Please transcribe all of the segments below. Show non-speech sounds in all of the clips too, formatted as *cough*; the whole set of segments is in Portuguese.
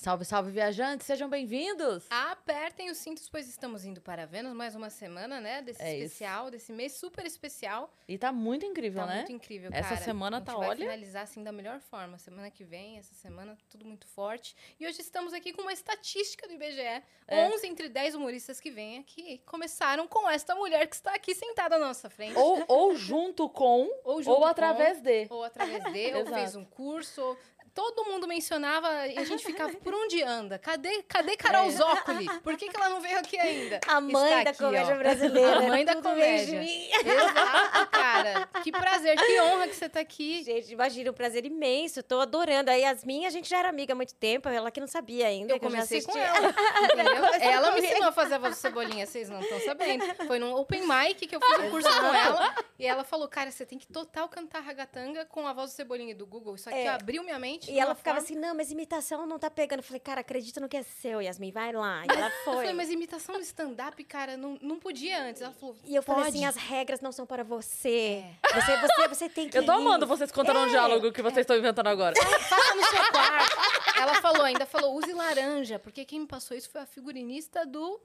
Salve, salve, viajantes, sejam bem-vindos! Apertem os cintos, pois estamos indo para Vênus mais uma semana, né? Desse É isso. especial, desse mês super especial. E tá muito incrível, Tá né? muito incrível, Essa cara. semana a gente tá, vai olha- finalizar assim da melhor forma. Semana que vem, essa semana, tudo muito forte. E hoje estamos aqui com uma estatística do IBGE. É. 11 entre 10 humoristas que vêm aqui começaram com esta mulher que está aqui sentada à nossa frente. Ou, ou junto com, Ou junto ou com, através de. Ou através de, *laughs* ou fez um curso. ou- Todo mundo mencionava e a gente ficava, por onde anda? Cadê, cadê *laughs* Carol. Zócoli? Por que, que ela não veio aqui ainda? A mãe Está da aqui, comédia ó. brasileira. A mãe da comédia. Exato, cara. Que prazer, que honra que você tá aqui. Gente, imagina, um prazer imenso. Tô adorando. A Yasmin, a gente já era amiga há muito tempo, ela que não sabia ainda. Eu comecei com ela, *laughs* Ela me ensinou a fazer a voz do Cebolinha, vocês não estão sabendo. Foi num open mic que eu fiz um curso com ela. E ela falou, cara, você tem que total cantar ragatanga com a voz do Cebolinha do Google. Isso aqui É. abriu minha mente. E ela uma ficava forma- assim, não, mas imitação não tá pegando. Eu falei, cara, acredita no que é seu, Yasmin, vai lá. E ela *laughs* Eu foi. falei, mas imitação no stand-up, cara, não, não podia antes. Ela falou, E eu falei pode. assim, as regras não são para você. É. Você, você, você tem *laughs* que Eu tô ir. amando vocês contando um É. diálogo que vocês estão inventando agora. Faça no seu quarto. Ela falou, ainda falou, use laranja, porque quem me passou isso foi a figurinista do,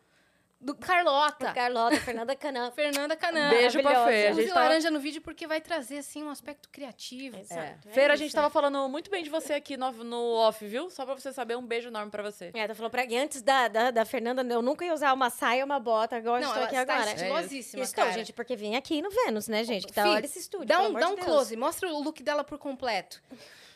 do Carlota. Carlota, Fernanda Canan. *laughs* Fernanda Canan. Beijo pra. Fê. A Use tá... laranja no vídeo porque vai trazer, assim, um aspecto criativo. Exato. É. é Feira, a gente tava falando muito bem de você aqui no, no off, viu? Só pra você saber, um beijo enorme pra você. É, ela falou pra e antes da, da, da Fernanda, eu nunca ia usar uma saia, uma bota, igual Não, estou ela aqui está agora. estilosíssima, Estou, cara. gente, porque vim aqui no Vênus, né, gente? Que tá, Fih, olha esse estúdio, Dá um, dá um close, mostra o look dela por completo.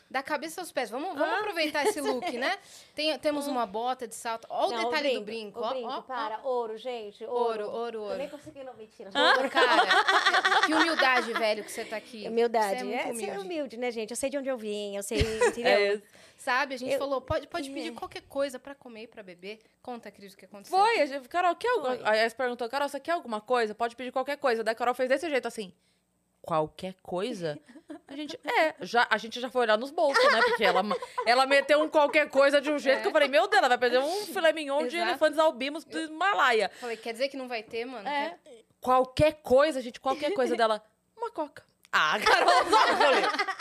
Da cabeça aos pés. Vamos, vamos aproveitar esse look, né? *laughs* Tem- temos uma bota de salto. Olha o detalhe do brinco. O ó, brinco, ó, ó. para. Ouro, gente. Ouro, Ouro, ouro, Eu ouro. nem consegui, não, mentira. Ô, Cara, *laughs* que humildade, velho, que você tá aqui. Humildade. Você é É, ser humilde. humilde, né, gente? Eu sei de onde eu vim, eu sei, *laughs* entendeu? É. Sabe? A gente Eu- falou, pode, pode É. pedir qualquer coisa pra comer e pra beber. Conta, Cris, o que aconteceu. Foi, a gente, Carol, quer alguma... Aí a perguntou, Carol, você quer alguma coisa? Pode pedir qualquer coisa. Daí a Carol fez desse jeito, assim, qualquer coisa? A gente, é, já, a gente já foi olhar nos bolsos, né? Porque ela, ela meteu um qualquer coisa de um jeito É. que eu falei, meu Deus, ela vai perder um *laughs* filé mignon de Exato. elefantes albinos do Himalaia. Falei, quer dizer que não vai ter, mano? É. Qualquer coisa, gente, qualquer coisa dela. Uma coca. Ah, Carol. *laughs*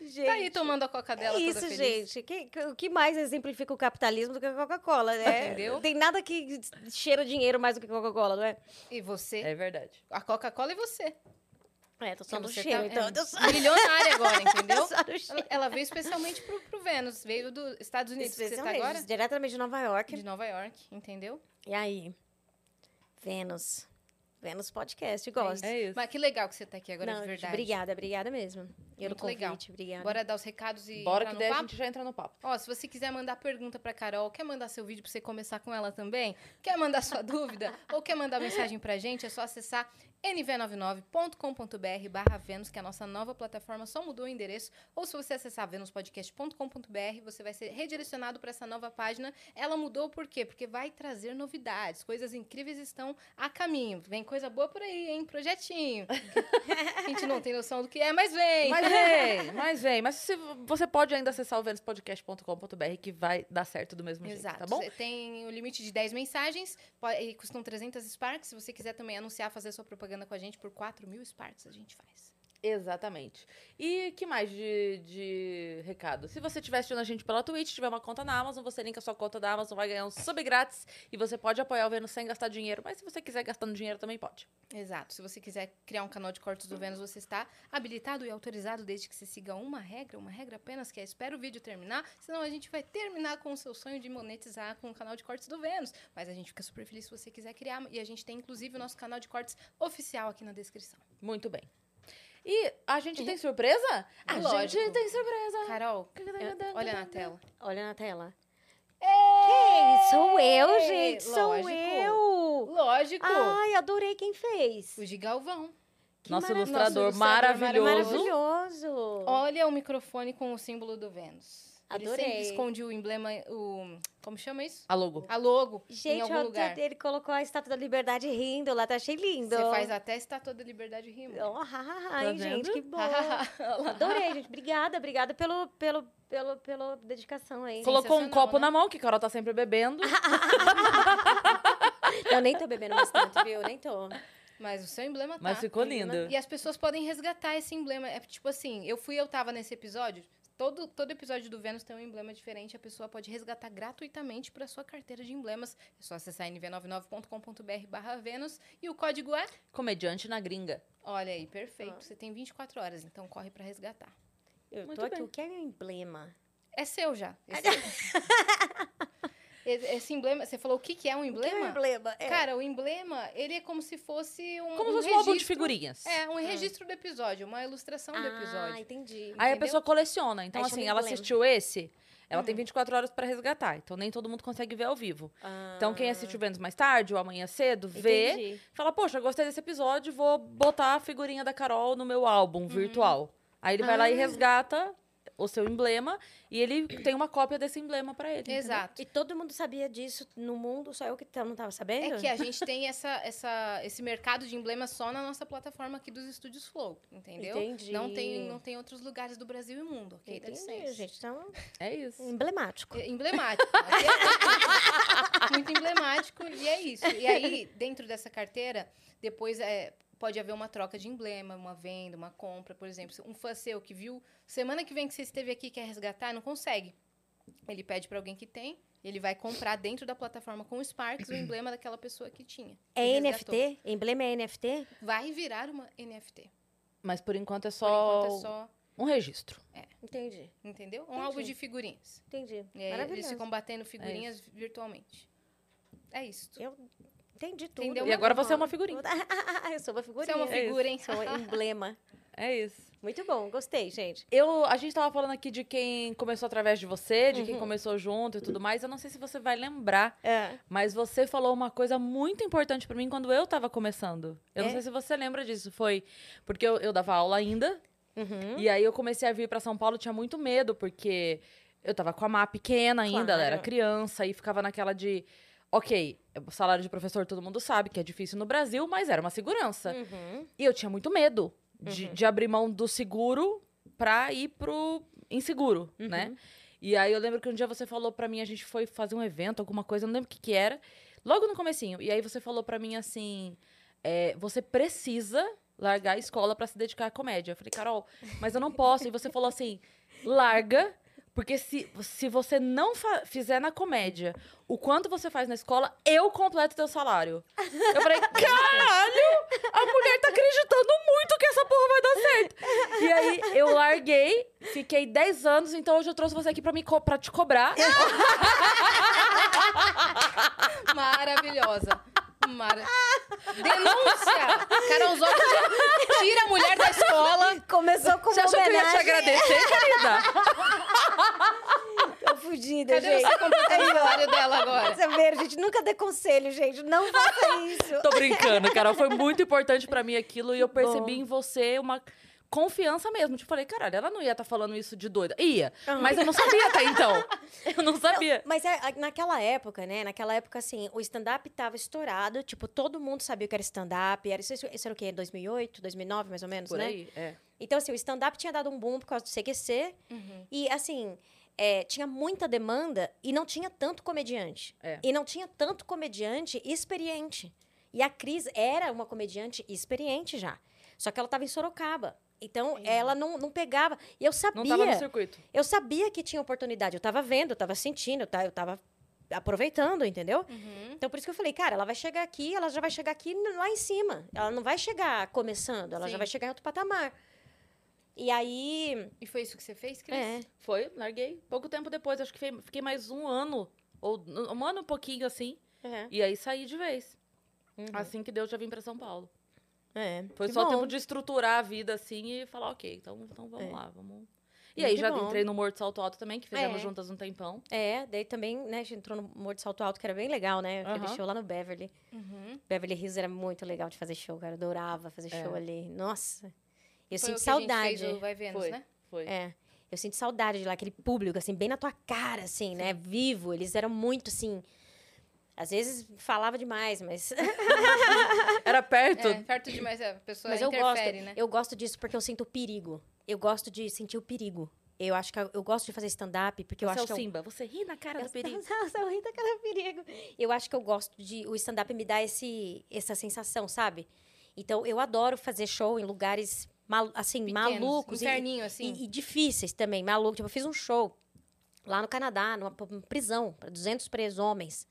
Gente, Tá aí tomando a coca é dela toda isso, feliz. gente. Que- que- o que mais exemplifica o capitalismo do que a Coca-Cola, né? Entendeu? Não tem nada que cheira dinheiro mais do que Coca-Cola, não é? E você? É verdade. A Coca-Cola e você. É, tô só no você cheiro, tá- então. é, tô só- Milionária agora, *laughs* entendeu? Ela, veio especialmente pro, pro Vênus. Veio dos Estados Unidos, que você tá agora. diretamente de Nova York. De Nova York, entendeu? E aí? Vênus. Vênus Podcast, gosto. É isso. Mas que legal que você tá aqui agora, Não, de verdade. Obrigada, obrigada mesmo. E pelo Muito legal. convite, obrigada. Bora dar os recados e Bora entrar que no daí a papo? gente já entra no papo. Ó, se você quiser mandar pergunta pra Carol, quer mandar seu vídeo pra você começar com ela também, quer mandar sua *laughs* dúvida ou quer mandar mensagem pra gente, é só acessar nv99.com.br barra Vênus, que é a nossa nova plataforma, só mudou o endereço. Ou se você acessar venuspodcast.com.br, você vai ser redirecionado para essa nova página. Ela mudou por quê? Porque vai trazer novidades, coisas incríveis estão a caminho. Vem coisa boa por aí, hein? Projetinho. *laughs* a gente não tem noção do que é, mas vem! Mas vem, mas vem. Mas se, você pode ainda acessar o venuspodcast.com.br que vai dar certo do mesmo Exato. jeito, tá bom? Você tem o limite de 10 mensagens, e custam 300 Sparks. Se você quiser também anunciar, fazer sua propaganda com a gente por 4 mil Sparks, a gente faz. Exatamente. E que mais de, de recado? Se você estiver assistindo a gente pela Twitch, tiver uma conta na Amazon, você linka sua conta da Amazon, vai ganhar um sub grátis e você pode apoiar o Vênus sem gastar dinheiro. Mas se você quiser gastando dinheiro, também pode. Exato. Se você quiser criar um canal de cortes do Vênus, você está habilitado e autorizado desde que você siga uma regra, uma regra apenas, que é espera o vídeo terminar, senão a gente vai terminar com o seu sonho de monetizar com o canal de cortes do Vênus. Mas a gente fica super feliz se você quiser criar, e a gente tem inclusive o nosso canal de cortes oficial aqui na descrição. Muito bem. E a gente tem surpresa? A Lógico. gente tem surpresa. Carol, olha na tela. Olha na tela. Quem? Sou eu, gente. Sou Lógico. eu. Lógico! Ai, adorei quem fez. O de Galvão. Que Nosso maravilha. ilustrador Nosso ilustrador maravilhoso. Maravilhoso. Olha o microfone com o símbolo do Vênus. Ele sempre Adorei. esconde o emblema, o... Como chama isso? A logo. A logo em Gente, lugar. ele colocou a estátua da liberdade rindo lá, tá achei lindo. Você faz até a estátua da liberdade rima. Oh, ha, ha, ha, hein, Tá gente, vendo? que bom. Adorei, gente. Obrigada, obrigada pelo, pelo, pelo, pela dedicação aí. Colocou um copo né? na mão, que Carol tá sempre bebendo. *laughs* Eu nem tô bebendo bastante, viu? Nem tô. Mas o seu emblema tá. Mas ficou lindo. E as pessoas podem resgatar esse emblema. É tipo assim, eu fui, eu tava nesse episódio. Todo, todo episódio do Vênus tem um emblema diferente. A pessoa pode resgatar gratuitamente para sua carteira de emblemas. É só acessar nv99.com.br barra Vênus. E o código é? Comediante na gringa. Olha aí, perfeito. Ah. Você tem 24 horas, então corre para resgatar. Eu Muito tô aqui, bem. o que é um emblema? É seu já. Esse, *laughs* esse- esse emblema, você falou o que, que é um O que é um emblema? emblema? É. Cara, o emblema, ele é como se fosse um, Como um se fosse um álbum de figurinhas. É, um registro do episódio, uma ilustração do Ah, episódio. entendi. Aí a entendeu? pessoa coleciona. Então, Aí assim, ela emblema. assistiu esse, ela Uhum. tem 24 horas pra resgatar. Então, nem todo mundo consegue ver ao vivo. Ah, Então, quem assistiu Vênus mais tarde ou amanhã cedo, vê, entendi. fala, poxa, gostei desse episódio, vou botar a figurinha da Carol no meu álbum virtual. Aí ele vai lá e Ah. resgata o seu emblema e ele tem uma cópia desse emblema pra ele. entendeu? Exato. E todo mundo sabia disso no mundo, só eu que não tava sabendo? É que a gente *laughs* tem essa, essa, esse mercado de emblemas só na nossa plataforma aqui dos estúdios Flow, entendeu? Entendi. Não tem, não tem outros lugares do Brasil e mundo, ok? Entendi, gente. Então, É isso. emblemático. É emblemático. Aqui é *laughs* Muito emblemático, e é isso. E aí, dentro dessa carteira, depois é, pode haver uma troca de emblema, uma venda, uma compra, por exemplo. Um fã seu que viu, semana que vem que você esteve aqui e quer resgatar, não consegue. Ele pede para alguém que tem, ele vai comprar dentro da plataforma com o Sparks o emblema daquela pessoa que tinha. que É resgatou. NFT? Emblema é NFT? Vai virar uma NFT. Mas por enquanto é Por só, enquanto é só, um registro. Entendi, entendeu? Um Entendi. álbum de figurinhas. entendi. E aí eles ficam batendo figurinhas virtualmente. É isso. Eu entendi tudo. Entendeu? E agora você é uma figurinha. *laughs* eu sou uma figurinha. Você é uma figura, hein? Sou um emblema. É isso. Muito bom, gostei, gente. Eu, a gente tava falando aqui de quem começou através de você, de quem Uhum. começou junto e tudo mais. Eu não sei se você vai lembrar, É. mas você falou uma coisa muito importante pra mim quando eu tava começando. Eu não É? sei se você lembra disso. Foi porque eu, eu dava aula ainda, Uhum. e aí eu comecei a vir pra São Paulo, tinha muito medo, porque eu tava com a Má pequena ainda, ela era Claro. criança, e ficava naquela de. Ok, o salário de professor todo mundo sabe que é difícil no Brasil, mas era uma segurança. Uhum. E eu tinha muito medo de, de abrir mão do seguro pra ir pro inseguro, Uhum. né? E aí eu lembro que um dia você falou pra mim, a gente foi fazer um evento, alguma coisa, não lembro o que que era, logo no comecinho. E aí você falou pra mim assim, é, você precisa largar a escola pra se dedicar à comédia. Eu falei, Carol, mas eu não posso. E você falou assim, larga, porque se, se você não fizer na comédia o quanto você faz na escola, eu completo teu salário. Eu falei, *laughs* caralho, a mulher tá acreditando muito que essa porra vai dar certo. E aí eu larguei, fiquei 10 anos, então hoje eu trouxe você aqui pra, me co- pra te cobrar. *laughs* Maravilhosa. Mara... Denúncia! Carol tira a mulher da escola. Começou com Você achou que eu ia te homenagem. agradecer, querida? *laughs* Tô fudida, Cadê gente. você completando o salário dela agora? Você vê, gente, nunca dê conselho, gente. Não faça isso. Tô brincando, Carol. Foi muito importante pra mim aquilo e eu percebi Bom. em você uma confiança mesmo. Tipo, falei, caralho, ela não ia estar falando isso de doida. Ia, Aham. mas eu não sabia até então. *laughs* Eu não sabia. Mas é, naquela época, né? Naquela época, assim, o stand-up tava estourado. Tipo, todo mundo sabia o que era stand-up. Era, isso, isso era o quê? 2008, 2009, mais ou menos, Por né? aí, é. Então, assim, o stand-up tinha dado um boom por causa do CQC. Uhum. E, assim, é, tinha muita demanda e não tinha tanto comediante. É. E não tinha tanto comediante experiente. E a Cris era uma comediante experiente já. Só que ela estava em Sorocaba. Então, ela não, não pegava. E eu sabia. Não tava no circuito. Eu sabia que tinha oportunidade. Eu tava vendo, eu tava sentindo, eu ta- eu tava aproveitando, entendeu? Uhum. Então, por isso que eu falei, cara, ela vai chegar aqui, ela já vai chegar aqui lá em cima. Ela não vai chegar começando, ela Sim. já vai chegar em outro patamar. E aí. E foi isso que você fez, Cris? É. Foi, larguei. Pouco tempo depois, acho que fiquei, mais um ano. Ou um ano e pouquinho assim. É. E aí saí de vez. Uhum. Assim que deu, já vim pra São Paulo. É. Foi Que só bom. tempo de estruturar a vida assim e falar, ok, então, então vamos É. lá, vamos. E aí já bom. entrei no Morto Salto Alto também, que fizemos É. juntas um tempão. É, daí também, né, a gente entrou no Morro de Salto Alto, que era bem legal, né? Aquele show lá no Beverly. Uhum. Beverly Hills era muito legal de fazer show, cara. Adorava fazer É. show ali. Nossa. Eu Foi sinto a saudade. o Vai Vênus, Foi. né? Foi. É. Eu sinto saudade de lá, aquele público, assim, bem na tua cara, assim, né? Vivo. Eles eram muito, assim. Às vezes falava demais, mas. *laughs* Era perto. É, perto demais, a pessoa mas eu gosto. interfere, né? Eu gosto disso porque eu sinto o perigo. Eu gosto de sentir o perigo. Eu acho que eu, eu gosto de fazer stand-up porque eu Você é acho o que. eu- Simba. Você ri na cara Eu do perigo. *laughs* Nossa, eu ri daquela perigo. Eu acho que eu gosto de. O stand-up me dá esse, essa sensação, sabe? Então, eu adoro fazer show em lugares mal- assim, Pequenos, malucos. e- Inferninho, assim. E, e difíceis também, maluco. Tipo, eu fiz um show lá no Canadá, numa prisão, para 200 presos homens.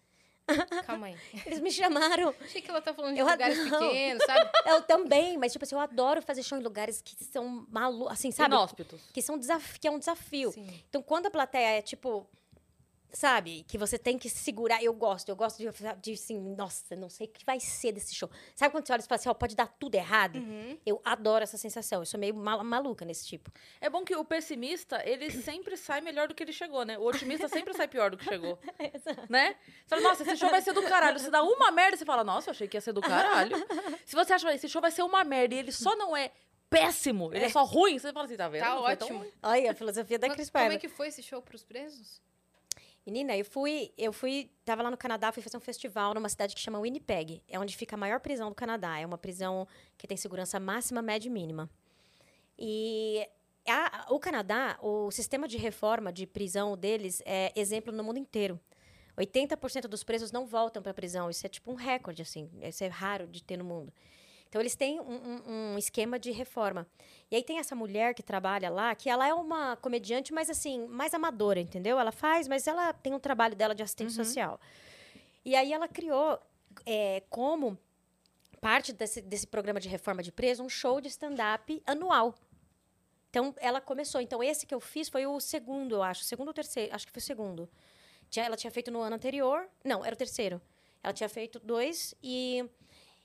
*laughs* Calma aí. Eles me chamaram. Achei que ela tá falando de Eu lugares adoro. pequenos, sabe? *laughs* Eu também, mas, tipo assim, eu adoro fazer show em lugares que são malucos, assim, sabe? Inóspitos. Que, são desaf que é um desafio. Sim. Então, quando a plateia é tipo. Sabe? Que você tem que segurar. Eu gosto, eu gosto de, de assim, nossa, não sei o que vai ser desse show. Sabe quando você olha e fala assim, ó, pode dar tudo errado? Uhum. Eu adoro essa sensação. Eu sou meio ma- maluca nesse tipo. É bom que o pessimista, ele sempre sai melhor do que ele chegou, né? O otimista sempre sai pior do que chegou. *laughs* né? Você fala, nossa, esse show vai ser do caralho. Você dá uma merda, você fala, nossa, eu achei que ia ser do caralho. Se você acha, esse show vai ser uma merda e ele só não é péssimo, ele é, só ruim, você fala assim, tá vendo? Tá ótimo. Olha a filosofia da Cris Como é que foi esse show pros presos? Menina, eu fui, eu fui, tava lá no Canadá, fui fazer um festival numa cidade que chama Winnipeg. É onde fica a maior prisão do Canadá. É uma prisão que tem segurança máxima, média e mínima. E a- o Canadá, o sistema de reforma de prisão deles é exemplo no mundo inteiro. 80% dos presos não voltam para a prisão. Isso é tipo um recorde, assim. Isso é raro de ter no mundo. Então, eles têm um, um- um esquema de reforma. E aí tem essa mulher que trabalha lá, que ela é uma comediante, mas assim, mais amadora, entendeu? Ela faz, mas ela tem um trabalho dela de assistente social. E aí ela criou, é, como parte desse, desse programa de reforma de preso, um show de stand-up anual. Então, ela começou. Então, esse que eu fiz foi o segundo, eu acho. Segundo ou terceiro? Acho que foi o segundo. Tinha- ela tinha feito no ano anterior. Não, era o terceiro. Ela tinha feito dois. E,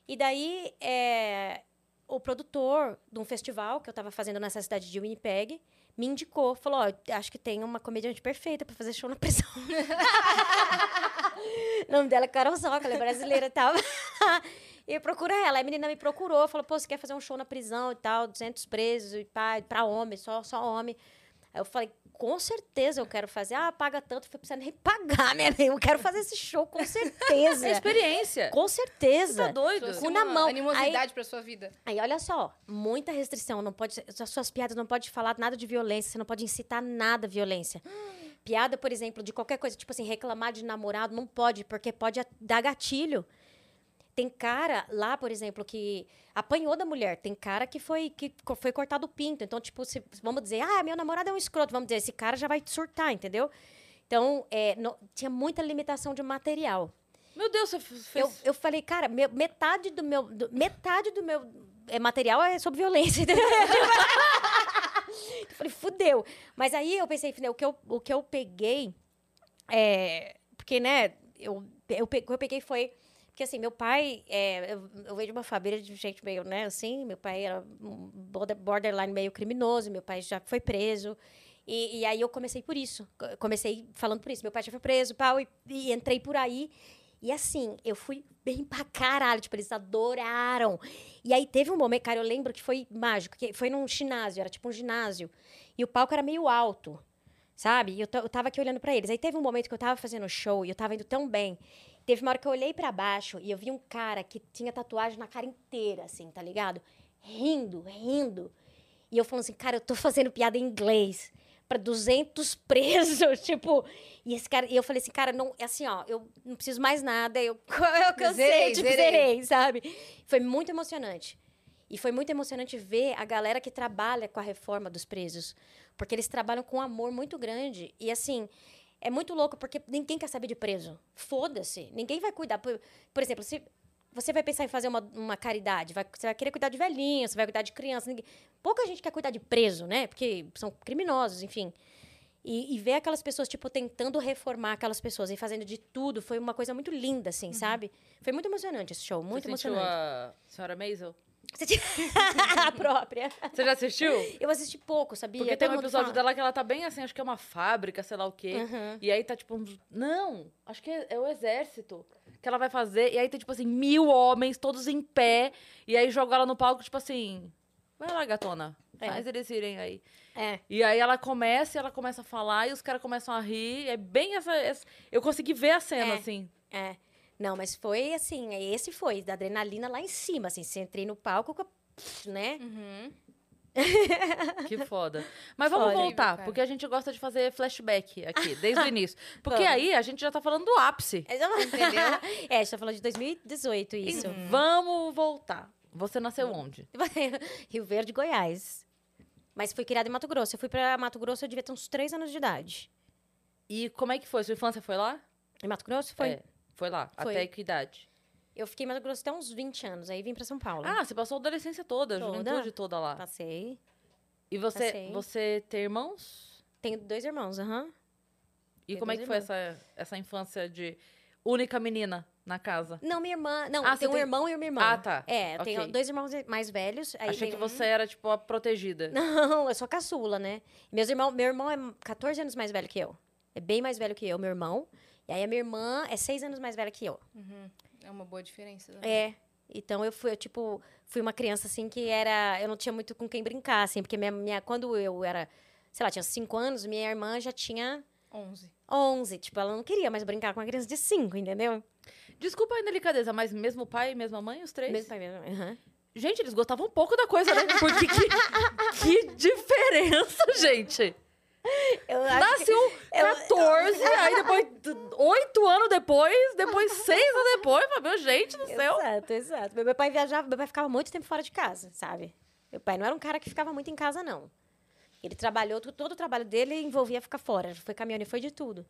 e daí, é, o produtor de um festival que eu estava fazendo nessa cidade de Winnipeg me indicou. Falou, ó, acho que tem uma comediante perfeita para fazer show na prisão. *laughs* o nome dela é Carol Soca, ela é brasileira e tal. *laughs* E procura ela. A menina me procurou, falou, pô, você quer fazer um show na prisão e tal, 200 presos e pá, pra homem, só, só homem. Aí eu falei, com certeza eu quero fazer. Ah, paga tanto, foi precisando nem pagar, né? Eu quero fazer esse show, com certeza. É experiência. com certeza. Tá doido? Cu na mão. Animosidade pra sua vida. Aí, olha só, muita restrição. Não pode, as suas piadas não pode falar nada de violência, você não pode incitar nada à violência. Piada, por exemplo, de qualquer coisa, tipo assim, reclamar de namorado, não pode, porque pode dar gatilho. Tem cara lá, por exemplo, que apanhou da mulher. Tem cara que foi que foi cortado o pinto. Então, tipo, se, vamos dizer, ah, meu namorado é um escroto. Vamos dizer, esse cara já vai surtar, entendeu? Então, é, tinha muita limitação de material. Meu Deus, você fez... Eu, eu falei, cara, meu- metade do meu. do- metade do meu é, material é sobre violência, entendeu? *laughs* eu falei, fudeu. Mas aí eu pensei, né, o que eu, o que eu peguei. É, porque, né, eu, eu, o que eu peguei foi. Porque assim, meu pai, é, eu, eu de uma família de gente meio, né, assim, meu pai era border- borderline meio criminoso, meu pai já foi preso. E, e aí eu comecei por isso. Co- Comecei falando por isso. Meu pai já foi preso, pau, e, e entrei por aí. E assim, eu fui bem pra caralho. Tipo, eles adoraram. E aí teve um momento, cara, eu lembro que foi mágico, que foi num ginásio, era tipo um ginásio. E o palco era meio alto, sabe? E eu, eu tava aqui olhando pra eles. Aí teve um momento que eu tava fazendo show e eu tava indo tão bem. Teve uma hora que eu olhei pra baixo e eu vi um cara que tinha tatuagem na cara inteira, assim, tá ligado? Rindo, rindo. E eu falando assim, cara, eu tô fazendo piada em inglês pra 200 *laughs* presos, tipo... E esse cara, e eu falei assim, cara, não, é assim, ó, eu não preciso mais nada, eu, *laughs* eu cansei, Zerei, tipo, zerei. zerei, sabe? Foi muito emocionante. E foi muito emocionante ver a galera que trabalha com a reforma dos presos, porque eles trabalham com um amor muito grande. E assim, é muito louco porque ninguém quer saber de preso. Foda-se, ninguém vai cuidar. Por, por exemplo, se você vai pensar em fazer uma, uma caridade, vai- você vai querer cuidar de velhinho, você vai cuidar de criança. ninguém- pouca gente quer cuidar de preso, né? Porque são criminosos, enfim. E, e ver aquelas pessoas, tipo, tentando reformar aquelas pessoas e fazendo de tudo foi uma coisa muito linda, assim, sabe? Foi muito emocionante esse show, muito Você emocionante. a senhora Maisel? Você tinha- *laughs* a própria. Você já assistiu? Eu assisti pouco, sabia? Porque tem um episódio fala. dela que ela tá bem assim, acho que é uma fábrica, sei lá o quê. Uhum. E aí tá tipo um... Não, acho que é, é o exército que ela vai fazer. E aí tem tipo assim, mil homens, todos em pé. E aí joga ela no palco, tipo assim... Vai lá, gatona. É. Faz eles irem aí. É. E aí ela começa, e ela começa a falar, e os caras começam a rir. É bem essa, essa- Eu consegui ver a cena, É. assim. É. Não, mas foi assim, esse foi, da adrenalina lá em cima, assim, você entrei no palco, né? Uhum. *laughs* Que foda. Mas vamos Foda. voltar, porque a gente gosta de fazer flashback aqui, desde o *laughs* início. Porque Vamos. aí a gente já tá falando do ápice. Entendeu? *laughs* É, a gente tá falando de 2018 isso. E vamos voltar. Você nasceu onde? Rio Verde, Goiás. Mas fui criada em Mato Grosso. Eu fui pra Mato Grosso, eu devia ter uns três anos de idade. E como é que foi? Sua infância foi lá? Em Mato Grosso foi. É, foi lá. Foi. Até que idade? Eu fiquei em Mato Grosso até uns 20 anos, aí vim pra São Paulo. Ah, você passou a adolescência toda, a Toda. juventude toda lá. Passei. E você, Passei. você tem irmãos? Tenho dois irmãos, aham. E Tenho como é que foi essa, essa infância de única menina na casa? Não, minha irmã. Não, Ah, tenho um tem- irmão e uma irmã. Ah, tá. É, eu tenho dois irmãos mais velhos. Achei tem que um- você era, tipo, a protegida. *laughs* Não, eu sou caçula, né? Meus irmãos, meu irmão é 14 anos mais velho que eu. É bem mais velho que eu, meu irmão. E aí a minha irmã é 6 anos mais velha que eu. Uhum. É uma boa diferença. né? É. Então eu fui, eu, tipo, fui uma criança assim que era. Eu não tinha muito com quem brincar, assim, porque minha, minha, quando eu era, sei lá, tinha 5 anos, minha irmã já tinha 11. 11. Tipo, ela não queria mais brincar com uma criança de 5, entendeu? Desculpa a indelicadeza, mas mesmo pai e mesma mãe, os três? Mesmo pai, mesmo. aham. Gente, eles gostavam um pouco da coisa, né? Porque que, que diferença, *laughs* gente. Eu acho que- Nasceu 14, aí *laughs* depois, 8 anos depois, depois 6 anos depois, meu, gente do céu. Exato, exato. Meu pai viajava, meu pai ficava muito tempo fora de casa, sabe? Meu pai não era um cara que ficava muito em casa, não. Ele trabalhou, todo o trabalho dele envolvia ficar fora. Foi caminhão, foi de tudo.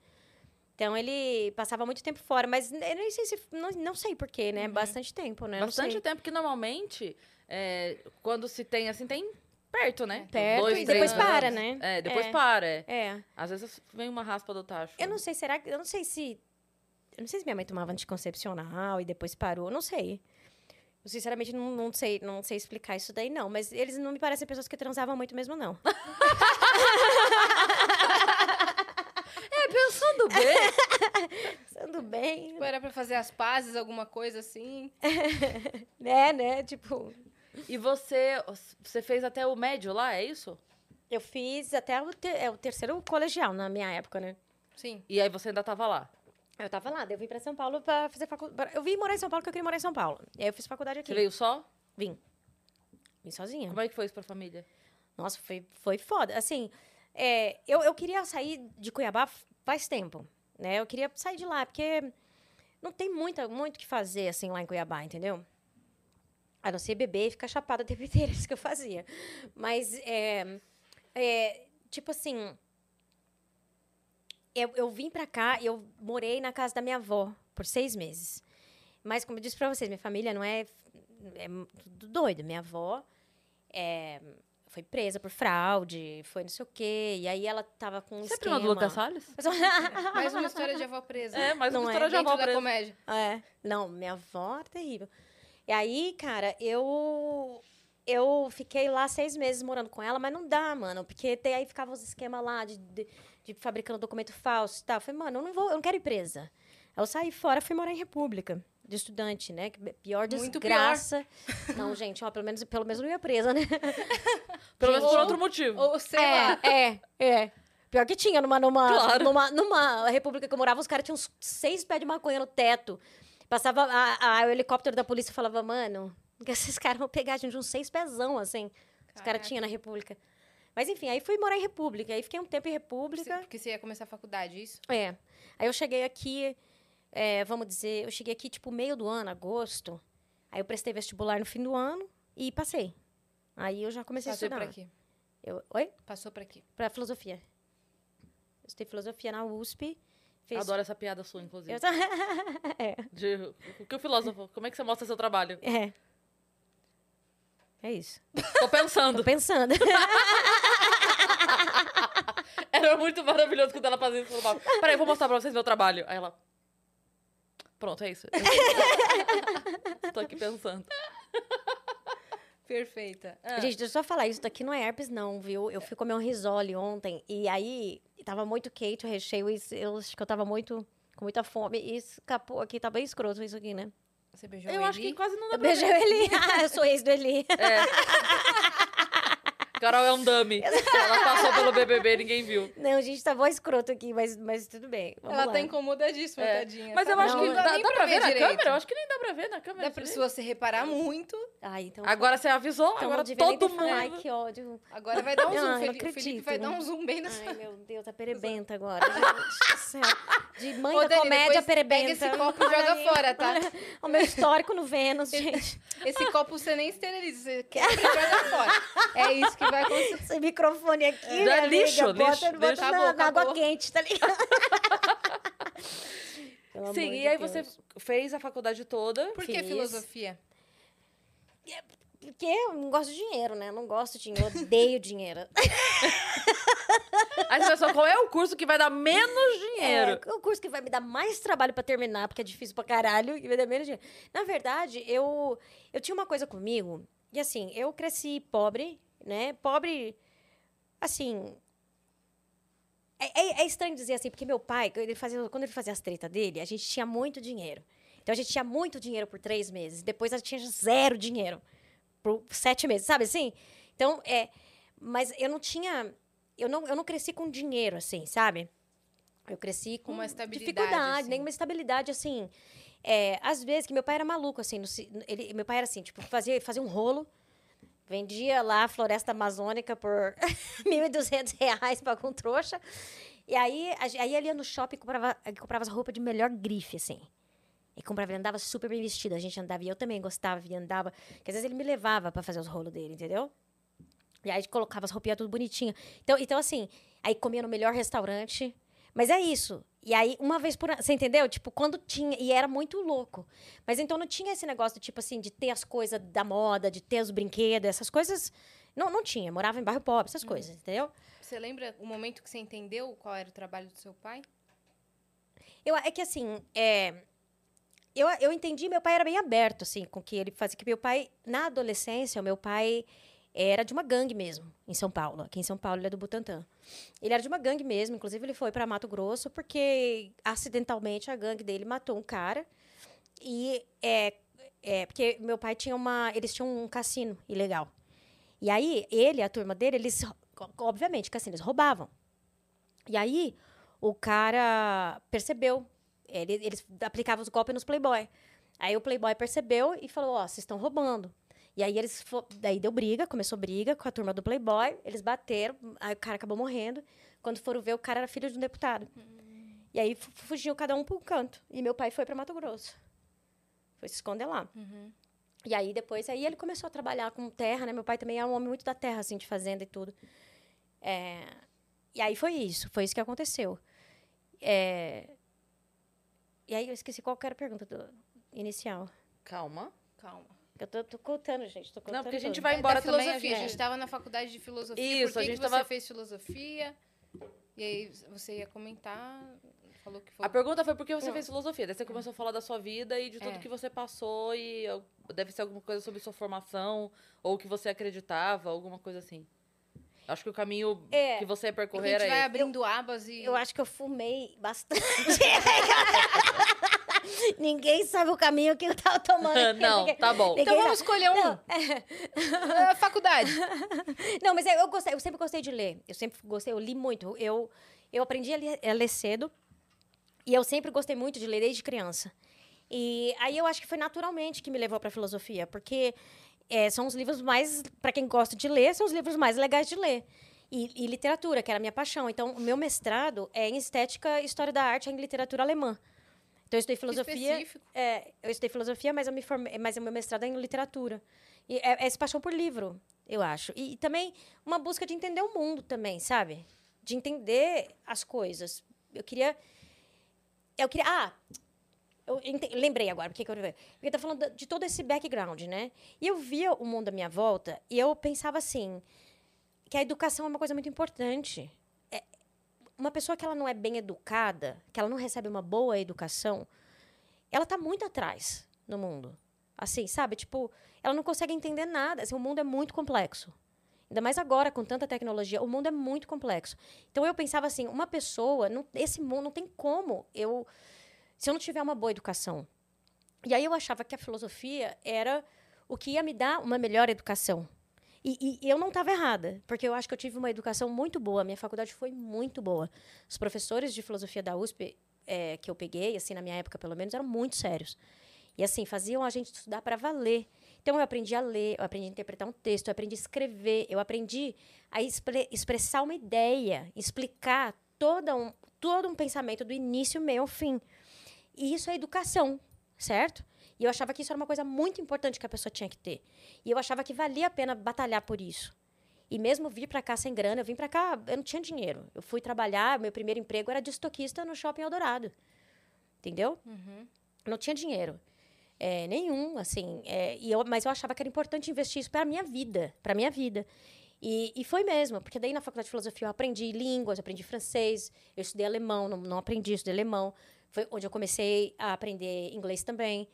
Então ele passava muito tempo fora, mas eu nem sei se. Não, não sei porquê, né? Bastante tempo, né? Bastante tempo que normalmente, é, quando se tem assim, tem perto, né? Perto Dois, e depois para, anos. né? É, depois É. para, é. É. Às vezes vem uma raspa do tacho. Eu não sei, será que. Eu não sei se. Eu não sei se minha mãe tomava anticoncepcional e depois parou, não sei. Eu sinceramente não, não sei, não sei explicar isso daí, não. Mas eles não me parecem pessoas que transavam muito mesmo, não. *laughs* É, pensando bem, *laughs* Pensando bem. Tipo, era pra fazer as pazes, alguma coisa assim. *laughs* É, né? Tipo, e você, você fez até o médio lá, é isso? eu fiz até o, é, o terceiro colegial na minha época, né? Sim. E aí você ainda tava lá. Eu tava lá, daí eu vim pra São Paulo pra fazer faculdade. Eu vim morar em São Paulo porque eu queria morar em São Paulo. E aí eu fiz faculdade aqui. Você veio só? Vim. Vim sozinha. Como é que foi isso pra família? Nossa, foi, foi foda. Assim, é, eu, eu queria sair de Cuiabá faz tempo, né? Eu queria sair de lá, porque não tem muita, muito o que fazer, assim, lá em Cuiabá, entendeu? A não ser beber e ficar chapada o tempo *laughs* inteiro, isso que eu fazia. Mas, é, é, tipo assim, eu, eu vim pra cá e eu morei na casa da minha avó por seis meses. Mas, como eu disse pra vocês, minha família não é, é tudo doido. Minha avó é, foi presa por fraude, foi não sei o quê. E aí ela tava com um Você é esquema... prima do Lucas Salles? *laughs* Mais uma história de avó presa. É, mas Não uma é. história de Dentro avó da presa. comédia. É. Não, minha avó era terrível. E aí, cara, eu. Eu fiquei lá seis meses morando com ela, mas não dá, mano. Porque tem, aí ficava os esquemas lá de, de, de fabricando documento falso e tal. Eu falei, mano, eu não vou, eu não quero ir presa. Aí eu saí fora, fui morar em República. De estudante, né? Pior Muito desgraça. Não, gente, ó, pelo menos, pelo menos não ia presa, né? *laughs* Pelo menos por Ou- outro motivo. Ou sei lá. É, é, é. Pior que tinha, numa, numa, Claro. numa, numa república que eu morava, os caras tinham uns seis pés de maconha no teto. Passava a, a- o helicóptero da polícia e falava, mano, que esses caras vão pegar a gente uns seis pezão, assim. Os Caraca. caras tinham na república. Mas enfim, aí fui morar em república. Aí fiquei um tempo em república. Porque você ia começar a faculdade, isso? É. Aí eu cheguei aqui, é, vamos dizer, eu cheguei aqui tipo meio do ano, agosto. Aí eu prestei vestibular no fim do ano e passei. Aí eu já comecei Passou a estudar. pra aqui. Eu, oi? Passou pra aqui. Pra filosofia. Eu estudei filosofia na USP. Fiz... Adoro essa piada sua, inclusive. Eu... *laughs* é. De, o que o filósofo, como é que você mostra seu trabalho? É. É isso. Tô pensando. Tô pensando. *laughs* Era muito maravilhoso quando ela fazia isso. Falava, Peraí, eu vou mostrar pra vocês meu trabalho. Aí ela. Pronto, é isso. *laughs* Tô aqui pensando. Perfeita. Ah, Gente, deixa eu só falar, isso daqui não é herpes, não, viu? Eu fui comer um risole ontem e aí tava muito quente o recheio e eu acho que eu tava muito com muita fome e escapou aqui, tá bem escroto isso aqui, né? você beijou Eu o acho que Eli? quase não dá Eu pra beijei o Eli. Ah, *laughs* eu sou ex do Eli. É. *laughs* Carol é um dummy. Ela passou pelo BBB, ninguém viu. Não, gente, tá bom escroto aqui, mas, mas tudo bem. Vamos Ela lá. tá incomodadíssima, É. tadinha. Mas eu acho Não que dá dá, nem dá pra ver na direito. câmera? Eu acho que nem dá pra ver na câmera. Dá pra, se você reparar muito, Ah, então. Agora você avisou, então agora não todo mundo... Ai, que ódio. agora vai dar um Não, zoom. não Felipe, Felipe vai dar um zoom bem nessa. Ai, meu Deus, tá perebenta *laughs* agora. Gente do céu. De mãe Ô, da Dani, comédia perebenta. pega esse copo e joga Ai, fora, tá? olha *laughs* O meu histórico no Vênus, gente. Esse copo você nem esteriliza, você quebra e joga fora. É isso que vai acontecer. Esse microfone aqui, É minha amiga, lixo, bota, lixo, bota lixo. na, Acabou, na água quente, tá ligado? *laughs* Sim, de e aí Deus. você fez a faculdade toda. Por que Fiz. filosofia? Porque eu não gosto de dinheiro, né? Eu não gosto de dinheiro, eu odeio dinheiro. *laughs* Aí você pensou, qual é o curso que vai dar menos dinheiro? É, o curso que vai me dar mais trabalho pra terminar, porque é difícil pra caralho, e vai dar menos dinheiro. Na verdade, eu, eu tinha uma coisa comigo, e assim, eu cresci pobre, né? Pobre, assim. É, é- é estranho dizer assim, porque meu pai, ele fazia, quando ele fazia as tretas dele, a gente tinha muito dinheiro. Então a gente tinha muito dinheiro por três meses, depois a gente tinha zero dinheiro por sete meses, sabe assim? Então, é. Mas eu não tinha. Eu não, eu não cresci com dinheiro, assim, sabe? Eu cresci com, uma dificuldade, assim. nenhuma estabilidade, assim. É, às vezes, que meu pai era maluco, assim. no ele, meu pai era assim, tipo, fazia, fazia um rolo, vendia lá a floresta amazônica por *laughs* 1.200 reais pra com trouxa. E aí, aí ele ia no shopping e comprava, comprava as roupas de melhor grife, assim. E comprava, ele andava super bem vestido. A gente andava, e eu também gostava, e andava. Porque às vezes ele me levava pra fazer os rolos dele, entendeu? E aí colocava as roupinhas tudo bonitinha. Então, então, assim, aí comia no melhor restaurante. Mas é isso. E aí, uma vez por ano, você entendeu? Tipo, quando tinha, e era muito louco. Mas então não tinha esse negócio, tipo assim, de ter as coisas da moda, de ter os brinquedos, essas coisas. Não, não tinha. Morava em bairro pobre, essas coisas, entendeu? Você lembra o momento que você entendeu qual era o trabalho do seu pai? Eu, é que assim, é, eu, eu entendi, meu pai era bem aberto, assim, com o que ele fazia. Que meu pai, na adolescência, o meu pai era de uma gangue mesmo, em São Paulo. Aqui em São Paulo, ele é do Butantã. Ele era de uma gangue mesmo, inclusive ele foi para Mato Grosso, porque acidentalmente a gangue dele matou um cara. E é, é porque meu pai tinha uma. Eles tinham um cassino ilegal. E aí, ele a turma dele, eles, obviamente, cassino, eles roubavam. E aí, o cara percebeu. Ele, eles aplicavam os golpes nos Playboy. Aí o Playboy percebeu e falou: Ó, vocês estão roubando. E aí eles. fo- Daí deu briga, começou briga com a turma do Playboy. Eles bateram, aí o cara acabou morrendo. Quando foram ver, o cara era filho de um deputado. E aí fu- fugiu cada um para um canto. E meu pai foi para Mato Grosso. Foi se esconder lá. E aí depois, aí ele começou a trabalhar com terra, né? Meu pai também é um homem muito da terra, assim, de fazenda e tudo. É, E aí foi isso, foi isso que aconteceu. É, E aí eu esqueci qual que era a pergunta do inicial. Calma. Calma. Eu tô, tô contando, gente. Tô contando Não, porque a gente tudo. vai É, embora da também. filosofia. A A gente gente... estava na faculdade de filosofia. Isso, Por a que gente que você tava- fez filosofia? E aí você ia comentar, falou que foi... A pergunta foi por que você Não. fez filosofia. Daí você começou a falar da sua vida e de tudo É. que você passou e eu- deve ser alguma coisa sobre sua formação ou o que você acreditava, alguma coisa assim. Acho que o caminho É. que você ia a percorrer gente era vai esse. abrindo abas e... Eu acho que eu fumei bastante. *laughs* *laughs* *laughs* Ninguém sabe o caminho que eu tava tomando. *laughs* Não, Ninguém- tá bom. Então vamos escolher um. Não, *laughs* Ah, faculdade. Não, mas eu, eu gostei, eu sempre gostei de ler. Eu sempre gostei, eu li muito. Eu, eu aprendi a ler, a ler cedo. E eu sempre gostei muito de ler desde criança. E aí eu acho que foi naturalmente que me levou para filosofia, porque é, são os livros mais, para quem gosta de ler, são os livros mais legais de ler. E, e literatura, que era a minha paixão. Então, o meu mestrado é em estética, história da arte e em literatura alemã. Então, eu estudei filosofia. Específico. É, eu estudei filosofia, mas eu me formei, mas o meu mestrado é em literatura. E é, é essa paixão por livro, eu acho. E, e também uma busca de entender o mundo também, sabe? De entender as coisas. Eu queria eu queria ah, eu ente- lembrei agora, porque que eu porque tá falando de todo esse background, né? E eu via o mundo à minha volta e eu pensava assim, que a educação é uma coisa muito importante. Uma pessoa que ela não é bem educada, que ela não recebe uma boa educação, ela está muito atrás no mundo. Assim, sabe? Tipo, ela não consegue entender nada. Assim, o mundo é muito complexo. Ainda mais agora, com tanta tecnologia, o mundo é muito complexo. Então eu pensava assim, uma pessoa, não, esse mundo não tem como eu se eu não tiver uma boa educação. E aí eu achava que a filosofia era o que ia me dar uma melhor educação. E, e eu não estava errada, porque eu acho que eu tive uma educação muito boa. Minha faculdade foi muito boa. Os professores de filosofia da USP é, que eu peguei, assim, na minha época pelo menos, eram muito sérios. E assim, faziam a gente estudar para valer. Então eu aprendi a ler, eu aprendi a interpretar um texto, eu aprendi a escrever, eu aprendi a expre expressar uma ideia, explicar todo um, todo um pensamento do início, meio ao fim. E isso é educação, certo? E eu achava que isso era uma coisa muito importante que a pessoa tinha que ter. E eu achava que valia a pena batalhar por isso. E mesmo vir para cá sem grana, eu vim para cá, eu não tinha dinheiro. Eu fui trabalhar, meu primeiro emprego era de estoquista no Shopping Eldorado. Entendeu? Uhum. Não tinha dinheiro. É, nenhum, assim. É, e eu, mas eu achava que era importante investir isso para a minha vida. Para minha vida. E, e, foi mesmo, porque daí na faculdade de filosofia eu aprendi línguas, aprendi francês, eu estudei alemão, não, não aprendi, estudei alemão. Foi onde eu comecei a aprender inglês também.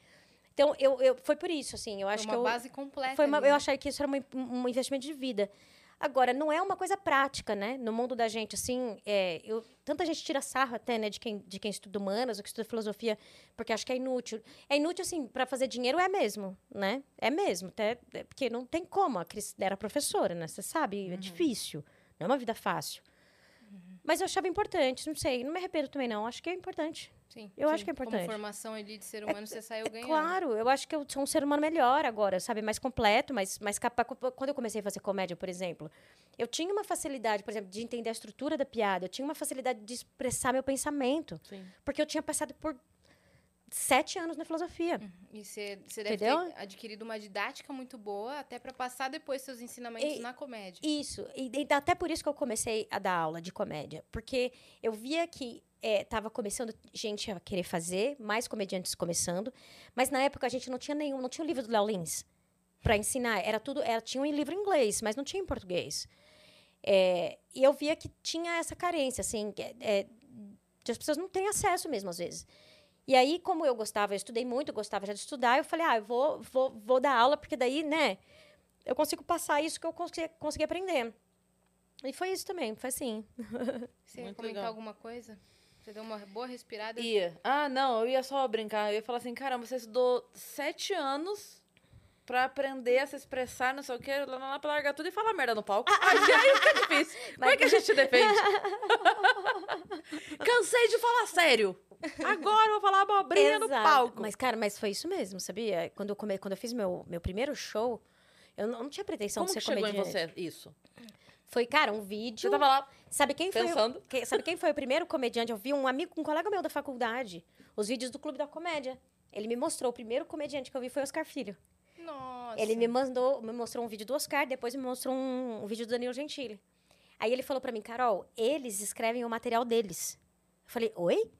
Então, eu, eu, foi por isso, assim, eu acho foi uma que eu... base completa. Foi uma, ali, eu né? achei que isso era uma, um investimento de vida. Agora, não é uma coisa prática, né? No mundo da gente, assim, é, eu, tanta gente tira sarro até, né, de quem, de quem estuda humanas ou que estuda filosofia, porque acha que é inútil. É inútil, assim, para fazer dinheiro é mesmo, né? É mesmo, até, é, porque não tem como. A Cris era professora, né? Você sabe, é difícil. Não é uma vida fácil. Mas eu achava importante, não sei, não me arrependo também, não. Acho que é importante. Sim, eu sim. acho que é importante. Como formação ali de ser humano, você saiu ganhando. Claro, eu acho que eu sou um ser humano melhor agora, sabe? Mais completo, mais, mais capaz. Quando eu comecei a fazer comédia, por exemplo, eu tinha uma facilidade, por exemplo, de entender a estrutura da piada. Eu tinha uma facilidade de expressar meu pensamento. Sim. Porque eu tinha passado por sete anos na filosofia. E você, deve Entendeu? ter adquirido uma didática muito boa, até para passar depois seus ensinamentos E- na comédia. Isso. E, e até por isso que eu comecei a dar aula de comédia. Porque eu via que estava começando gente a querer fazer, mais comediantes começando. Mas na época a gente não tinha nenhum, não tinha o livro do Léo Lins para ensinar. Era tudo, era, tinha um livro em inglês, mas não tinha em português. É, e eu via que tinha essa carência, assim, que, é, de as pessoas não têm acesso mesmo às vezes. E aí, como eu gostava, eu estudei muito, eu gostava já de estudar, eu falei, ah, eu vou, vou, vou dar aula, porque daí, né, eu consigo passar isso que eu consegui, consegui aprender. E foi isso também, foi assim. *laughs* Você ia comentar legal. alguma coisa? Você deu uma boa respirada? Ia. Ah, não, eu ia só brincar. Eu ia falar assim, caramba, você estudou sete anos pra aprender a se expressar, não sei o quê, lá, lá, lá pra largar tudo e falar merda no palco. *laughs* Aí, aí fica difícil. *laughs* Como é que a gente defende? Cansei de falar sério. Agora eu vou falar abobrinha no palco. Mas, cara, mas foi isso mesmo, sabia? Quando eu, come... Quando eu fiz meu, meu primeiro show, eu não, não tinha pretensão Como de ser chegou em comediante. você isso? Foi, cara, um vídeo. Você tava lá Sabe quem foi? o- pensando. que- sabe quem foi o primeiro comediante? Eu vi um amigo, um colega meu da faculdade, os vídeos do Clube da Comédia. Ele me mostrou, o primeiro comediante que eu vi foi o Oscar Filho. Nossa. Ele me mandou, me mostrou um vídeo do Oscar, depois me mostrou um, um vídeo do Danilo Gentili. Aí ele falou pra mim, Carol, eles escrevem o material deles. Eu falei, oi?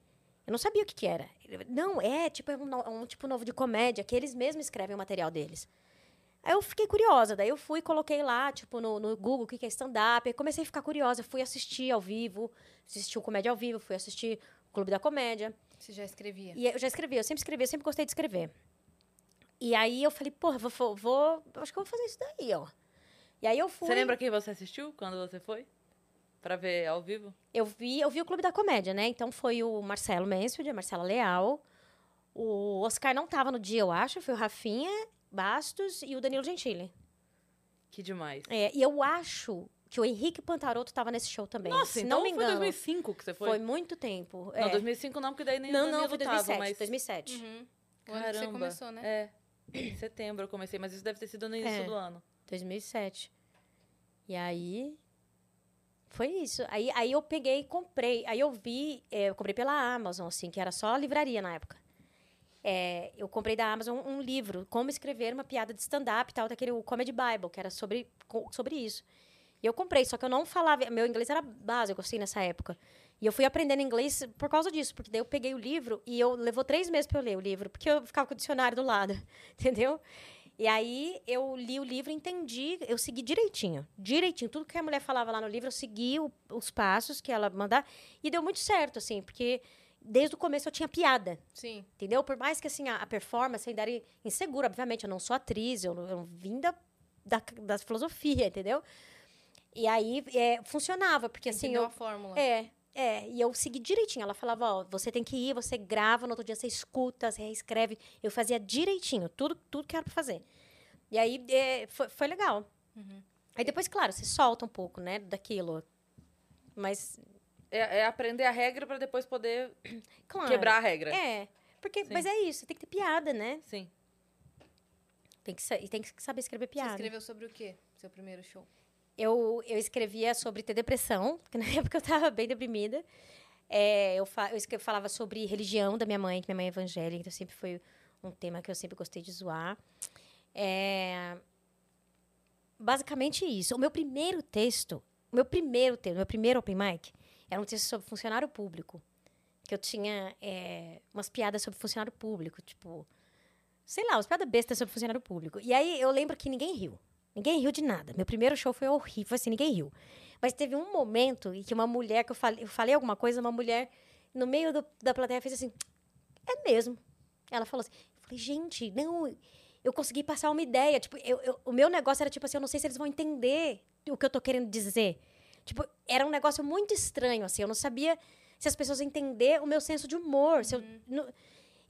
Eu não sabia o que que era. Não, é tipo é um, no- um tipo novo de comédia, que eles mesmos escrevem o material deles. Aí eu fiquei curiosa, daí eu fui e coloquei lá, tipo, no, no Google, o que que é stand-up. Comecei a ficar curiosa, fui assistir ao vivo, assisti o Comédia ao Vivo, fui assistir o Clube da Comédia. Você já escrevia? E eu já escrevi, eu sempre escrevi, eu sempre gostei de escrever. E aí eu falei, porra, vou, vou, vou- acho que eu vou fazer isso daí, ó. E aí eu fui. Você lembra quem você assistiu quando você foi? Pra ver ao vivo? Eu vi, eu vi o Clube da Comédia, né? Então foi o Marcelo Mansfield, a Marcela Leal. O Oscar não tava no dia, eu acho. Foi o Rafinha Bastos e o Danilo Gentili. Que demais. É, e eu acho que o Henrique Pantaroto tava nesse show também. Nossa, se então não me foi engano. 2005 que você foi? Foi muito tempo. Não, é. 2005 não, porque daí nem o não, Danilo não, foi tava, 2007. mas... 2007. Uhum. O ano Caramba. que você começou, né? É. Em setembro eu comecei, mas isso deve ter sido no início É. do ano. 2007. E aí. Foi isso. Aí, aí eu peguei e comprei. Aí eu vi, é, eu comprei pela Amazon, assim, que era só livraria na época. É, eu comprei da Amazon um livro, Como Escrever uma Piada de Stand-Up tal, daquele o Comedy Bible, que era sobre, sobre isso. E eu comprei, só que eu não falava. Meu inglês era básico, assim, nessa época. E eu fui aprendendo inglês por causa disso, porque daí eu peguei o livro e eu levou três meses para eu ler o livro, porque eu ficava com o dicionário do lado, *laughs* entendeu? E aí eu li o livro, entendi, eu segui direitinho, direitinho. Tudo que a mulher falava lá no livro, eu segui o- os passos que ela mandava e deu muito certo, assim, porque desde o começo eu tinha piada, Sim. entendeu? Por mais que assim a, a performance ainda era insegura, obviamente, eu não sou atriz, eu, não- eu vim da, da, da filosofia, entendeu? E aí é, funcionava, porque assim Entendeu eu, a fórmula. é, é, e eu segui direitinho. Ela falava, ó, você tem que ir, você grava, no outro dia você escuta, você reescreve. Eu fazia direitinho, tudo, tudo que era pra fazer. E aí é, foi, foi legal. Aí depois, claro, você solta um pouco, né, daquilo. Mas, É, é aprender a regra pra depois poder *clears throat* claro. quebrar a regra. É. Porque, Sim. mas é isso, tem que ter piada, né? Sim. Tem que, e tem que saber escrever Você piada. escreveu sobre o quê? Seu primeiro show? Eu, eu escrevia sobre ter depressão, *laughs* porque na época eu estava bem deprimida. É, eu, fa eu falava sobre religião da minha mãe, que minha mãe é evangélica, então sempre foi um tema que eu sempre gostei de zoar. É, basicamente isso. O meu primeiro texto, meu primeiro texto, meu primeiro open mic, era um texto sobre funcionário público. Que eu tinha é, umas piadas sobre funcionário público, tipo... Sei lá, umas piadas bestas sobre funcionário público. E aí eu lembro que ninguém riu. Ninguém riu de nada. Meu primeiro show foi horrível, assim, ninguém riu. Mas teve um momento em que uma mulher, que eu falei, eu falei alguma coisa, uma mulher, no meio do- da plateia, fez assim, é mesmo. Ela falou assim, eu falei, gente, não, eu consegui passar uma ideia. Tipo, eu, eu- o meu negócio era tipo assim, eu não sei se eles vão entender o que eu tô querendo dizer. Tipo, era um negócio muito estranho, assim, eu não sabia se as pessoas entender o meu senso de humor. Se eu, não-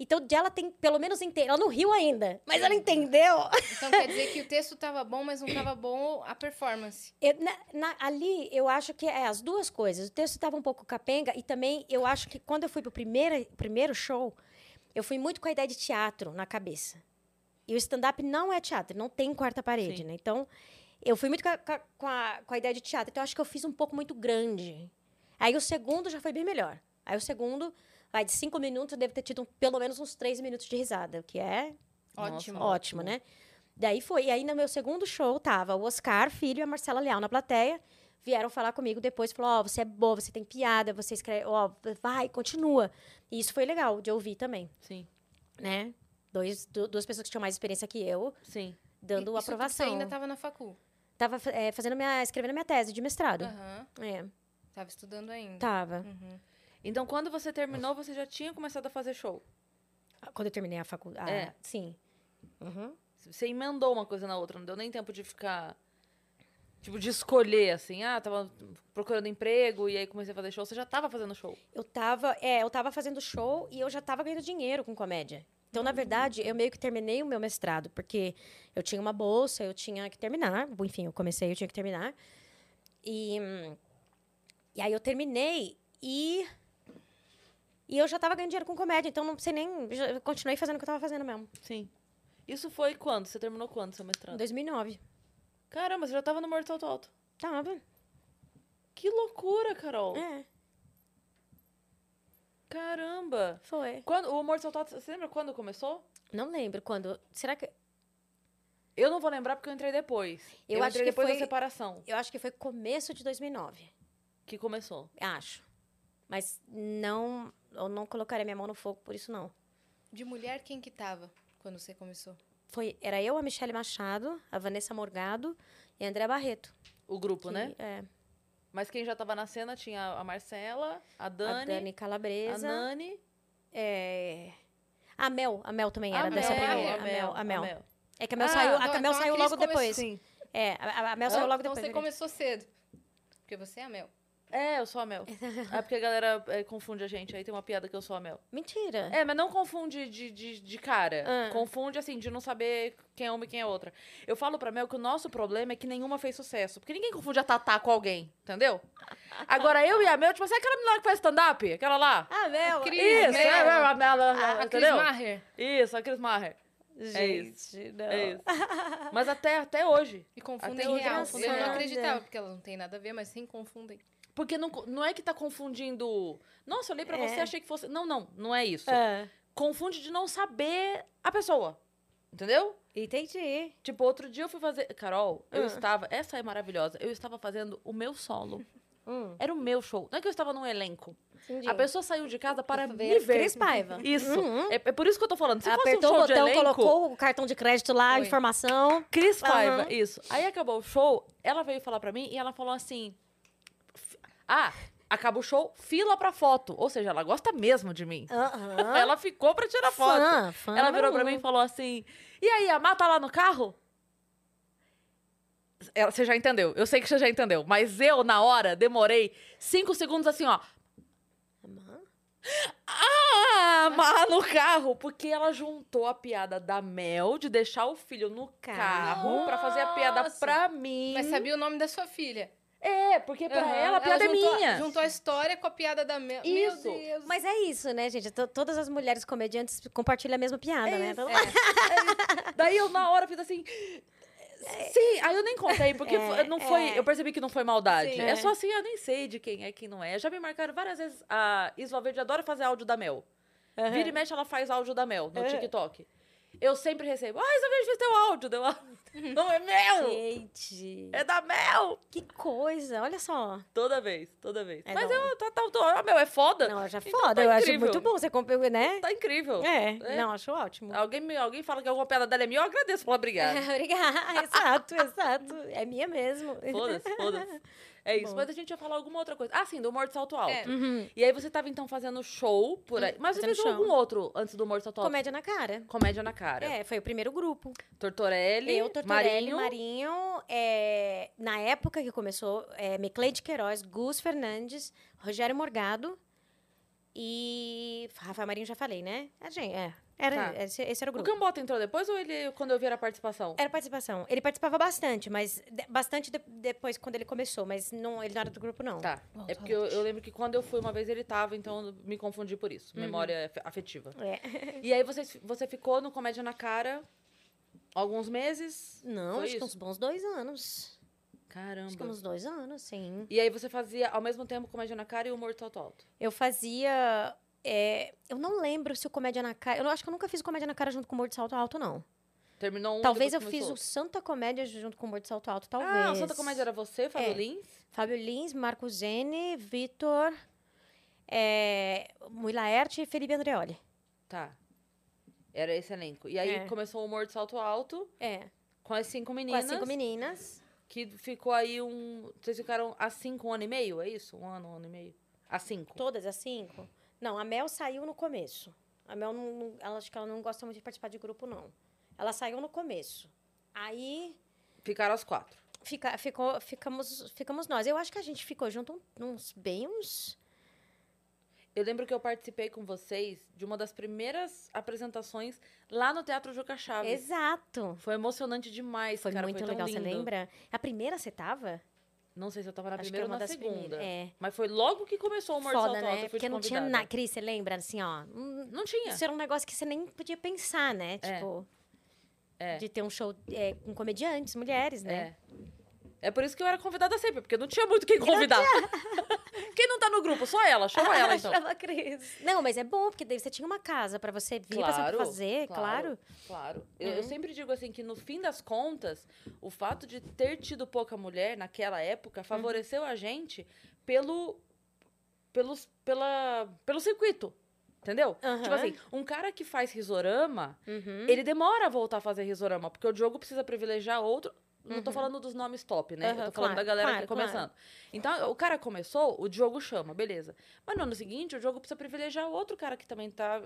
então, ela tem, pelo menos, ente- ela não riu ainda, mas ela entendeu. Então quer dizer que o texto tava bom, mas não tava bom a performance. Eu- na- na- ali, eu acho que é as duas coisas. O texto estava um pouco capenga e também eu acho que quando eu fui pro primeiro, primeiro show, eu fui muito com a ideia de teatro na cabeça. E o stand-up não é teatro, não tem quarta parede, Sim. né? Então, eu fui muito com a, com a- com a- com a ideia de teatro. Então, eu acho que eu fiz um pouco muito grande. Aí, o segundo já foi bem melhor. Aí, o segundo, vai de cinco minutos, eu devo ter tido um- pelo menos uns três minutos de risada, o que é Nossa, Ótimo. ótimo, né? Daí foi. E aí, no meu segundo show, tava o Oscar, filho, e a Marcela Leal na plateia. Vieram falar comigo depois, falou, ó, você é boa, você tem piada, você escreve, ó, vai, continua. E isso foi legal de ouvir também, Sim. né? Dois, du- duas pessoas que tinham mais experiência que eu, Sim. dando tudo aprovação. Você ainda tava na facul. Tava é, fazendo minha, escrevendo minha tese de mestrado. Aham. É, Tava estudando ainda. tava. Uhum. Então, quando você terminou, você já tinha começado a fazer show. Quando eu terminei a faculdade. É. Sim. Uhum. Você emendou uma coisa na outra, não deu nem tempo de ficar. Tipo, de escolher, assim. Ah, tava procurando emprego e aí comecei a fazer show. Você já tava fazendo show. Eu tava, é, eu tava fazendo show e eu já tava ganhando dinheiro com comédia. Então, na verdade, eu meio que terminei o meu mestrado, porque eu tinha uma bolsa, eu tinha que terminar. Enfim, eu comecei, eu tinha que terminar. E, e aí eu terminei e. E eu já tava ganhando dinheiro com comédia, então não sei nem. continuei fazendo o que eu tava fazendo mesmo. Sim. Isso foi quando? Você terminou quando, seu mestrado? 2009. Caramba, você já tava no Mortal Alto. Tava. Que loucura, Carol. É, Caramba. foi. Quando, o Mortal Alto, você lembra quando começou? Não lembro quando. Será que. Eu não vou lembrar porque eu entrei depois. Eu Eu, acho entrei que depois foi- da separação Eu acho que foi começo de 2009. que começou. Acho. Mas não. Eu não colocaria minha mão no fogo por isso, não. De mulher, quem que tava quando você começou? Foi, era eu, a Michelle Machado, a Vanessa Morgado e a André Barreto. O grupo, que- né? É, Mas quem já tava na cena tinha a Marcela, a a Dani, Dani a, Calabresa. Nani. é, A Mel, a Mel também era a dessa Mel, primeira. A Mel, a Mel. É que a Mel Ah, saiu, então- a Mel então a saiu Cris logo começou- depois. Sim. É, a, a Mel saiu logo então depois. você começou cedo. Porque você é a Mel. É, eu sou a Mel. *laughs* É porque a galera é, confunde a gente. Aí tem uma piada que eu sou a Mel. Mentira. É, mas não confunde de, de, de cara. Ah. Confunde, assim, de não saber quem é uma e quem é outra. Eu falo pra Mel que o nosso problema é que nenhuma fez sucesso. Porque ninguém confunde a Tatá com alguém, entendeu? Agora, eu e a Mel, tipo, assim, aquela menina que faz stand-up? Aquela lá? A Mel. Cris, Isso, Mel. é, a Mel, A, a Cris? Maher. Isso, a Cris Maher. Gente, não. É isso. *laughs* Mas até, até hoje. E confundem Até real. confundem Eu não real. acreditava, porque elas não têm nada a ver, mas sim confundem. Porque não, não é que tá confundindo. Nossa, eu olhei pra É. você e achei que fosse. Não, não, não é isso. Ah, Confunde de não saber a pessoa. Entendeu? entendi. Tipo, outro dia eu fui fazer. Carol, eu Ah. estava. Essa é maravilhosa. Eu estava fazendo o meu solo. *laughs* Hum, Era o meu show. Não é que eu estava num elenco. entendi. A pessoa saiu de casa para me ver. Cris Paiva. Isso. Uhum. É, é por isso que eu tô falando. Se Apertou fosse um o botão, elenco, colocou o cartão de crédito lá, Foi. informação. Cris Paiva, Aham. isso. Aí acabou o show, ela veio falar pra mim e ela falou assim: "F- Ah, acaba o show, fila pra foto. Ou seja, ela gosta mesmo de mim. *laughs* Ela ficou pra tirar foto. Fã, fã ela virou pra um. mim e falou assim: E aí, a Má tá lá no carro? Ela- Você já entendeu, eu sei que você já entendeu, mas eu, na hora, demorei cinco segundos assim, ó. Ah, amar no carro, porque ela juntou a piada da Mel de deixar o filho no carro pra fazer a piada pra mim. Mas sabia o nome da sua filha. É, porque pra Aham. ela a piada juntou, é minha. Juntou a história com a piada da Mel. Isso. Meu Deus. Mas é isso, né, gente? To- Todas as mulheres comediantes compartilham a mesma piada, né? Então, *laughs* Daí eu na hora fiz assim. Sim, aí eu nem contei, porque É, não foi. é. Eu percebi que não foi maldade. Sim. é. É. só assim, eu nem sei de quem é quem não é. Já me marcaram várias vezes. A Isla Verde adora fazer áudio da Mel. Vira e mexe, ela faz áudio da Mel no Aham. TikTok. Eu sempre recebo. Ah, Isla Verde fez teu áudio. Deu áudio. Não é Mel! Gente, É da Mel! que coisa, olha só. Toda vez, toda vez. É, Mas não. eu, tá, tá, tô, a Mel é foda? Não, já Então foda, tá eu acho incrível. muito bom você comprou, né? Tá incrível. É, É. não, acho ótimo. Alguém, alguém fala que alguma piada dela é minha, eu agradeço pela *laughs* obrigada. Obrigada, exato, exato. É minha mesmo. Foda-se, foda-se. *laughs* É isso. Bom. Mas a gente ia falar alguma outra coisa. Ah, sim, do Humor de Salto Alto. É. Uhum. E aí você tava, então, fazendo show por aí. Mas você fez show. algum outro antes do Humor de Salto Alto? Comédia na cara. Comédia na cara. É, foi o primeiro grupo. Tortorelli, Eu, Tortorelli, Marinho. Marinho, é, na época que começou, é, Micleide Queiroz, Gus Fernandes, Rogério Morgado e Rafael Marinho já falei, né? A gente, é, era, Tá. esse, esse era o O grupo. Cambota entrou depois ou ele, quando eu vi era a participação? Era participação. Ele participava bastante, mas de- bastante de- depois quando ele começou, mas não, ele não era do grupo não. Tá. Bom, É porque eu, eu lembro que quando eu fui uma vez ele tava, então eu me confundi por isso. Memória afe- afetiva. É. E aí você, você ficou no Comédia na Cara alguns meses? Não, Foi acho que isso? uns bons dois anos. Acho que Caramba. uns dois anos, sim. E aí você fazia ao mesmo tempo Comédia na Cara e Humor Salto Alto? Eu fazia. É, eu não lembro se o Comédia na Cara. Eu acho que eu nunca fiz Comédia na Cara junto com o Humor de Salto Alto, não. Terminou um Talvez eu fiz o Santa Comédia junto com o Humor de Salto Alto, talvez. Ah, o Santa Comédia era você, Fábio É. Lins? Fábio Lins, Marco Zene, Vitor, é, Mui Laerte e Felipe Andreoli. Tá. Era esse elenco. E aí É. começou o Humor de Salto Alto É, com as cinco com meninas. as cinco meninas. Que ficou aí um. Vocês ficaram há cinco, um ano e meio? É isso? Um ano, um ano e meio? Há cinco. Todas as cinco? Não, a Mel saiu no começo. A Mel, não, ela, acho que ela não gosta muito de participar de grupo, não. Ela saiu no começo. Aí Ficaram as quatro. fica, ficou, ficamos, ficamos nós. Eu acho que a gente ficou junto uns bem uns. Eu lembro que eu participei com vocês de uma das primeiras apresentações lá no Teatro Juca Chaves. Exato. Foi emocionante demais, Foi cara. muito foi legal, você lindo. lembra? A primeira você tava? Não sei se eu tava na Acho primeira ou na segunda. é. Mas foi logo que começou o de Foda, né? Porque não tinha nada. Cris, você lembra, assim, ó. hum, Não tinha. Isso era um negócio que você nem podia pensar, né? É. Tipo, É. de ter um show é, com comediantes, mulheres, né? É. É por isso que eu era convidada sempre, porque não tinha muito quem convidar. *laughs* quem não tá no grupo? Só ela. Chama ela, *laughs* então. Chama a Cris. Não, mas é bom, porque daí você tinha uma casa pra você vir, pra você fazer, claro. Claro. Eu, eu Uhum. sempre digo assim que no fim das contas, o fato de ter tido pouca mulher naquela Uhum. época favoreceu a gente pelo pelos, pela, pelo circuito. Entendeu? Aham. Tipo assim, um cara que faz risorama, Uhum. ele demora a voltar a fazer risorama, porque o Diogo precisa privilegiar outro. Não tô falando dos nomes top, né? eu Uhum, tô falando claro, da galera claro, que tá começando. claro. Então, o cara começou, o Diogo chama, beleza. Mas no ano seguinte, o Diogo precisa privilegiar outro cara que também tá.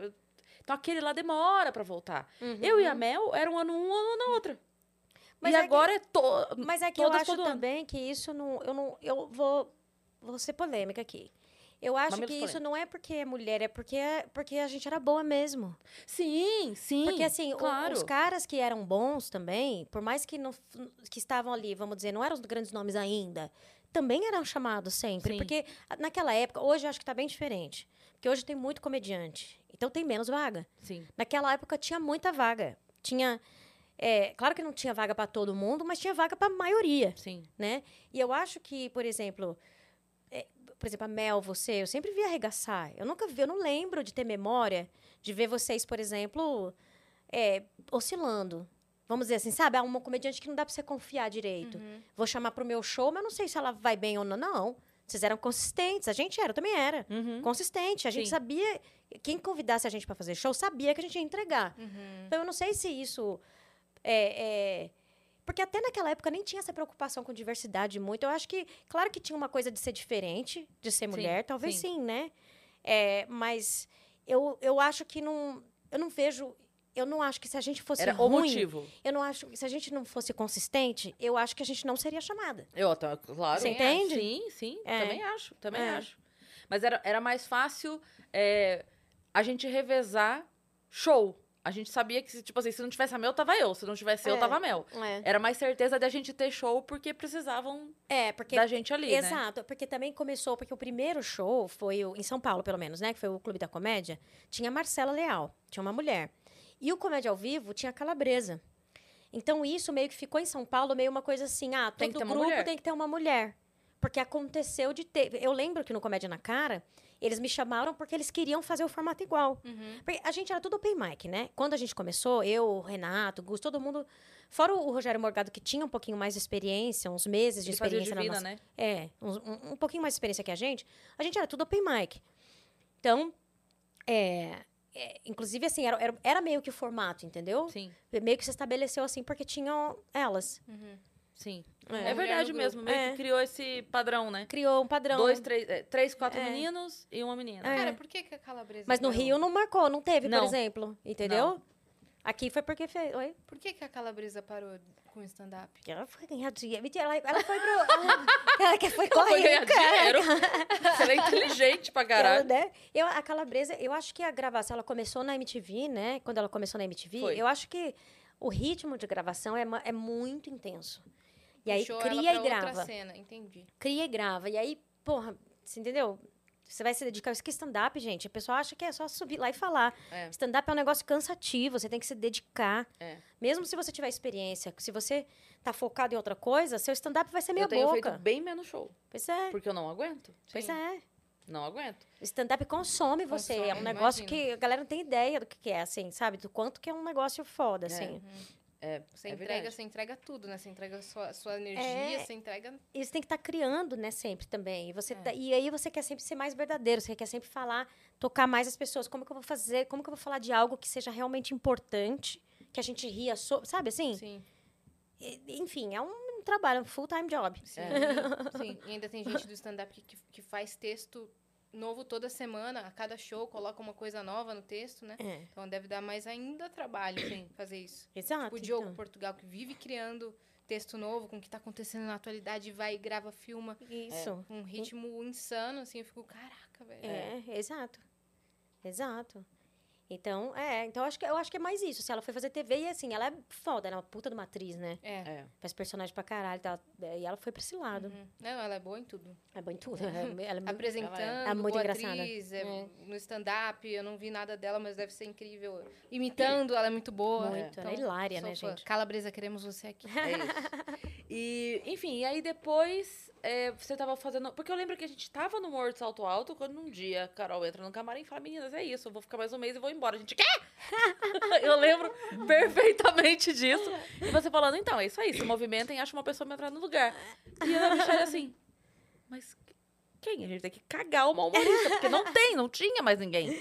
Então aquele lá demora pra voltar. Uhum. Eu e a Mel era um ano um, ano na outra. Mas e é que- agora é to... Mas é que eu todas acho todo ano. também que isso não. Eu não. Eu vou. Vou ser polêmica aqui. Eu acho Mamilos que isso não é porque é mulher, é porque, porque a gente era boa mesmo. Sim, sim. Porque assim, o- claro. os caras que eram bons também, por mais que não que estavam ali, vamos dizer, não eram os grandes nomes ainda, também eram chamados sempre. Sim. Porque naquela época, hoje eu acho que tá bem diferente. Porque hoje tem muito comediante. Então tem menos vaga. Sim. Naquela época tinha muita vaga. Tinha. é, claro que não tinha vaga para todo mundo, mas tinha vaga para a maioria Sim. né? E eu acho que, por exemplo, é, por exemplo, a Mel, você, eu sempre vi arregaçar. Eu nunca vi, eu não lembro de ter memória de ver vocês, por exemplo, é, oscilando. Vamos dizer assim, sabe? Ah, uma comediante que não dá pra você confiar direito. Uhum. Vou chamar pro meu show, mas não sei se ela vai bem ou não. Não. Vocês eram consistentes. A gente era, eu também era. Uhum. Consistente. A gente Sim. sabia. Quem convidasse a gente pra fazer show sabia que a gente ia entregar. Uhum. Então, eu não sei se isso é, é- Porque até naquela época nem tinha essa preocupação com diversidade muito. Eu acho que, claro que tinha uma coisa de ser diferente, de ser Sim, mulher, talvez sim. sim, né? É, mas eu, eu acho que não. Eu não vejo. Eu não acho que se a gente fosse Era ruim, o motivo. eu não acho que se a gente não fosse consistente, eu acho que a gente não seria chamada. Eu, tá, claro. Você entende? Sim, sim. É. Também acho, também É. acho. Mas era, era mais fácil é, a gente revezar show. A gente sabia que, tipo assim, se não tivesse a Mel, tava eu. Se não tivesse eu, É. tava a Mel. É. Era mais certeza de a gente ter show porque precisavam É, porque da gente ali, né? Exato, porque também começou, porque o primeiro show foi o- em São Paulo, pelo menos, né? Que foi o Clube da Comédia. Tinha a Marcela Leal, tinha uma mulher. E o Comédia ao Vivo tinha a Calabresa. Então isso meio que ficou em São Paulo meio uma coisa assim, ah, todo Tem que ter uma grupo tem que ter uma mulher. Porque aconteceu de ter. Eu lembro que no Comédia na Cara, eles me chamaram porque eles queriam fazer o formato igual. Uhum. Porque a gente era tudo open mic, né? Quando a gente começou, eu, o Renato, o Gus, todo mundo. Fora o Rogério Morgado, que tinha um pouquinho mais de experiência, uns meses de Ele experiência na divina, nossa né? é, um, um- um pouquinho mais de experiência que a gente, a gente era tudo open mic. Então, é, é, inclusive, assim, era, era, era meio que o formato, entendeu? Sim, Meio que se estabeleceu assim, porque tinham elas. Uhum. Sim. É. É, verdade mesmo. Meio É. que criou esse padrão, né? Criou um padrão. Dois, três, é, três, quatro É. meninos e uma menina. É. Cara, por que, que a calabresa Mas no parou? Rio não marcou, não teve, Não. por exemplo. Entendeu? Aqui foi porque fez. Oi? Por que, que a calabresa parou com o stand-up? Porque ela foi ganhar dinheiro. Ela, ela foi pro. Ela, *laughs* ela que foi Ela foi correr. ganhar dinheiro. *laughs* Você é inteligente pra Ela, caralho. né? eu, a Calabresa, eu acho que a gravação, ela começou na MTV, né? Quando ela começou na MTV, Foi. eu acho que o ritmo de gravação é, é muito intenso. E aí Puxou cria e grava. cena, entendi. Cria e grava. E aí, porra, você entendeu? Você vai se dedicar. Isso que é stand-up, gente. A pessoa acha que é só subir lá e falar. É. Stand-up é um negócio cansativo, você tem que se dedicar. É. Mesmo se você tiver experiência, se você tá focado em outra coisa, seu stand-up vai ser meia Eu tenho boca. feito bem menos show. Pois é. Porque eu não aguento. Pois Sim. é. Não aguento. Stand-up consome você. é um Consome, negócio imagino. que a galera não tem ideia do que é, assim, sabe? Do quanto que é um negócio foda, assim. É, Você é entrega, verdade. você entrega tudo, né? Você entrega sua, sua energia, É. você entrega. E você tem que estar criando, né, sempre também. E, você É. tá- e aí você quer sempre ser mais verdadeiro, você quer sempre falar, tocar mais as pessoas. Como que eu vou fazer? Como que eu vou falar de algo que seja realmente importante, que a gente ria sobre, sabe assim? Sim. E- Enfim, é um trabalho, um full-time job. Sim. É. *laughs* Sim. E ainda tem gente do stand-up que, que, que faz texto novo toda semana, a cada show coloca uma coisa nova no texto, né? É, Então deve dar mais ainda trabalho, sim, *coughs* fazer isso. exato. O Diogo então. Portugal, que vive criando texto novo com o que tá acontecendo na atualidade, vai e grava, filma, Isso. um ritmo insano, assim, eu fico, caraca, velho. É, exato. Exato. Então, é, então eu acho que eu acho que é mais isso. Se ela foi fazer TV e assim, ela é foda, ela é uma puta de uma atriz, né? É. É. Faz personagem pra caralho, tá? e ela foi pra esse lado. Uhum. Não, ela é boa em tudo. É bom em tudo. Ela é, ela é muito- Apresentando, É muito boa engraçada. atriz, é, É. no stand-up, eu não vi nada dela, mas deve ser incrível. Imitando, ela é muito boa. Muito, ela é hilária, sou né, fã. gente? Calabresa, queremos você aqui. É isso. *laughs* E, enfim, e aí depois é, você tava fazendo. Porque eu lembro que a gente tava no Morro de Salto Alto quando um dia a Carol entra no camarim e fala: Meninas, é isso, eu vou ficar mais um mês e vou embora. A gente, quê? *laughs* eu lembro perfeitamente disso. E você falando: então, é isso aí, se movimentem e acha uma pessoa pra entrar no lugar. E a Michelle assim: mas quem? A gente tem que cagar uma humorista, porque não tem, não tinha mais ninguém.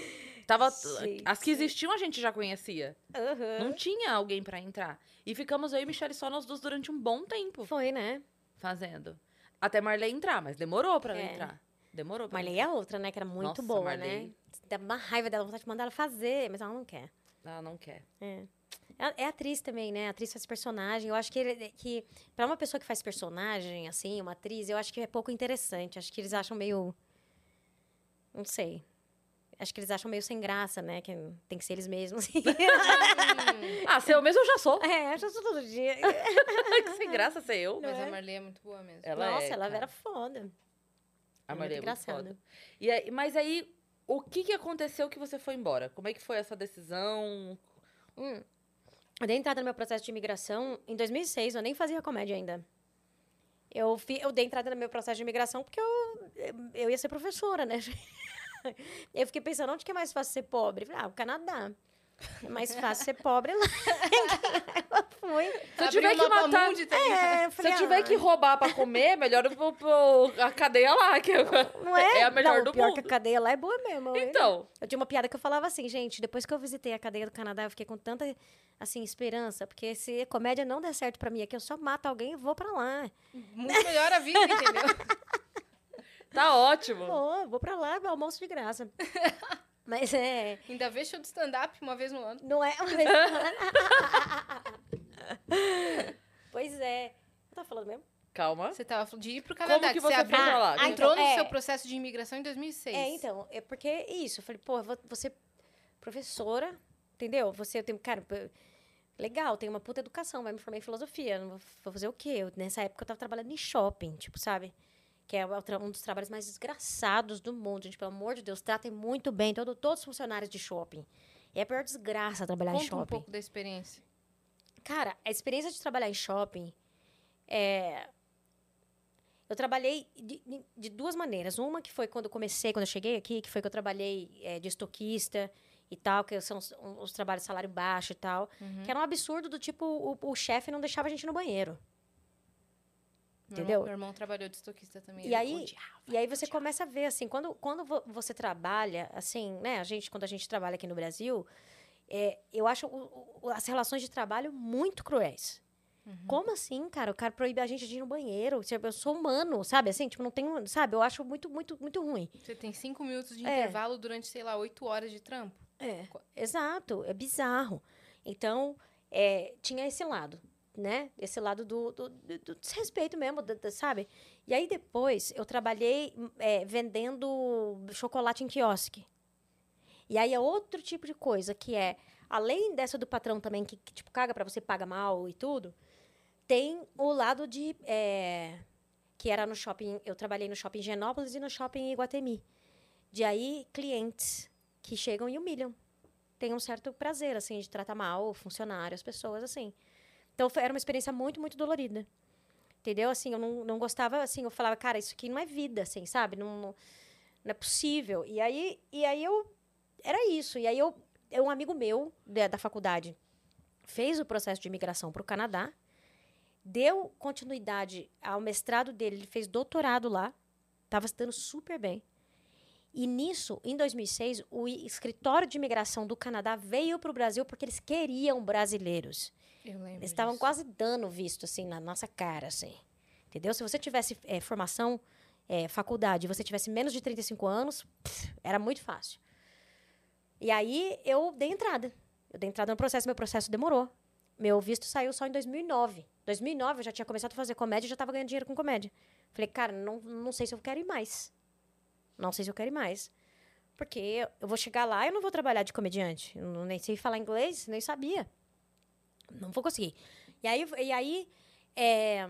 Tava, as que existiam a gente já conhecia. Aham. Não tinha alguém pra entrar. E ficamos eu e Michelle só nós duas durante um bom tempo Foi, né? fazendo. Até Marley entrar, mas demorou pra ela É. entrar. Demorou pra Marley é outra, né? Que era muito Nossa, boa, Marley. né? Dá uma raiva dela, vontade de mandar ela fazer, mas ela não quer. Ela não quer. É. É, é atriz também, né? A atriz faz personagem. Eu acho que, ele- que para uma pessoa que faz personagem, assim, uma atriz, eu acho que é pouco interessante. Acho que eles acham meio. Não sei. Acho que eles acham meio sem graça, né? Que tem que ser eles mesmos. *laughs* Ah, ser eu mesmo eu já sou. é, acho isso todo dia. *laughs* que sem graça ser eu. Mas é? a Marley é muito boa mesmo. Ela Nossa, é, ela cara. era foda. A é Marley é muito foda. E aí, mas aí, o que que aconteceu que você foi embora? Como é que foi essa decisão? Hum. Eu dei entrada no meu processo de imigração em 2006, eu nem fazia comédia ainda. Eu, fi, eu dei entrada no meu processo de imigração porque eu, eu ia ser professora, né? *laughs* *laughs* Eu fiquei pensando, onde que é mais fácil ser pobre? Falei, ah, o Canadá. É mais fácil ser pobre lá. eu *laughs* fui. Se eu tiver que matar... tá? É, eu Se falei, eu tiver ah, que roubar pra comer, melhor eu vou pro a cadeia lá, que eu- Não é? é a melhor não, do pior mundo. que a cadeia lá é boa mesmo. Então, Eu tinha uma piada que eu falava assim, gente, depois que eu visitei a cadeia do Canadá, eu fiquei com tanta, assim, esperança, porque se a comédia não der certo pra mim aqui, eu só mato alguém e vou pra lá. Muito melhor a vida, entendeu? *laughs* tá ótimo. Vou, vou pra lá, almoço de graça. *laughs* Mas é, Ainda vê show de stand-up uma vez no ano. não é... *laughs* pois é. Eu tava falando mesmo? Calma. Você tava falando de ir pro Canadá. Como que você abriu- foi pra lá? Ah, entrou Então, no é. seu processo de imigração em 2006. É, então, é porque é isso. Eu falei, pô, eu vou- você... professora, entendeu? Você tem, cara, legal, tem uma puta educação, vai me formar em filosofia, não vou, vou fazer o quê? Eu, nessa época eu tava trabalhando em shopping, tipo, sabe? Que é um dos trabalhos mais desgraçados do mundo, gente, pelo amor de Deus, tratem muito bem todo, todos os funcionários de shopping. É a pior desgraça trabalhar em Conta um shopping. pouco da experiência. Cara, a experiência de trabalhar em shopping é. Eu trabalhei de, de- duas maneiras. Uma que foi quando eu comecei, quando eu cheguei aqui, que foi que eu trabalhei é, de estoquista e tal, que são os, os trabalhos de salário baixo e tal. Que era um absurdo do tipo, o, o chefe não deixava a gente no banheiro. Meu Entendeu? Irmão, meu irmão trabalhou de estoquista também. E ele aí- odiava, E aí você odiava. começa a ver, assim, quando, quando vo- você trabalha, assim, né, a gente, quando a gente trabalha aqui no Brasil, é, eu acho o- o- as relações de trabalho muito cruéis. Como assim, cara? O cara proíbe a gente de ir no banheiro. Tipo, Eu sou humano, sabe? Assim, tipo, não tenho, sabe? Eu acho muito, muito, muito ruim. Você tem cinco minutos de É. intervalo durante, sei lá, oito horas de trampo. É. Exato, é bizarro. Então, é, tinha esse lado, né? Esse lado do, do, do- do desrespeito mesmo, da- da- sabe? E aí depois eu trabalhei é, vendendo chocolate em quiosque. E aí é outro tipo de coisa, que é, além dessa do patrão também, que, que, tipo, caga pra você, paga mal e tudo, tem o lado de. é, que era no shopping. Eu trabalhei no shopping Genópolis e no shopping Iguatemi. De aí, clientes que chegam e humilham. Tem um certo prazer, assim, de tratar mal o funcionário, as pessoas, assim. Então, foi- era uma experiência muito, muito dolorida. Entendeu? Assim, eu não, não gostava, assim, eu falava, cara, isso aqui não é vida, assim, sabe? Não, não, não é possível. E aí, e aí eu... Era isso. E aí eu... eu um amigo meu, da, da faculdade, fez o processo de imigração para o Canadá, deu continuidade ao mestrado dele, ele fez doutorado lá, estava se dando super bem. E nisso, em 2006, o escritório de imigração do Canadá veio para o Brasil porque eles queriam brasileiros. Eu lembro. Eles estavam quase dando visto, assim, na nossa cara, assim. Entendeu? Se você tivesse eh, formação, eh, faculdade, e você tivesse menos de 35 anos, pff, era muito fácil. E aí, eu dei entrada. Eu dei entrada no processo, meu processo demorou. Meu visto saiu só em 2009. 2009, eu já tinha começado a fazer comédia e já estava ganhando dinheiro com comédia. Falei, cara, não, não sei se eu quero ir mais. Não sei se eu quero ir mais. Porque eu vou chegar lá e eu não vou trabalhar de comediante. Eu nem sei falar inglês, nem sabia. Não vou conseguir. E aí, e aí, é,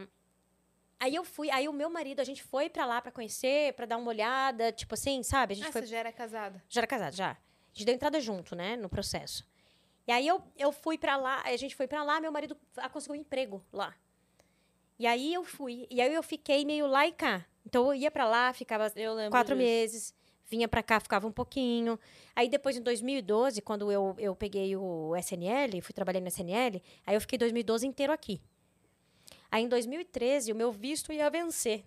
aí eu fui, aí o meu marido, a gente foi pra lá pra conhecer, pra dar uma olhada, tipo assim, sabe? A gente Ah, foi você já era casada. já era casado, já. A gente deu entrada junto, né, no processo. E aí eu, eu fui pra lá, a gente foi pra lá, meu marido conseguiu um emprego lá. E aí eu fui, e aí eu fiquei meio lá e cá. Então eu ia pra lá, ficava Eu lembro quatro disso. meses, vinha pra cá, ficava um pouquinho. Aí depois, em 2012, quando eu, eu peguei o SNL, fui trabalhar no SNL, aí eu fiquei 2012 inteiro aqui. Aí em 2013, o meu visto ia vencer.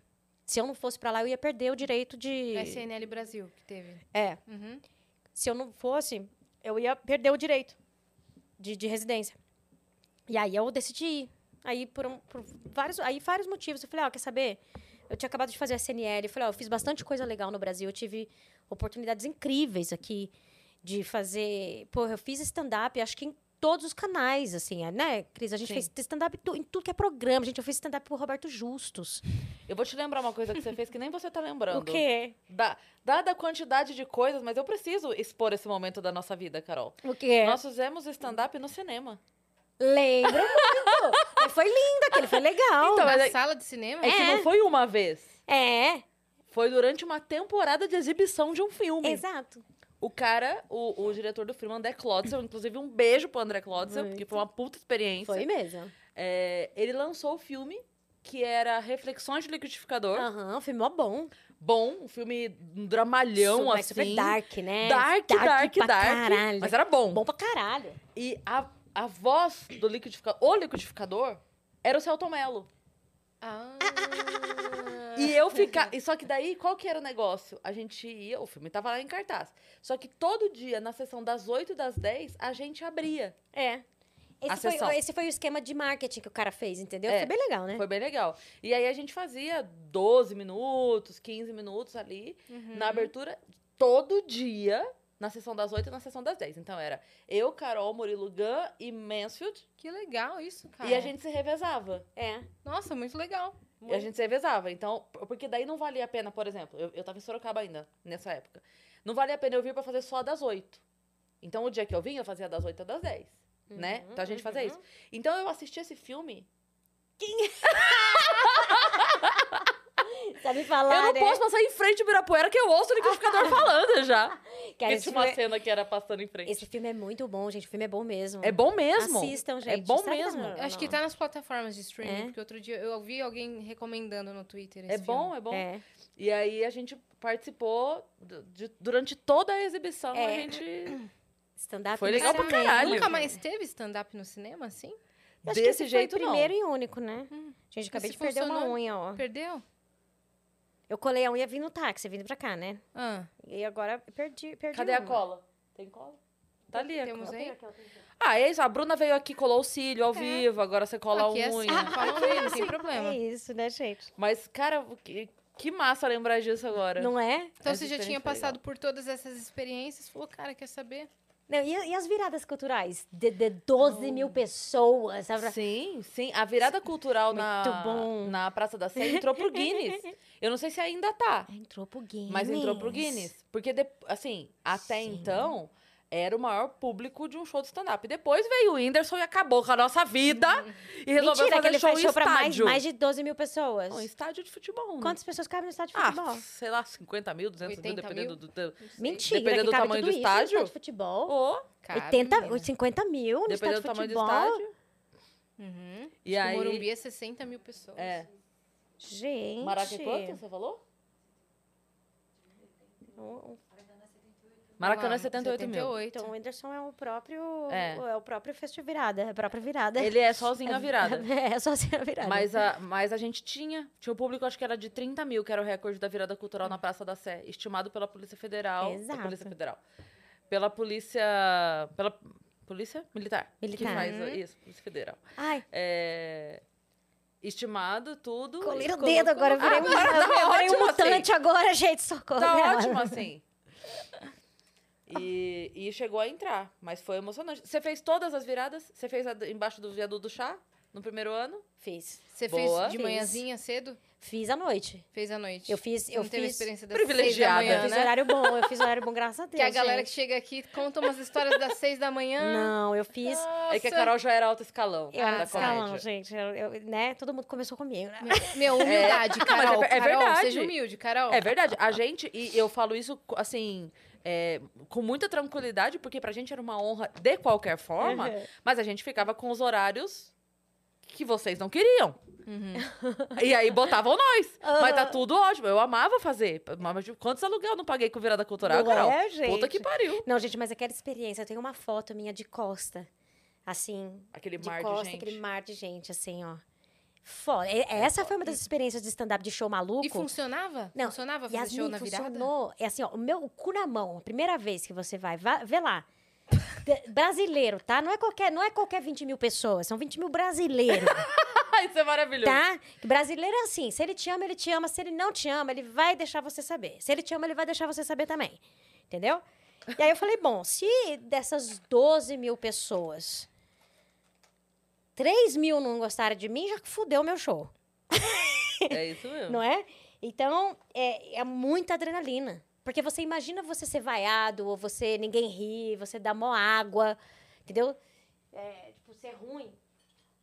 Se eu não fosse pra lá, eu ia perder o direito de. SNL Brasil, que teve. É, Uhum. se eu não fosse, eu ia perder o direito de, de residência. E aí eu decidi ir. Aí por, um- por vários, aí vários motivos. Eu falei, ó, quer saber? Eu tinha acabado de fazer a SNL. Eu falei, ó, eu fiz bastante coisa legal no Brasil. Eu tive oportunidades incríveis aqui de fazer... Pô, eu fiz stand-up, acho que em todos os canais, assim, né, Cris? A gente Sim. fez stand-up em tu- em tudo que é programa. Gente, eu fiz stand-up pro Roberto Justus. Eu vou te lembrar uma coisa que você fez que nem você tá lembrando. O quê? Da, dada a quantidade de coisas, mas eu preciso expor esse momento da nossa vida, Carol. O quê? Nós fizemos stand-up no cinema. Lembro. Mas foi lindo aquele, foi legal. Então, Na mas sala de cinema? É que não foi uma vez. É, Foi durante uma temporada de exibição de um filme. exato. O cara, o, o diretor do filme, André Klotzel, inclusive um beijo pro André Klotzel, Muito. porque foi uma puta experiência. Foi mesmo. É, ele lançou o filme, que era Reflexões de Liquidificador. Aham, um filme mó bom. Bom, um filme um dramalhão, super, assim. super dark, né? Dark, dark, pra dark. caralho. Mas era bom. Bom pra caralho. E a, a voz do liquidificador, o liquidificador, era o Celton Mello. Ah. E eu ficava. E só que daí, qual que era o negócio? A gente ia, o filme tava lá em cartaz. Só que todo dia, na sessão das 8 e das 10, a gente abria. É. Esse foi, esse foi o esquema de marketing que o cara fez, entendeu? É, foi bem legal, né? Foi bem legal. E aí a gente fazia 12 minutos, 15 minutos ali, Uhum. na abertura, todo dia, na sessão das 8 e na sessão das 10. Então era eu, Carol, Murilo Gun e Mansfield. Que legal isso, cara. E a gente se revezava. É. Nossa, muito legal. E a gente se revezava. Então, porque daí não valia a pena, por exemplo, eu, eu tava em Sorocaba ainda, nessa época. Não valia a pena eu vir pra fazer só das 8. Então o dia que eu vim, eu fazia das 8 às 10. Né? Então a gente fazia isso. Então eu assisti esse filme. *laughs* *laughs* Sabe falar, eu não né? posso passar em frente ao Ibirapuera que eu ouço o liquidificador *laughs* falando já. Cara, esse, tinha uma filme, cena que era passando em frente. esse filme é muito bom, gente. O filme é bom mesmo. É bom mesmo. Assistam, gente. É bom Sabe mesmo. Acho que não. tá nas plataformas de streaming, É? porque outro dia eu ouvi alguém recomendando no Twitter esse É bom, filme. é bom. É. E aí a gente participou de- durante toda a exibição. A É. gente. *clears throat* Stand-up Foi legal pra caralho. Nunca mais teve stand-up no cinema, assim? Eu acho que Desse esse jeito, foi o não. primeiro e único, né? Hum. Gente, acabei de perder uma funcionou? unha, ó. Perdeu? Eu colei a unha vindo no táxi, vindo pra cá, né? Ah, E agora eu perdi, perdi Cadê a uma. cola? Tem cola? Tá ali a temos cola. aí? Ah, é isso. A Bruna veio aqui, colou o cílio ao vivo, agora você cola Aqui a é assim, unha. falam aí, não tem *laughs* problema. É isso, né, gente? Mas, cara, que, que massa lembrar disso agora. Não é? Então Essa você já tinha passado legal. por todas essas experiências, falou, cara, quer saber? Não, e, e as viradas culturais? De, de 12 mil pessoas, sabe? Sim, sim. A virada cultural na, bom. na Praça da Sé entrou pro Guinness. *laughs* Eu não sei se ainda tá, Entrou pro Guinness. mas entrou pro Guinness. Porque, de- assim, até Sim. então, era o maior público de um show de stand-up. Depois veio o Whindersson e acabou com a nossa vida. E resolveu Mentira, que fazer ele show faz em show pra mais, estádio. mais de 12 mil pessoas. Em estádio de futebol, né? Quantas pessoas cabem no estádio de Ah, futebol? sei lá, 50 mil, 200 mil, 80 dependendo mil? do... do Mentira, Dependendo que do tamanho tudo do isso no estádio. de futebol. Cabe, 80, menina. 50 mil no dependendo estádio do de tamanho do futebol. estádio. Uhum. E Acho que aí... o Morumbi é 60 mil pessoas. É. Gente. Maraca quanto, você falou? Um- um- Maracanã é Lá, 78 mil. 78. Então o Whindersson é o próprio. É. É, o próprio festival virada. É a própria virada. Ele é sozinho a *laughs* virada. É, só assim a virada. Mas a, mas a gente tinha. Tinha o público, acho que era de 30 mil, que era o recorde da virada cultural na Praça da Sé, estimado pela Polícia Federal. Exato. Polícia Federal. Pela Polícia. Pela Polícia Militar. Que Militar. faz Uhum. isso, Polícia Federal. Ai, É, Estimado, tudo. colei colocou- dedo agora. Virei, Ah, um, agora eu tá virei um ótimo mutante assim. agora, gente. Socorro. Tá dela. ótimo assim. E, e chegou a entrar, mas foi emocionante. Você fez todas as viradas? Você fez embaixo do viaduto do chá? No primeiro ano? Fiz. Você Boa. fez de manhãzinha cedo? Fiz à noite. Fez à noite? Eu fiz. Eu não fiz. experiência das Privilegiada. seis da Eu manhã, fiz né? horário bom, eu fiz horário bom, graças a Deus. Que a galera que gente. chega aqui conta umas histórias das seis da manhã. Não, eu fiz. É que a Nossa. Carol já era alto escalão. Eu era escalão, comédia. gente. Eu, eu- né? Todo mundo começou comigo. né? Meu, humildade, Não, mas é Carol. ver- é Carol, verdade. Seja humilde, Carol. É verdade. A gente, e eu falo isso assim, é, com muita tranquilidade, porque pra gente era uma honra de qualquer forma, Uhum. mas a gente ficava com os horários que vocês não queriam. Uhum. *laughs* E aí botavam nós. Mas tá tudo ótimo. Eu amava fazer. Mas quantos aluguel eu não paguei com virada cultural, Não Carol? é, gente? Puta que pariu. Não, gente, mas aquela experiência, eu tenho uma foto minha de costa. Assim, Aquele de mar costa, de gente. aquele mar de gente, assim, ó. Foda. E- Essa foi uma das experiências de stand-up de show maluco. E funcionava? Não, funcionava fazer Yasmin, show na virada? funcionou. É assim, ó, o meu o cu na mão, a primeira vez que você vai, vá, vê lá. De- brasileiro, tá? Não é, qualquer, não é qualquer 20 mil pessoas, são 20 mil brasileiros, *laughs* isso é maravilhoso. tá? Brasileiro é assim, se ele te ama, ele te ama, se ele não te ama, ele vai deixar você saber. Se ele te ama, ele vai deixar você saber também, entendeu? E aí eu falei, bom, se dessas 12 mil pessoas, 3 mil não gostaram de mim, já fudeu o meu show. *laughs* É isso mesmo. Não é? Então, é, é muita adrenalina. Porque você imagina você ser vaiado, ou você ninguém ri, você dá mó água, entendeu? É, tipo, ser ruim.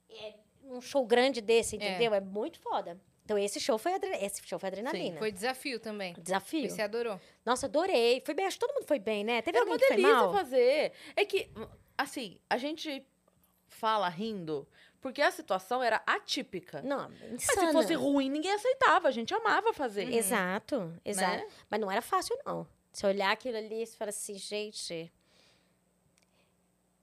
É, um show grande desse, entendeu? É, muito foda. Então, esse show foi, adre- esse show foi adrenalina. Foi desafio também. Desafio. Você adorou. Nossa, adorei. Foi bem, acho que todo mundo foi bem, né? Teve Era alguém uma que foi delícia mal? fazer. É que, assim, a gente fala rindo porque a situação era atípica. Não, Mas insana. se fosse ruim, ninguém aceitava. A gente amava fazer. Exato, exato. Né? Mas não era fácil, não. Você olhar aquilo ali e falar assim, gente...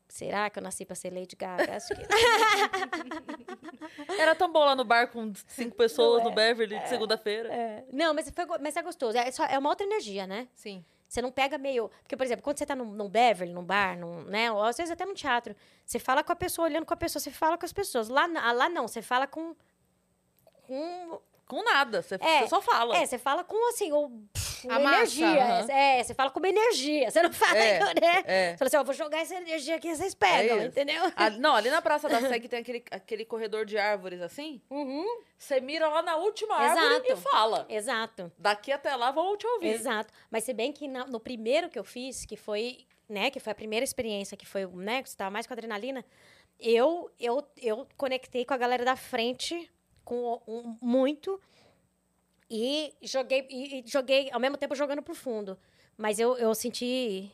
Será que eu nasci pra ser Lady Gaga? Acho que... *laughs* Era tão bom lá no bar com cinco pessoas Não no Beverly de segunda-feira. É. Não, mas, foi, mas é gostoso. É, só, é uma outra energia, né? Sim. Você não pega meio. Porque, por exemplo, quando você tá num, num Beverly, num bar, num, né? Ou às vezes até num teatro, você fala com a pessoa, olhando com a pessoa, você fala com as pessoas. Lá, lá não, você fala com. com Com nada. Você É, você só fala. é, você fala com assim, A uma massa, energia. aham. É, você fala com uma energia. Você não fala, É, né? é. Você fala assim, ó, vou jogar essa energia aqui, vocês pegam, isso. entendeu? Ah, *laughs* não, ali na Praça da Sé que tem aquele, aquele corredor de árvores assim. Uhum. Você mira lá na última árvore Exato. e fala. Exato. Daqui até lá vão te ouvir. Exato. Mas se bem que na- no primeiro que eu fiz, que foi né, que foi a primeira experiência, que foi, né, que você tava mais com adrenalina, eu, eu, eu conectei com a galera da frente com um- muito e joguei, e, e joguei, ao mesmo tempo jogando pro fundo. Mas eu, eu senti,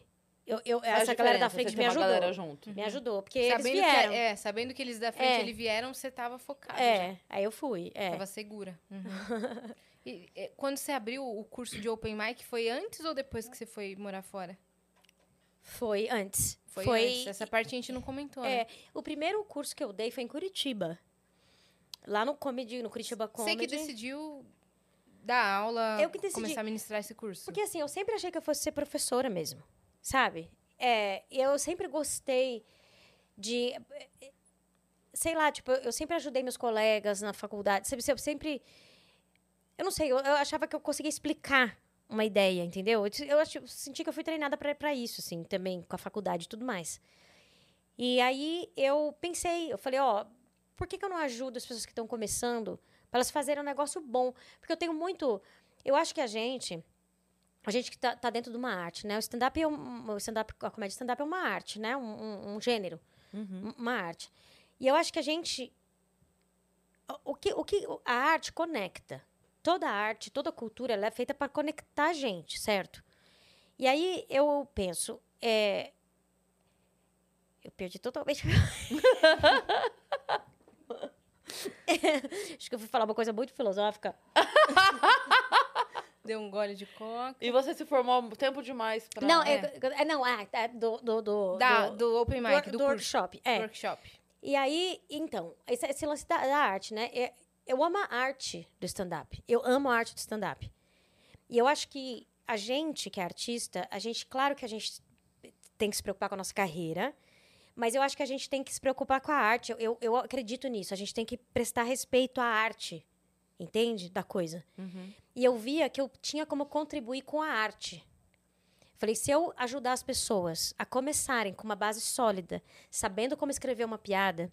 eu, eu, essa galera da frente você me ajudou. galera junto. Me ajudou, porque eles Sabendo que, vieram. é, sabendo que eles da frente É. ele vieram, você tava focado. já. É, aí eu fui. É. Tava segura. Uhum. *laughs* E, é, quando você abriu o curso de Open Mic, foi antes ou depois que você foi morar fora? Foi antes. Foi, Foi, antes. Essa parte a gente não comentou, é, né? o primeiro curso que eu dei foi em Curitiba. Lá no Comedy, no Curitiba Você Comedy. que decidiu dar aula, Eu que decidi. começar a ministrar esse curso. Porque assim, eu sempre achei que eu fosse ser professora mesmo, sabe? É, eu sempre gostei de. Sei lá, tipo, eu sempre ajudei meus colegas na faculdade. sabe? Eu sempre. Eu não sei, eu, eu achava que eu conseguia explicar uma ideia, entendeu? Eu, eu, eu senti que eu fui treinada pra isso, assim, também, com a faculdade e tudo mais. E aí eu pensei, eu falei, ó, por que, que eu não ajudo as pessoas que estão começando para elas fazerem um negócio bom? Porque eu tenho muito. Eu acho que a gente. A gente que tá, tá dentro de uma arte, né? O stand-up é um, o stand-up, a comédia stand-up é uma arte, né? Um, um- um gênero, um- uma arte. E eu acho que a gente o- o que, o que a arte conecta. Toda arte, toda cultura, ela é feita para conectar a gente, certo? E aí eu penso, é, eu perdi totalmente. *laughs* Acho que eu fui falar uma coisa muito filosófica. Deu um gole de coca. E você se formou há tempo demais pra... Não, é. é, não, ah, é do, do, do, Da, do, do Open Mic, do, do, do workshop. É. Workshop. E aí, então, esse, esse lance da, da arte, né? É- eu amo a arte do stand-up. Eu amo a arte do stand-up. E eu acho que a gente que é artista, a gente, claro que a gente tem que se preocupar com a nossa carreira, mas eu acho que a gente tem que se preocupar com a arte. Eu, eu, eu acredito nisso. A gente tem que prestar respeito à arte, entende? Da coisa. Uhum. E eu via que eu tinha como contribuir com a arte. Falei, se eu ajudar as pessoas a começarem com uma base sólida, sabendo como escrever uma piada,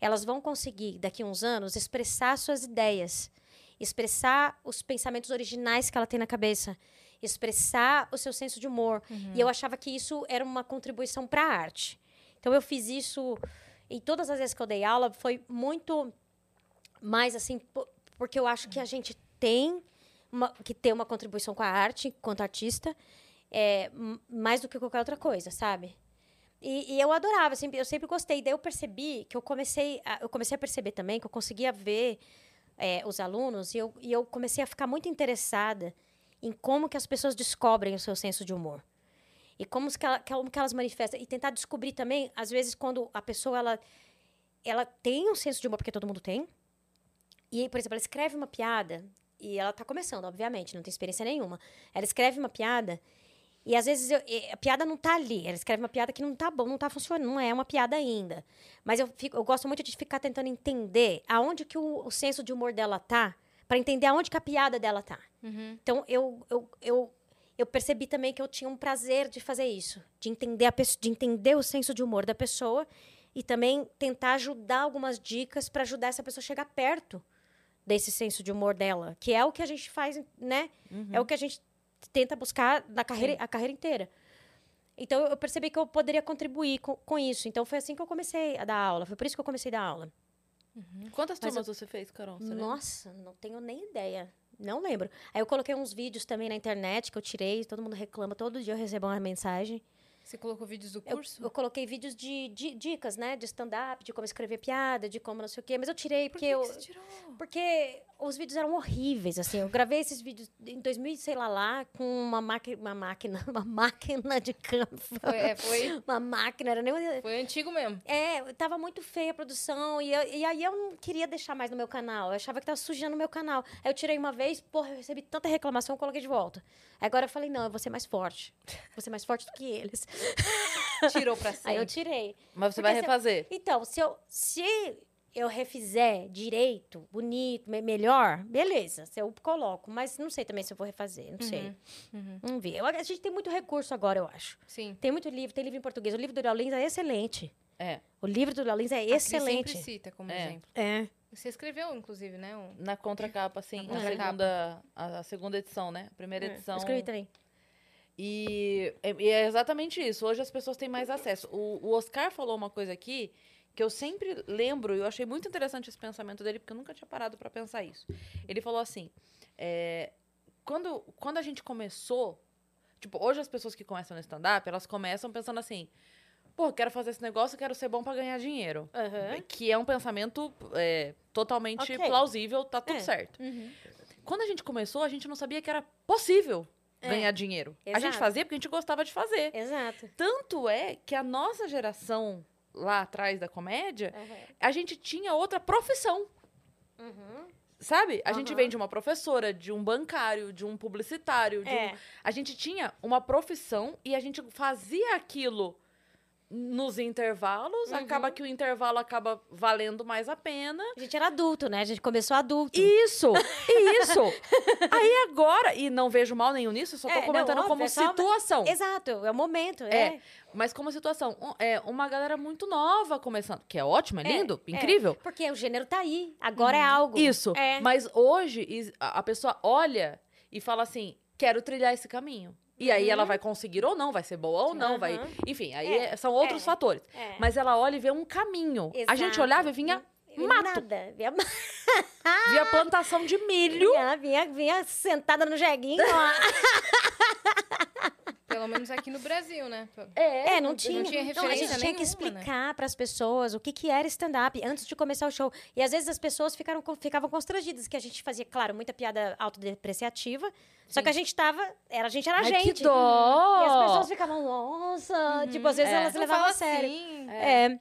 elas vão conseguir, daqui a uns anos, expressar suas ideias, expressar os pensamentos originais que ela tem na cabeça, expressar o seu senso de humor. E eu achava que isso era uma contribuição para a arte. Então eu fiz isso e todas as vezes que eu dei aula foi muito mais assim, po- porque eu acho que a gente tem uma, que ter uma contribuição com a arte enquanto artista, é, mais do que qualquer outra coisa, sabe? E, e eu adorava, sempre, eu sempre gostei. Daí eu percebi que eu comecei, a, eu comecei a perceber também que eu conseguia ver é, os alunos e eu, e eu comecei a ficar muito interessada em como que as pessoas descobrem o seu senso de humor. E como que, ela- como que elas manifestam. E tentar descobrir também, às vezes, quando a pessoa ela, ela tem um senso de humor, porque todo mundo tem. E, por exemplo, ela escreve uma piada, e ela está começando, obviamente, não tem experiência nenhuma. Ela escreve uma piada, e às vezes eu- a piada não tá ali. Ela escreve uma piada que não tá bom, não tá funcionando, não é uma piada ainda. Mas eu, fico, eu gosto muito de ficar tentando entender aonde que o, o senso de humor dela tá, para entender aonde que a piada dela tá. Uhum. Então, eu, eu, eu, eu percebi também que eu tinha um prazer de fazer isso, de entender, a de entender o senso de humor da pessoa e também tentar ajudar algumas dicas para ajudar essa pessoa a chegar perto desse senso de humor dela, que é o que a gente faz, né? É o que a gente tenta buscar na carreira, a carreira inteira. Então, eu percebi que eu poderia contribuir com, com isso. Então, foi assim que eu comecei a dar aula. Foi por isso que eu comecei a dar aula. Quantas Mas turmas você fez, Carol? Você lembra? Nossa, não tenho nem ideia. Não lembro. Aí eu coloquei uns vídeos também na internet que eu tirei, todo mundo reclama, todo dia eu recebo uma mensagem. Você colocou vídeos do Eu, curso? eu coloquei vídeos de, de dicas, né? De stand-up, de como escrever piada, de como não sei o quê. Mas eu tirei Por porque que, eu. que você tirou? Porque os vídeos eram horríveis, assim. Eu gravei esses vídeos em 2000, sei lá, lá, com uma, maqui uma máquina, *laughs* uma máquina de campo. Foi, é, foi, Uma máquina, era nem... uma- foi antigo mesmo. É, tava muito feia a produção. E, eu- e aí eu não queria deixar mais no meu canal. Eu achava que tava sujando o meu canal. Aí eu tirei uma vez, porra, eu recebi tanta reclamação, eu coloquei de volta. Agora eu falei, não, eu vou ser mais forte. Vou ser mais forte do que eles. Tirou pra sempre. *laughs* Aí eu tirei. Mas você Porque vai refazer. Então, se eu, se eu refizer direito, bonito, me- melhor, beleza. Se eu coloco. Mas não sei também se eu vou refazer. Não sei. uhum. Vamos ver. Eu- a gente tem muito recurso agora, eu acho. Sim. Tem muito livro, tem livro em português. O livro do Léo Lins é excelente. É. O livro do Léo Lins é A Cris excelente. sempre cita como É. exemplo. É. Você escreveu, inclusive, né? Um... Na contracapa, assim, Na a contracapa. segunda, a, a segunda edição, né? A primeira É, edição. Eu escrevi também. E é, e é exatamente isso. Hoje as pessoas têm mais acesso. O, o Oscar falou uma coisa aqui que eu sempre lembro, e eu achei muito interessante esse pensamento dele, porque eu nunca tinha parado para pensar isso. Ele falou assim: é, quando, quando a gente começou, tipo, hoje as pessoas que começam no stand-up, elas começam pensando assim. Pô, quero fazer esse negócio, quero ser bom para ganhar dinheiro. Aham. Que é um pensamento é, totalmente Ok. plausível, tá tudo É. certo. Uhum. Quando a gente começou, a gente não sabia que era possível É. ganhar dinheiro. A gente Exato. fazia porque a gente gostava de fazer. Exato. Tanto é que a nossa geração lá atrás da comédia, Aham. a gente tinha outra profissão. Uhum. Sabe? A gente Aham. vem de uma professora, de um bancário, de um publicitário, de um- É. A gente tinha uma profissão e a gente fazia aquilo nos intervalos. Uhum. Acaba que o intervalo acaba valendo mais a pena. A gente era adulto, né? A gente começou adulto. Isso! *laughs* Isso! Aí agora, e não vejo mal nenhum nisso, eu só tô É, não, comentando óbvio, como é só- situação. Exato, é o momento. É, É. Mas como situação, um- é uma galera muito nova começando, que é ótimo, é É, lindo, é. incrível. Porque o gênero tá aí. Agora é algo. Isso. É. Mas hoje a pessoa olha e fala assim: quero trilhar esse caminho. E aí ela vai conseguir ou não, vai ser boa ou não, vai. Uhum. Enfim, aí É, é- são outros é. fatores. É. Mas ela olha e vê um caminho. A gente Exato. olhava e vinha, mato. Nada. Vinha, *laughs* via plantação de milho. vinha, vinha, vinha sentada no jeguinho. *laughs* Pelo menos aqui no Brasil, né? É, É, não tinha. tinha Então, a referência gente tinha que né? explicar para as pessoas o que, que era stand-up antes de começar o show. E às vezes as pessoas ficaram, ficavam constrangidas, que a gente fazia, claro, muita piada autodepreciativa. Só que a gente tava. Era, a gente era a Ai, gente. que dó! E as pessoas ficavam, nossa. Tipo, às vezes É. elas Não levavam a sério. assim. É.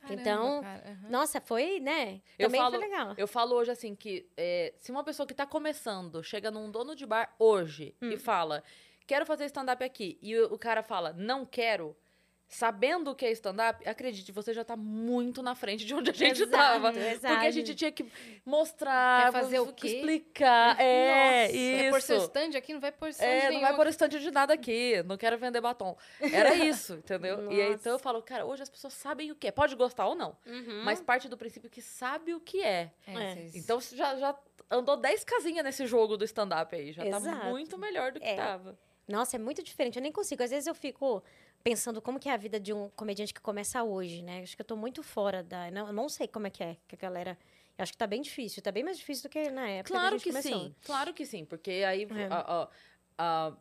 Caramba, Então, aham. Nossa, foi, né? Eu Também falo- foi legal. Eu falo hoje assim que é, se uma pessoa que tá começando chega num dono de bar hoje Hum. e fala, quero fazer stand-up aqui, e o, cara fala, não quero, sabendo o que é stand-up, acredite, você já tá muito na frente de onde a gente Exato, tava. exato. Porque a gente tinha que mostrar, Quer fazer o quê? explicar. É, Nossa, Vai pôr seu isso. stand aqui, não vai pôr stand É, não vai pôr estante de nada aqui, não quero vender batom. Era isso, entendeu? E aí, então eu Nossa. falo, cara, hoje as pessoas sabem o que é. Pode gostar ou não, Uhum. mas parte do princípio que sabe o que é. É, É. Então já, já andou 10 casinhas nesse jogo do stand-up aí. Já tá Exato. muito melhor do que É. tava. Nossa, é muito diferente. Eu nem consigo. Às vezes eu fico pensando como que é a vida de um comediante que começa hoje, né? Acho que eu tô muito fora da... Não, eu não sei como é que é, que a galera... Acho que tá bem difícil. Tá bem mais difícil do que na época Claro que que sim, claro que sim. Porque aí É. a- a- a-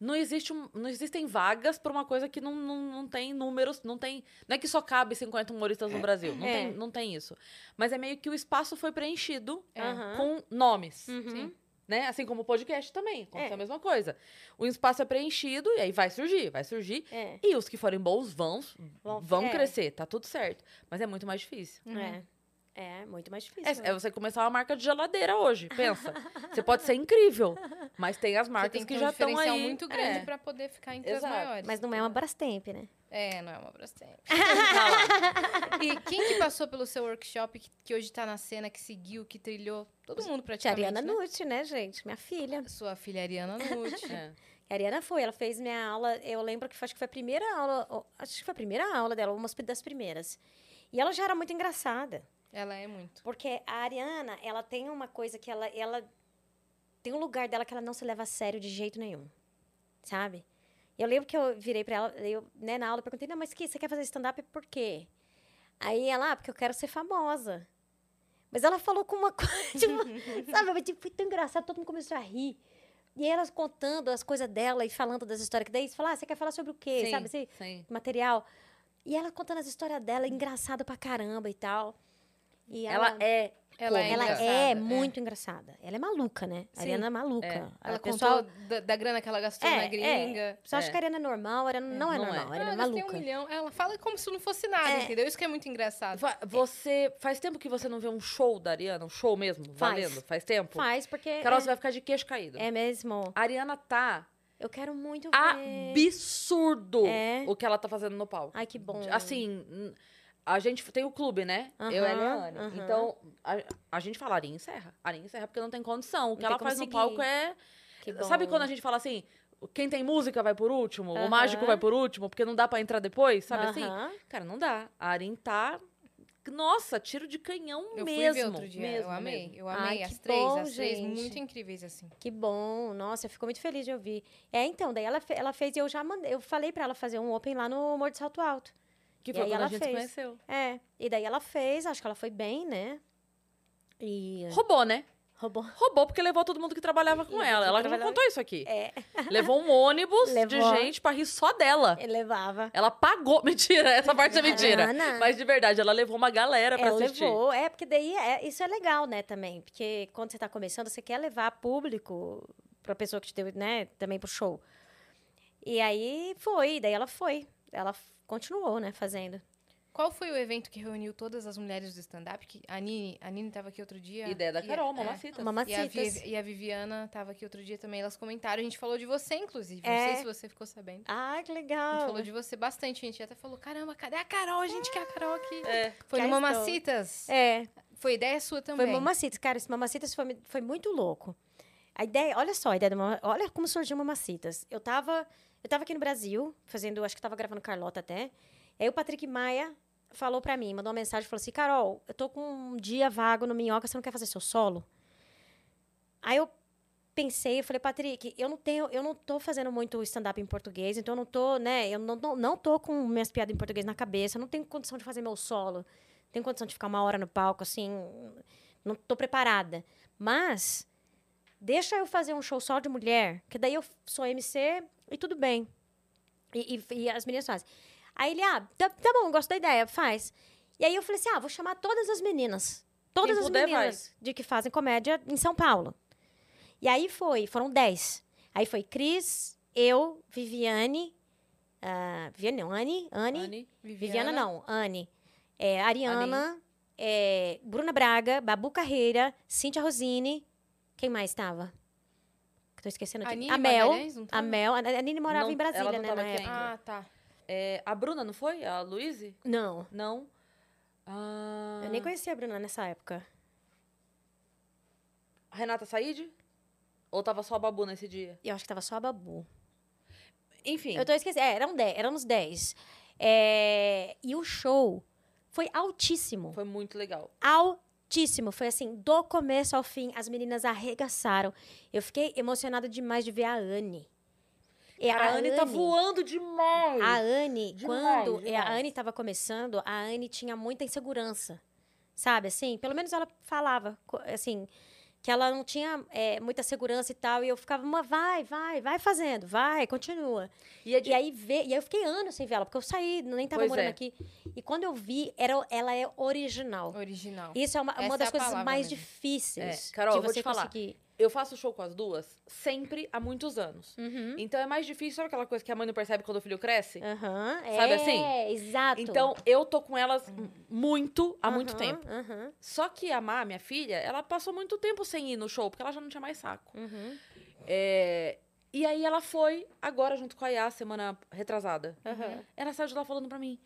não, existe um- não existem vagas pra uma coisa que não, não, não tem números, não tem. Não é que só cabe 50 humoristas no Brasil. Não, É. tem, não tem isso. Mas é meio que o espaço foi preenchido É. Com nomes. Uhum. Sim. Né? Assim como o podcast também. Acontece É. a mesma coisa. O espaço é preenchido e aí vai surgir, vai surgir. É. E os que forem bons vão, Vão- vão é. crescer, tá tudo certo. Mas é muito mais difícil. Uhum. É. É, muito mais difícil. É, é você começar uma marca de geladeira hoje, pensa. Você pode ser incrível, mas tem as Você marcas tem que que ter já um estão aí. muito grande É. pra poder ficar entre Exato. as maiores. Mas não é uma Brastemp, né? É, não é uma Brastemp. *laughs* E quem que passou pelo seu workshop, que, que hoje tá na cena, que seguiu, que trilhou? Todo mundo praticamente, Ariana né? Nucci, né, gente? Minha filha. Sua filha Ariana Nucci. *laughs* É. A Ariana foi, ela fez minha aula, eu lembro que foi, acho que foi a primeira aula, acho que foi a primeira aula dela, uma das primeiras. E ela já era muito engraçada. Ela é muito. Porque a Ariana, ela tem uma coisa que ela, ela tem um lugar dela que ela não se leva a sério de jeito nenhum, sabe? Eu lembro que eu virei pra ela, eu, né, na aula, eu perguntei, não, mas que, você quer fazer stand-up por quê? Aí ela, ah, porque eu quero ser famosa. Mas ela falou com uma *laughs* coisa, tipo, sabe? Mas, tipo, foi tão engraçado, todo mundo começou a rir. E aí elas contando as coisas dela e falando das histórias, que daí você fala, ah, você quer falar sobre o quê, Sim, sabe? Assim, sim. material. E ela contando as histórias dela, engraçado pra caramba e tal. E Ela é. Ela é ela é é. muito engraçada. Ela é maluca, né? A Sim. Ariana é maluca. É. A Ela pessoal, contou da, da grana que ela gastou É, na é. gringa. Você acha É. que a Ariana é normal? A Ariana não é não é. normal. A Ah, Ariana é eu gastei maluca. um milhão. Ela fala como se não fosse nada, É. entendeu? Isso que é muito engraçado. Você. Faz tempo que você não vê um show da Ariana? Um show mesmo? Faz. Valendo? Faz tempo? Faz, porque. Carol, é, você vai ficar de queixo caído. é mesmo. A Ariana tá Eu quero muito ver. absurdo É. o que ela tá fazendo no palco. Ai, que bom. Assim, a gente tem o clube, né? Eu e a Eliane. aham. Então, a, a gente fala, Arinha encerra. Arinha encerra porque não tem condição. O que ela faz no seguir. palco é. Sabe quando a gente fala assim? Quem tem música vai por último, o Aham. mágico vai por último, porque não dá pra entrar depois, sabe assim? Cara, não dá. A Arin tá Nossa, tiro de canhão Eu mesmo. fui ver outro dia. mesmo, eu amei. mesmo. Eu Ai, amei que as três. bom, as três gente. muito incríveis, assim. Que bom. Nossa, eu fico muito feliz de ouvir. É, então, daí ela, fe- ela fez e eu já mandei. Eu falei pra ela fazer um open lá no Morro de Salto Alto. Que E foi aí quando a ela gente fez. conheceu. É. E daí ela fez, acho que ela foi bem, né? E. Roubou, né? Roubou. Roubou porque levou todo mundo que trabalhava com Isso, ela. Ela trabalhava- contou isso aqui. É. Levou um ônibus de Levou. gente pra rir só dela. Ele levava. Ela pagou. *laughs* Mentira, essa parte é mentira. Mas de verdade, ela levou uma galera pra Ela assistir. levou, é, porque daí é, isso é legal, né, também. Porque quando você tá começando, você quer levar público pra pessoa que te deu, né, também pro show. E aí foi, daí ela foi. Ela continuou, né, fazendo. Qual foi o evento que reuniu todas as mulheres do stand-up? Que a Nini, a Nini tava aqui outro dia. Ideia da e- Carol, é. Mamacitas. E a, Mamacitas. Vi- e a Viviana tava aqui outro dia também, elas comentaram. A gente falou de você, inclusive. Não É. sei se você ficou sabendo. Ai, que A gente legal. falou de você bastante. A gente até falou: caramba, cadê a Carol? A gente quer a Carol aqui. É. Foi no estou. Mamacitas. É, Foi ideia sua também. foi Mamacitas. Cara, esse Mamacitas foi, foi muito louco. A ideia, olha só, a ideia do Mama- olha como surgiu o Mamacitas. Eu tava, eu tava aqui no Brasil, fazendo, acho que tava gravando Carlota até. Aí o Patrick Maia falou pra mim, mandou uma mensagem, falou assim, Carol, eu tô com um dia vago no Minhoca, você não quer fazer seu solo? Aí eu pensei, eu falei, Patrick, eu não tenho, eu não tô fazendo muito stand-up em português, então eu não tô, né, eu não, não, não tô com minhas piadas em português na cabeça, eu não tenho condição de fazer meu solo, tenho condição de ficar uma hora no palco, assim, não tô preparada. Mas, deixa eu fazer um show só de mulher, que daí eu sou MC e tudo bem. E, e- e as meninas fazem. Aí ele, ah, tá, tá bom, gosto da ideia, faz. E aí eu falei assim, ah, vou chamar todas as meninas. Todas Quem as puder, meninas de que fazem comédia em São Paulo. E aí foi, foram dez. Aí foi Cris, eu, Viviane, ah, Viviane não, Anne, Anne, Anne. Viviana, não, Anne. É, Ariana, é, Bruna Braga, Babu Carreira, Cíntia Rosini. Quem mais estava? Tô esquecendo A de... Nini A Mel. A? Mel. A a Nini morava Não, em Brasília, né, na aqui época. Ah, tá. É, a Bruna, não foi? A Luíse? Não. Não. Ah, Eu nem conhecia a Bruna nessa época. A Renata Said? Ou tava só a Babu nesse dia? Eu acho que tava só a Babu. Enfim. Eu tô esquecendo. É, eram 10, éramos 10. É, e o show foi altíssimo. Foi muito legal. altíssimo. Foi assim, do começo ao fim, as meninas arregaçaram. Eu fiquei emocionada demais de ver a Anne. E Cara, a Anne tá voando demais. A Anne, Demais, quando é, a demais. Anne estava começando, a Anne tinha muita insegurança. Sabe, assim? Pelo menos ela falava, assim, que ela não tinha é, muita segurança e tal. E eu ficava, uma, vai, vai, vai fazendo, vai, continua. E é de- E aí, vê, e aí eu fiquei anos sem ver ela, porque eu saí, nem tava Pois morando é. aqui. E quando eu vi, era, ela é original. Original. Isso é uma, uma é das coisas palavra mais difíceis É, Carol, de eu vou você te falar. conseguir. Eu faço show com as duas sempre há muitos anos. Uhum. Então é mais difícil, sabe aquela coisa que a mãe não percebe quando o filho cresce? Aham, Sabe é, assim? exato. Então eu tô com elas muito, há muito Aham, tempo. Só que a Má, minha filha, ela passou muito tempo sem ir no show, porque ela já não tinha mais saco. uhum, É, E aí ela foi agora junto com a Yá, semana retrasada. Ela saiu de lá falando pra mim: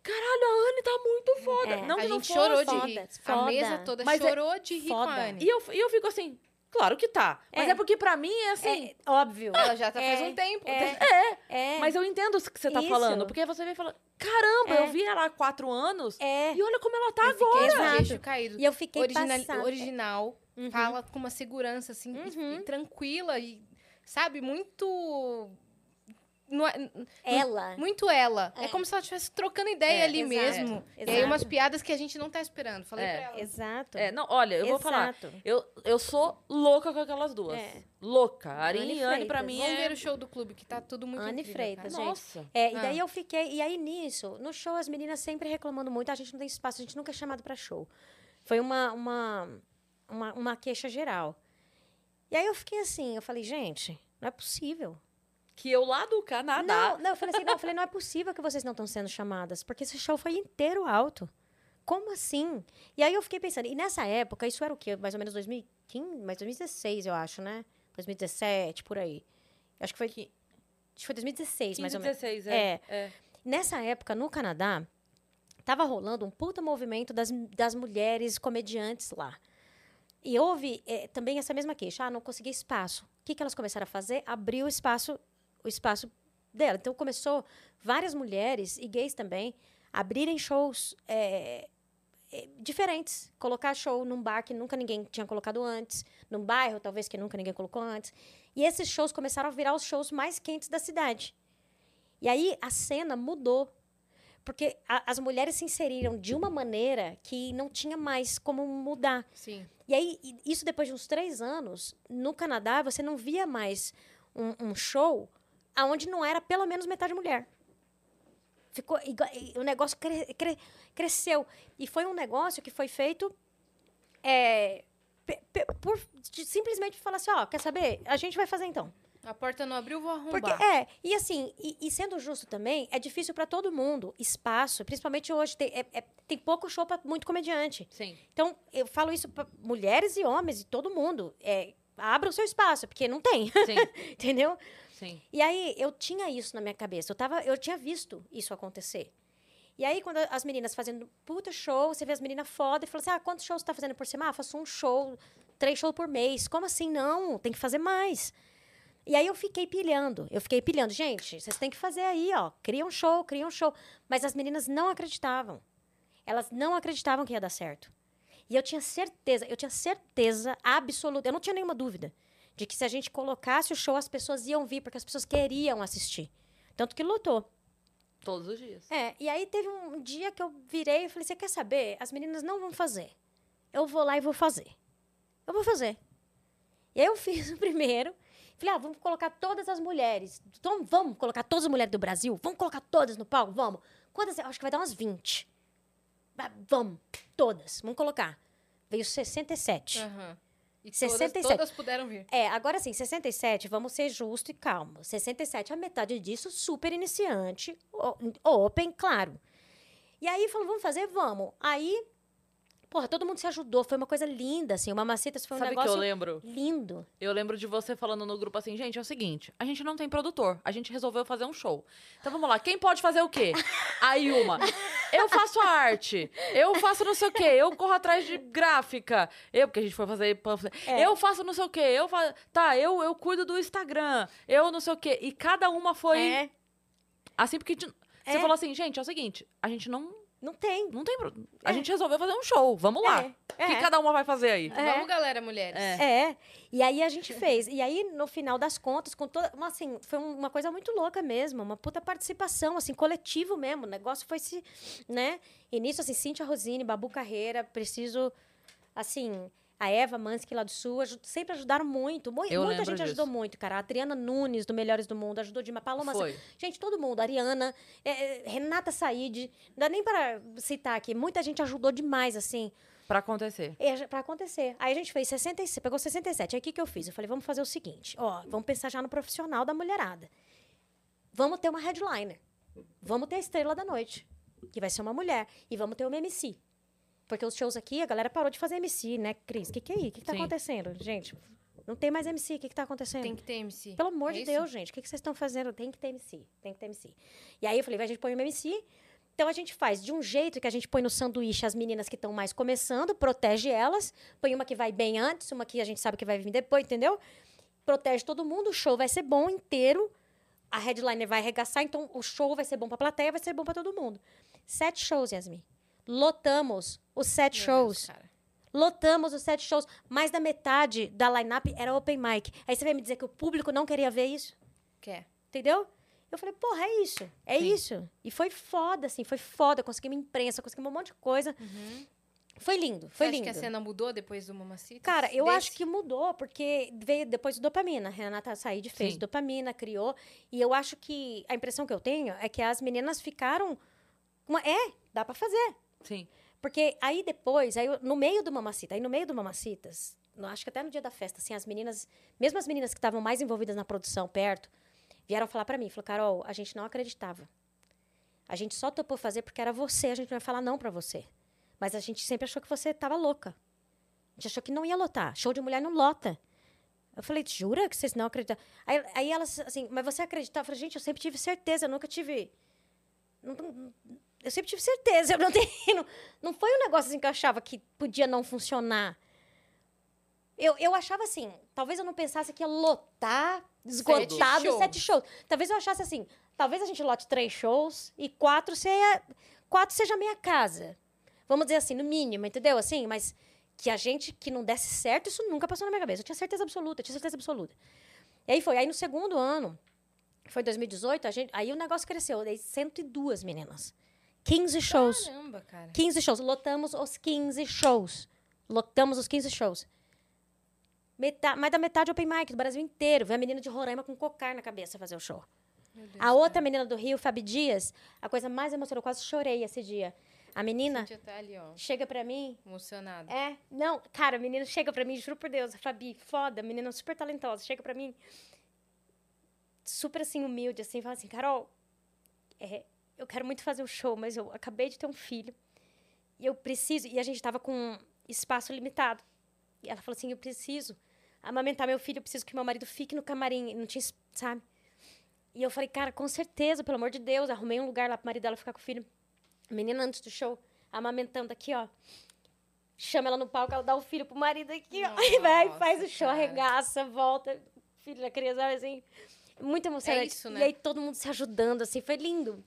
Caralho, a Anne tá muito foda. É, não a que não gente chorou de foda, rir. A foda. mesa toda Mas é chorou de rir com foda. a Anne. E eu, e eu fico assim, claro que tá. Mas é, É. porque pra mim é assim. É, óbvio. Ela já tá *laughs* É, faz um tempo. é. É, Mas eu entendo o que você tá Isso. falando. Porque você vem falando, caramba, É. eu vi ela há quatro anos é. e olha como ela tá Eu fiquei agora. de Exato. queixo caído. E eu fiquei Original, passada. original Uhum. fala com uma segurança, assim, e- Uhum. e tranquila e, sabe, muito... não é- Ela. muito ela. É. É. como se ela estivesse trocando ideia É, ali exato, mesmo. é, E aí exato. umas piadas que a gente não tá esperando. Falei É. pra ela. Exato. É, não, olha, eu vou falar. Exato. Eu, eu sou louca com aquelas duas. É. Louca. A Anne e Anne, pra mim, Vamos é... ver o show do clube, que tá tudo muito Anne incrível, Freitas, cara. gente. Nossa. É, e Ah. daí eu fiquei. E aí nisso, no show, as meninas sempre reclamando muito. "Ah, a gente não tem espaço, a gente nunca é chamado pra show. Foi uma, uma, uma, uma queixa geral. E aí eu fiquei assim, eu falei, gente, não é possível. Que eu lá do Canadá... Não, não, eu falei assim, não, eu falei, não é possível que vocês não estão sendo chamadas, porque esse show foi inteiro alto. Como assim? E aí eu fiquei pensando, e nessa época, isso era o quê? Mais ou menos 2015, mais 2016, eu acho, né? 2017, por aí. Acho que foi. Que- Acho que foi 2016, 15, mais ou menos. 16, é. é. Nessa época, no Canadá, tava rolando um puta movimento das, das mulheres comediantes lá. E houve eh, também essa mesma queixa. Ah, não consegui espaço. O que, que elas começaram a fazer? Abrir o espaço, o espaço dela. Então começou várias mulheres, e gays também, abrirem shows eh, eh, diferentes. Colocar show num bar que nunca ninguém tinha colocado antes, num bairro, talvez, que nunca ninguém colocou antes. E esses shows começaram a virar os shows mais quentes da cidade. E aí a cena mudou. Porque a- as mulheres se inseriram de uma maneira que não tinha mais como mudar. Sim. E aí, isso depois de uns três anos, no Canadá, você não via mais um, um show aonde não era pelo menos metade mulher. Ficou, e o negócio cre- cre- cresceu. E foi um negócio que foi feito é, pe- pe- por de simplesmente falar assim, ó, quer saber? A gente vai fazer então. A porta não abriu, vou arrombar. Porque é, e assim, e, e sendo justo também, é difícil para todo mundo espaço, principalmente hoje, tem, é- é- tem pouco show para muito comediante. Sim. Então, eu falo isso para mulheres e homens e todo mundo. É, abra o seu espaço, porque não tem, Sim. *laughs* entendeu? Sim. E aí, eu tinha isso na minha cabeça. Eu, tava, eu tinha visto isso acontecer. E aí, quando as meninas fazendo puta show, você vê as meninas foda e fala assim: ah, quantos shows você tá fazendo por semana? Ah, faço um show, três shows por mês. Como assim? Não, tem que fazer mais. E aí eu fiquei pilhando, eu fiquei pilhando. Gente, vocês têm que fazer aí, ó. Cria um show, cria um show. Mas as meninas não acreditavam. Elas não acreditavam que ia dar certo. E eu tinha certeza, eu tinha certeza absoluta, eu não tinha nenhuma dúvida, de que se a gente colocasse o show, as pessoas iam vir, porque as pessoas queriam assistir. Tanto que lotou. Todos os dias. É, e aí teve um dia que eu virei e falei: você quer saber? As meninas não vão fazer. Eu vou lá e vou fazer. Eu vou fazer. E aí eu *laughs* fiz o primeiro. Falei, ah, vamos colocar todas as mulheres. Então, vamos colocar todas as mulheres do Brasil? Vamos colocar todas no palco? Vamos. Quantas? Acho que vai dar umas 20. Ah, Vamos, todas. Vamos colocar. Veio 67. Aham. E 67. Todas, todas puderam vir. É, agora sim, 67, vamos ser justo e calmo. 67, a metade disso, super iniciante, open, claro. E aí falou, vamos fazer? Vamos. Aí, porra, todo mundo se ajudou, foi uma coisa linda, assim, o Mamacitas foi um Sabe o que negócio eu lembro? lindo. Eu lembro de você falando no grupo assim, gente, é o seguinte, a gente não tem produtor, a gente resolveu fazer um show. Então vamos lá, quem pode fazer o quê? *laughs* Aí uma, eu faço a arte, eu faço não sei o quê, eu corro atrás de gráfica, eu, porque a gente foi fazer panfleto, É. eu faço não sei o quê, eu faço, tá, eu, eu cuido do Instagram, eu não sei o quê, e cada uma foi É, assim, porque de- você É. falou assim, gente, é o seguinte, a gente não, não tem. não tem, pro- a É. gente resolveu fazer um show, vamos lá. É, O que é. cada uma vai fazer aí? É. Vamos, galera, mulheres. É. É, e aí a gente fez. E aí, no final das contas, com toda. Assim, foi um- uma coisa muito louca mesmo, uma puta participação, assim, coletivo mesmo. O negócio foi se. né? E nisso, assim, Cíntia Rosine, Babu Carreira, preciso. Assim. A Eva Mansky lá do Sul aju- sempre ajudaram muito. Mu- Eu muita gente disso. ajudou muito, cara. A Adriana Nunes, do Melhores do Mundo, ajudou demais. Paloma Foi. Gente, todo mundo. Ariana, é, é, Renata Said. Não dá nem para citar aqui. Muita gente ajudou demais, assim. Pra acontecer. É, pra acontecer. Aí a gente fez 67, pegou 67. Aí o que, que eu fiz? Eu falei, vamos fazer o seguinte: ó, vamos pensar já no profissional da mulherada. Vamos ter uma headliner. Vamos ter a estrela da noite, que vai ser uma mulher. E vamos ter uma MC. Porque os shows aqui, a galera parou de fazer MC, né, Cris? O que, que é aí? O que, que tá Sim. acontecendo? Gente, não tem mais MC. O que, que tá acontecendo? Tem que ter MC. Pelo amor É de isso? Deus, gente, o que, que vocês estão fazendo? Tem que ter MC, tem que ter MC. E aí eu falei, vai, a gente põe uma MC. Então a gente faz de um jeito que a gente põe no sanduíche as meninas que estão mais começando, protege elas, põe uma que vai bem antes, uma que a gente sabe que vai vir depois, entendeu? Protege todo mundo, o show vai ser bom inteiro, a headliner vai arregaçar, então o show vai ser bom pra plateia, vai ser bom pra todo mundo. Sete shows, Yasmin. Lotamos os sete Meu shows. Deus. Lotamos os sete shows. Mais da metade da line-up era open mic. Aí você vai me dizer que o público não queria ver isso? Quer. Entendeu? Eu falei, porra, é isso. É Sim. isso. E foi foda, assim, foi foda. Conseguimos imprensa, conseguimos um monte de coisa. Foi lindo, foi Você acha lindo. que a cena mudou depois do Mamacitas? Cara, eu Desse? acho que mudou, porque veio depois do dopamina. A Renata Said fez Sim. dopamina, criou. E eu acho que a impressão que eu tenho é que as meninas ficaram. Uma, é, dá pra fazer. Sim. Porque aí depois, aí no meio do Mamacita, aí no meio do Mamacitas, acho que até no dia da festa, assim, as meninas, mesmo as meninas que estavam mais envolvidas na produção perto, vieram falar pra mim, falou, Carol, a gente não acreditava. A gente só topou fazer porque era você, a gente não ia falar não pra você. Mas a gente sempre achou que você tava louca. A gente achou que não ia lotar. Show de mulher não lota. Eu falei, jura que vocês não acreditam? Aí, aí elas, assim, mas você acreditava? Eu falei, gente, eu sempre tive certeza, eu nunca tive. não- eu sempre tive certeza. Eu não, *laughs* tenho, não, foi um negócio assim que eu achava que podia não funcionar. Eu, eu achava assim, talvez eu não pensasse que ia lotar, esgotado, shows. sete shows. Talvez eu achasse assim, talvez a gente lote três shows e quatro seja, quatro seja a minha casa. Vamos dizer assim, no mínimo, entendeu? Assim, mas que a gente, que não desse certo, isso nunca passou na minha cabeça. Eu tinha certeza absoluta, eu tinha certeza absoluta. E aí foi. Aí no segundo ano, foi 2018, a gente, aí o negócio cresceu. Eu dei 102 meninas. 15 shows. Caramba, cara. 15 shows. Lotamos os 15 shows. Lotamos os 15 shows. Meta, mais da metade open mic do Brasil inteiro. Veio a menina de Roraima com cocar na cabeça fazer o show. Deus, A outra menina do Rio, Fabi Dias, a coisa mais emocionante, eu quase chorei esse dia. A menina tá ali, ó, chega pra mim. emocionada. É, não, cara, a menina chega pra mim, juro por Deus, a Fabi, foda, menina super talentosa, chega pra mim, super assim, humilde, assim, fala assim, Carol, é, eu quero muito fazer o show, mas eu acabei de ter um filho e eu preciso, e a gente tava com espaço limitado. E ela falou assim, eu preciso amamentar meu filho, eu preciso que meu marido fique no camarim, não tinha, sabe? E eu falei, cara, com certeza, pelo amor de Deus, arrumei um lugar lá pro marido dela ficar com o filho. A menina antes do show, amamentando aqui, ó. Chama ela no palco, ela dá o filho pro marido aqui, ó. E vai, faz o Nossa, show, cara. arregaça, volta. Filho da criança, assim. Muito emocionante. isso, né? E aí todo mundo se ajudando, assim, foi lindo.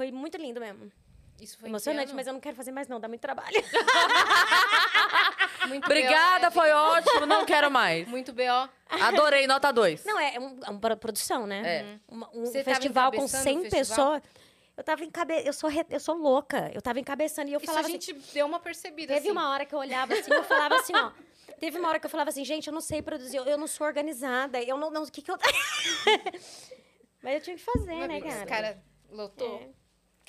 Foi muito lindo mesmo. Isso foi Emocionante, ano? mas eu não quero fazer mais, não, dá muito trabalho. *laughs* Muito Obrigada, BO, foi né? ótimo, não quero mais. Muito B.O. Adorei, nota 2. Não, é, um- é uma produção, né? É. Uma- um Você tava festival com encabeçando 100 o festival? pessoas. Eu tava encabe... eu sou re- eu sou louca. Eu tava encabeçando e eu Isso falava a assim, gente deu uma percebida, Teve assim. uma hora que eu olhava assim, eu falava assim, ó. Teve uma hora que eu falava assim, gente, eu não sei produzir, eu, não sou organizada, eu não, não o que que eu... *laughs* Mas eu tinha que fazer, Uma né, cara? cara lotou É.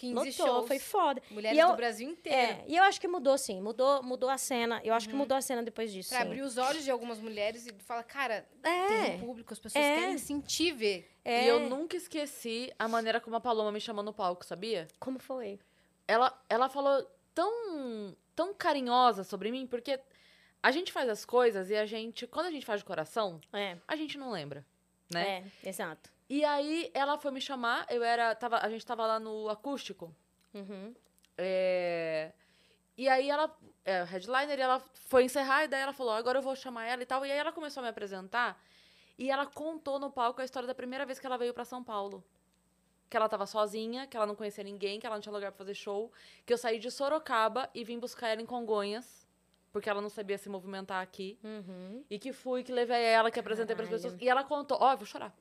15 Lotou, shows. foi foda. Mulheres E eu- do Brasil inteiro. É, e eu acho que mudou, sim. Mudou, mudou a cena. Eu acho que mudou a cena depois disso. Pra sim. abrir os olhos de algumas mulheres e falar, cara, É. tem um público, as pessoas É. querem sentir ver. É. E eu nunca esqueci a maneira como a Paloma me chamou no palco, sabia? Como foi? Ela, ela falou tão, tão carinhosa sobre mim, porque a gente faz as coisas e a gente, quando a gente faz de coração, É, a gente não lembra, né? é, exato. E aí ela foi me chamar, eu era, tava, a gente tava lá no acústico, Uhum. É, E aí ela, é, headliner, e ela foi encerrar, e daí ela falou, agora eu vou chamar ela e tal. E aí ela começou a me apresentar, e ela contou no palco a história da primeira vez que ela veio pra São Paulo. Que ela tava sozinha, que ela não conhecia ninguém, que ela não tinha lugar pra fazer show. Que eu saí de Sorocaba e vim buscar ela em Congonhas, porque ela não sabia se movimentar aqui. Uhum. E que fui, que levei ela, que apresentei pras pessoas. E ela contou, ó, eu vou chorar.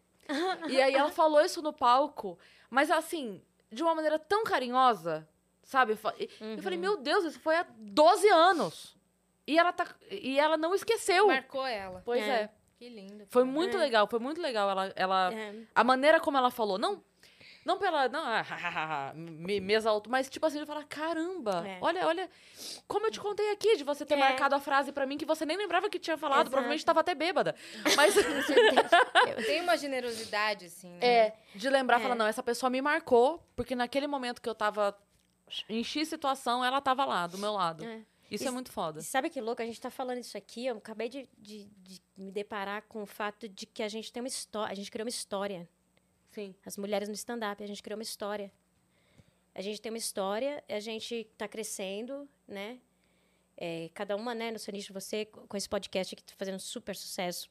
E aí ela falou isso no palco, mas assim, de uma maneira tão carinhosa, sabe? Eu fa- e- Eu falei, Uhum. meu Deus, isso foi há 12 anos. E ela, tá, e ela não esqueceu. Marcou ela. Pois É. é. Que lindo. Foi muito É. legal, foi muito legal ela, ela É. a maneira como ela falou, não não pela não ah, *laughs* me, me exaltou, mas tipo assim, ele fala, caramba, É. olha, olha como eu te contei aqui de você ter É. marcado a frase pra mim que você nem lembrava que tinha falado, Exato. provavelmente tava até bêbada. *laughs* Mas Tem uma generosidade, assim, né? É, de lembrar, É. falar, não, essa pessoa me marcou, porque naquele momento que eu tava em X situação, ela tava lá, do meu lado. É. Isso é Isso- muito foda. E sabe que louco? A gente tá falando isso aqui, eu acabei de, de- de me deparar com o fato de que a gente tem uma história, a gente criou uma história. Sim. As mulheres no stand-up, a gente criou uma história. A gente tem uma história, a gente tá crescendo, né? É, cada uma, né, no seu nicho, você co- com esse podcast que tá fazendo super sucesso.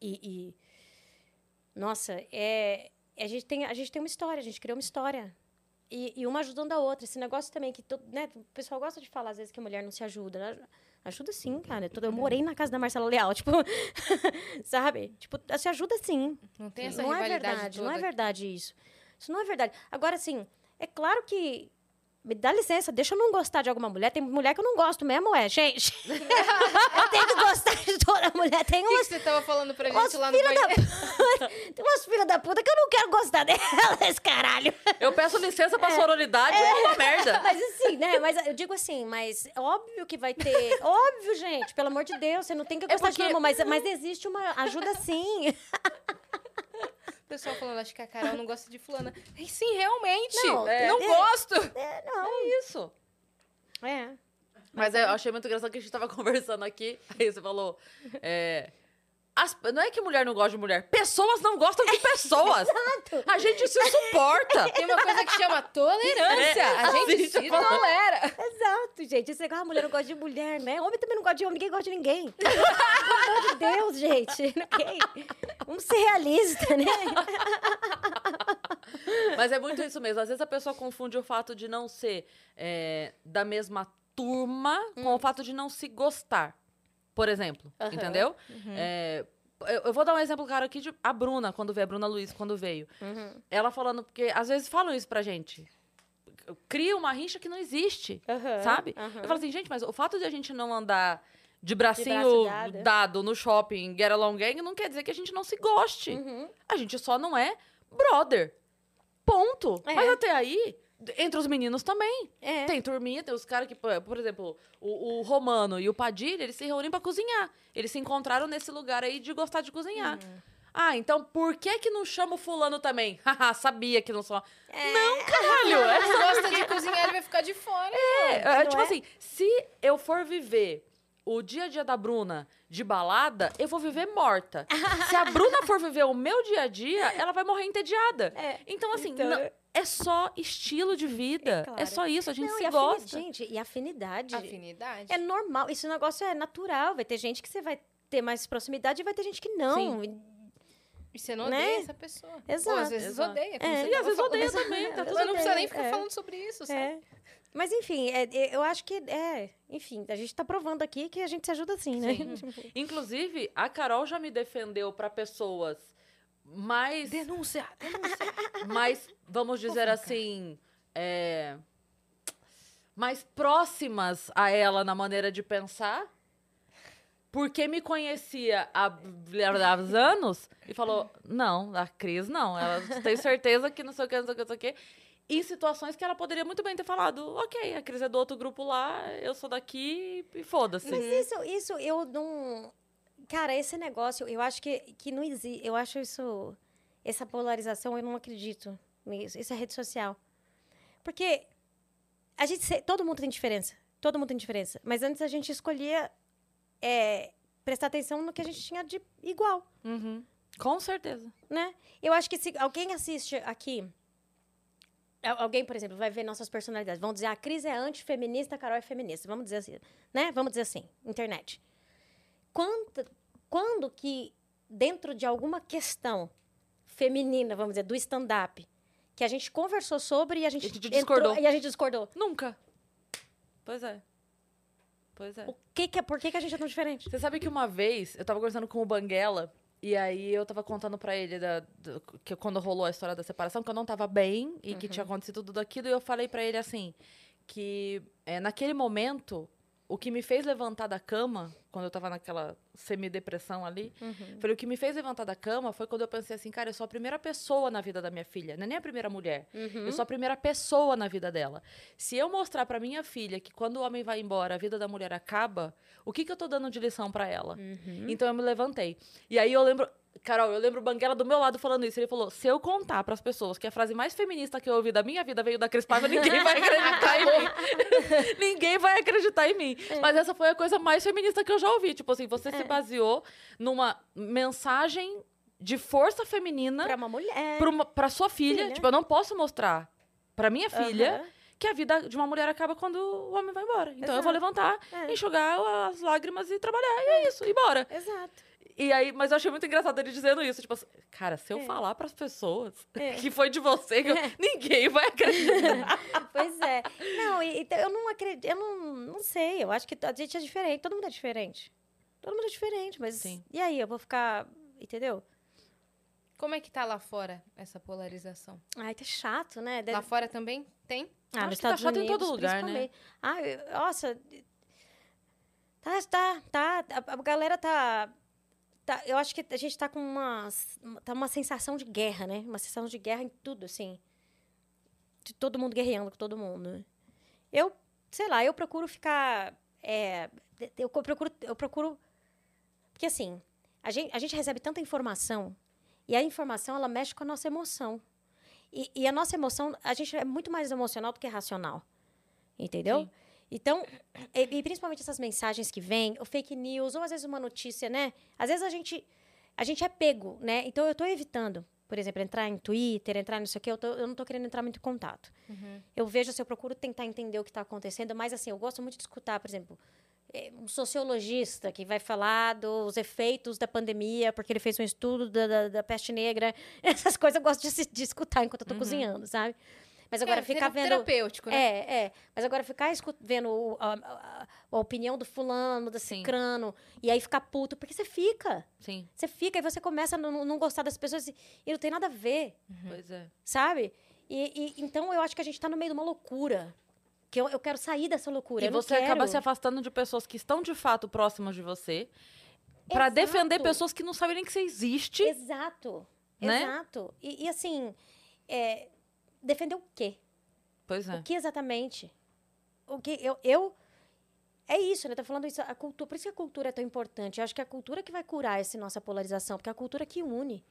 E, e- nossa, é, a, gente tem, a gente tem uma história, a gente criou uma história. E, e uma ajudando a outra. Esse negócio também que todo, né, o pessoal gosta de falar às vezes que a mulher não se ajuda. Ela Ajuda sim, cara. Eu morei na casa da Marcela Leal, *laughs* tipo, sabe? Tipo, se ajuda sim Não tem essa não é rivalidade verdade, toda. não é verdade isso. Isso não é verdade. Agora, assim, é claro que. Me dá licença, deixa eu não gostar de alguma mulher. Tem mulher que eu não gosto mesmo, é, gente. *laughs* eu tenho que gostar de toda mulher. Tem O que, umas, que você tava falando pra gente lá no filha da. Tem umas filhas da puta que eu não quero gostar delas, caralho. Eu peço licença pra sororidade, é uma merda. Mas assim, né? Mas eu digo assim, mas óbvio que vai ter. Óbvio, gente, pelo amor de Deus, você não tem que gostar de porque- todo mundo, mas, mas existe uma ajuda sim. *laughs* Pessoal falando, acho que a Carol não gosta de fulana. E sim, realmente. Não, Não, é- gosto. É, não. É isso. É. Mas eu achei muito engraçado que a gente tava *laughs* conversando aqui, aí você falou, é, as- não é que mulher não gosta de mulher. Pessoas não gostam de pessoas. *laughs* A gente se suporta. Tem uma coisa que chama tolerância. A gente se tolera. Gente. Esse negócio, a mulher não gosta de mulher, né? Homem também não gosta de homem, ninguém gosta de ninguém. Pelo amor de Deus, gente. *laughs* Ok? Vamos ser realistas, né? Mas é muito isso mesmo. Às vezes a pessoa confunde o fato de não ser é, da mesma turma com o fato de não se gostar. Por exemplo. Aham. Entendeu? É, eu, eu vou dar um exemplo, cara, aqui de a Bruna, quando veio, a Bruna Luiz, quando veio. Ela falando, porque às vezes falam isso pra gente. Cria uma rixa que não existe. Aham, Sabe? aham. Eu falo assim, gente, mas o fato de a gente não andar de bracinho braço dado. dado no shopping, get along gang, não quer dizer que a gente não se goste. Uhum. A gente só não é brother. Ponto. É. Mas até aí, entre os meninos também. É. Tem turminha, tem os caras que, por exemplo, o, o Romano e o Padilha, eles se reúnem pra cozinhar. Eles se encontraram nesse lugar aí de gostar de cozinhar. Uhum. Ah, então por que que não chama o fulano também? *laughs* Haha, sabia que não só. É. Não, caralho! É Ele gosta de cozinhar, ele vai ficar de fora. é, é, tipo é? assim, se eu for viver o dia a dia da Bruna de balada, eu vou viver morta. *laughs* se a Bruna for viver o meu dia a dia, ela vai morrer entediada. É, Então, assim, então- não- é só estilo de vida. É, claro. só isso, a gente Não, se e gosta. Gente, e afinidade. Afinidade. É normal. Esse negócio é natural. Vai ter gente que você vai ter mais proximidade e vai ter gente que não. E você não Né? odeia essa pessoa. Exato. Ou às vezes Exato. odeia. É. E às vezes falando. odeia também, tá *laughs* tudo Mas não precisa nem ficar é. falando sobre isso, sabe? É. Mas enfim, é- é- eu acho que é. Enfim, a gente tá provando aqui que a gente se ajuda assim, né? *laughs* Tipo, Inclusive, a Carol já me defendeu pra pessoas mais, Denúncia, denúncia. mais vamos dizer assim, é, mais próximas a ela na maneira de pensar. Porque me conhecia há há anos e falou: não, a Cris não. Ela tem certeza que não sei o que, não sei o que, não sei o que. Em situações que ela poderia muito bem ter falado: ok, a Cris é do outro grupo lá, eu sou daqui e foda-se. Mas isso, isso eu não. Cara, esse negócio, eu acho que, que não existe. Eu acho isso. Essa polarização, eu não acredito nisso. Isso é rede social. Porque a gente. Todo mundo tem diferença. Todo mundo tem diferença. Mas antes a gente escolhia é, prestar atenção no que a gente tinha de igual. Uhum. Com certeza. né? Eu acho que se alguém assiste aqui, al- alguém, por exemplo, vai ver nossas personalidades, vão dizer, a Cris é antifeminista, a Carol é feminista, vamos dizer assim, né? Vamos dizer assim, internet. Quando, quando que, dentro de alguma questão feminina, vamos dizer, do stand-up, que a gente conversou sobre e a gente, a gente entrou- discordou. e a gente discordou. Nunca. Pois é. Pois é. O que que é, por que, que a gente é tão diferente? Você sabe que uma vez eu tava conversando com o Banguela e aí eu tava contando pra ele da, do- que quando rolou a história da separação, que eu não tava bem e que tinha acontecido tudo aquilo, e eu falei pra ele assim: que é, naquele momento, o que me fez levantar da cama, quando eu tava naquela semidepressão ali, falei, o que me fez levantar da cama foi quando eu pensei assim, cara, eu sou a primeira pessoa na vida da minha filha, não é nem a primeira mulher. Eu sou a primeira pessoa na vida dela. Se eu mostrar pra minha filha que quando o homem vai embora, a vida da mulher acaba, o que, que eu tô dando de lição pra ela? Então eu me levantei. E aí eu lembro. Carol, eu lembro o Banguela do meu lado falando isso. Ele falou: se eu contar pras pessoas que a frase mais feminista que eu ouvi da minha vida veio da Cris Paiva, ninguém vai acreditar em mim. *laughs* ninguém vai acreditar em mim. Mas essa foi a coisa mais feminista que eu já ouvi. Tipo assim, você se baseou numa mensagem de força feminina Pra uma mulher. pra, uma, pra sua filha. Filha. Tipo, eu não posso mostrar pra minha filha Aham. que a vida de uma mulher acaba quando o homem vai embora. Então eu Exato. vou levantar, É. enxugar as lágrimas e trabalhar. E é isso, e bora. Exato. E aí, mas eu achei muito engraçado ele dizendo isso. Tipo assim, cara, se eu É. falar pras pessoas É. *laughs* que foi de você, eu- ninguém vai acreditar. *laughs* Pois é. Não, e- então, eu não acredito, eu não, não sei, eu acho que a gente é diferente, todo mundo é diferente. Todo mundo é diferente, mas Sim. e aí, eu vou ficar, entendeu? Como é que tá lá fora essa polarização? Ai, tá chato, né? Deve- Lá fora também tem? Ah, Acho nos que tá Estados chato em Unidos, todo lugar, né? Ah, nossa. Tá, tá, tá. A, a galera tá, tá. Eu acho que a gente tá com uma. Tá uma sensação de guerra, né? Uma sensação de guerra em tudo, assim. De todo mundo guerreando com todo mundo. Eu, sei lá, eu procuro ficar. é, eu procuro. Eu procuro. Porque assim, a gente, a gente recebe tanta informação. E a informação, ela mexe com a nossa emoção. E, e a nossa emoção, a gente é muito mais emocional do que racional. Entendeu? Sim. Então, e, principalmente essas mensagens que vêm, o fake news, ou às vezes uma notícia, né? Às vezes a gente. a gente é pego, né? Então eu tô evitando, por exemplo, entrar em Twitter, entrar não sei o quê, eu, tô- eu não tô querendo entrar muito em contato. Eu vejo, assim, eu procuro tentar entender o que está acontecendo, mas assim, eu gosto muito de escutar, por exemplo, eh, um sociologista que vai falar dos efeitos da pandemia, porque ele fez um estudo da, da, da peste negra. *laughs* Essas coisas eu gosto de, de escutar enquanto eu tô cozinhando, sabe? Mas agora é, ficar vendo. terapêutico, né? É, é. Mas agora ficar escu- vendo a, a- a opinião do fulano, do Sim. cicrano, e aí ficar puto, porque você fica. Sim, Você fica e você começa a não, não gostar das pessoas e, e não tem nada a ver, pois é. sabe? E, e- então eu acho que a gente tá no meio de uma loucura. Que eu, eu quero sair dessa loucura. E você acaba quero. se afastando de pessoas que estão de fato próximas de você pra Exato. defender pessoas que não sabem nem que você existe. Exato. né? Exato. E, e assim, é, defender o quê? Pois é. O que exatamente? O que eu, eu é isso, né? Tá falando isso, a cultura, por isso que a cultura é tão importante. Eu acho que é a cultura que vai curar essa nossa polarização, porque é a cultura que une.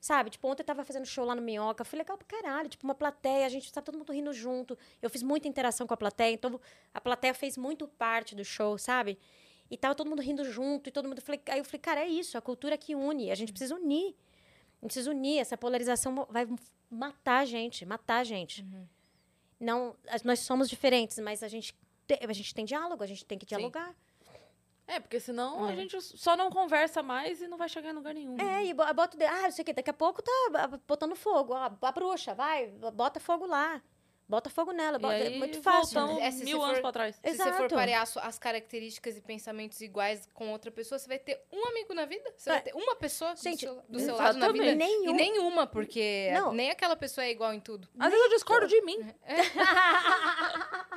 Sabe? Tipo, ontem eu tava fazendo show lá no Minhoca, foi legal pra caralho, tipo, uma plateia, a gente tá todo mundo rindo junto. Eu fiz muita interação com a plateia, então a plateia fez muito parte do show, sabe? E tava todo mundo rindo junto, e todo mundo. Aí eu falei, cara, é isso, a cultura que une, a gente precisa unir. A gente precisa unir, essa polarização vai matar a gente, matar a gente. Não, as- nós somos diferentes, mas a gente, te- a gente tem diálogo, a gente tem que dialogar. É, porque senão a É. gente só não conversa mais e não vai chegar em lugar nenhum. É, e bo- bota o dedo, ah, não sei o que, daqui a pouco tá ah, botando fogo, ó, a bruxa, vai, bota fogo lá, bota fogo nela, E bota, é aí, muito fácil. voltamos né? É, se mil você anos for- pra trás. Se você for Exato. parear as características e pensamentos iguais com outra pessoa, você vai ter um amigo na vida? Você vai É. ter uma pessoa Gente, do seu, do seu lado na vida? Nenhum. E nenhuma, porque Não. nem aquela pessoa é igual em tudo. Às vezes eu discordo de mim. *laughs*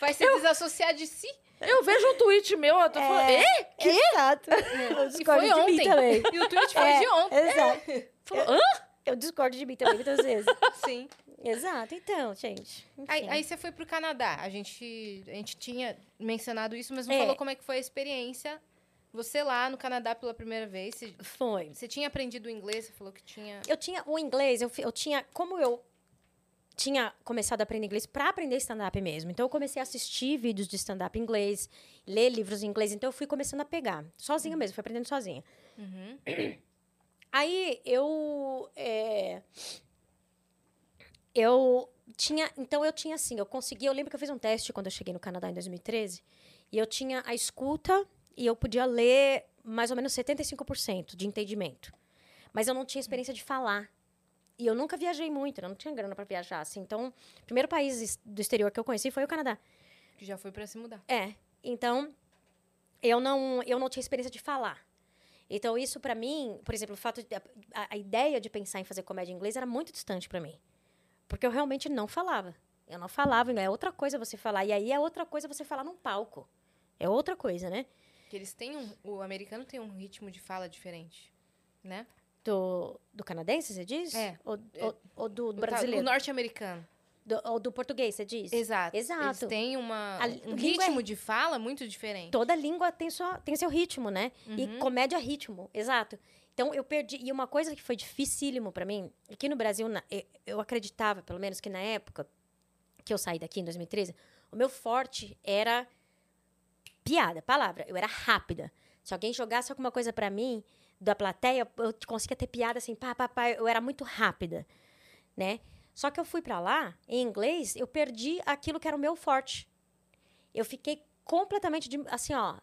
Vai se desassociar de si. Eu vejo um tweet meu, eu tô falando. É. "Ê?" Exato. Eu E discordo foi de mim ontem. também. E o tweet foi É, de ontem. Exato. Falou, Eu, eu discordo de mim também muitas vezes. Sim. Exato, então, gente. Aí, aí você foi pro Canadá. A gente, a gente tinha mencionado isso, mas não É. falou como é que foi a experiência. Você lá no Canadá pela primeira vez. Você, Foi. você tinha aprendido o inglês, você falou que tinha. Eu tinha o inglês, eu, eu tinha. Como eu tinha começado a aprender inglês para aprender stand-up mesmo. Então eu comecei a assistir vídeos de stand-up inglês, ler livros em inglês. Então eu fui começando a pegar. Sozinha mesmo, fui aprendendo sozinha. Uhum. Aí eu. é, eu tinha. Então eu tinha assim, eu consegui. Eu lembro que eu fiz um teste quando eu cheguei no Canadá em 2013. E eu tinha a escuta e eu podia ler mais ou menos 75% de entendimento. Mas eu não tinha experiência de falar. E eu nunca viajei muito, eu não tinha grana para viajar. Assim. Então, o primeiro país do exterior que eu conheci foi o Canadá. Que já foi pra se mudar. É. Então, eu não, eu não tinha experiência de falar. Então, isso pra mim, por exemplo, o fato de, a, a ideia de pensar em fazer comédia em inglês era muito distante pra mim. Porque eu realmente não falava. Eu não falava, é outra coisa você falar. E aí é outra coisa você falar num palco. É outra coisa, né? Que eles têm um. O americano tem um ritmo de fala diferente. Né? Do, do canadense, você diz? É. Ou, ou, ou do, brasileiro? O norte-americano. Do- ou do português, você diz? Exato. Exato. Eles têm uma, A um é- ritmo de fala muito diferente. Toda língua tem, sua, tem seu ritmo, né? Uhum. E comédia é ritmo, exato. Então eu perdi. E uma coisa que foi dificílimo pra mim, aqui no Brasil, na- eu acreditava, pelo menos, que na época que eu saí daqui em 2013, o meu forte era piada, palavra. Eu era rápida. Se alguém jogasse alguma coisa pra mim, da plateia, eu conseguia ter piada assim, pá, pá, pá. Eu era muito rápida, né? Só que eu fui pra lá, em inglês, eu perdi aquilo que era o meu forte. Eu fiquei completamente, de- assim, ó,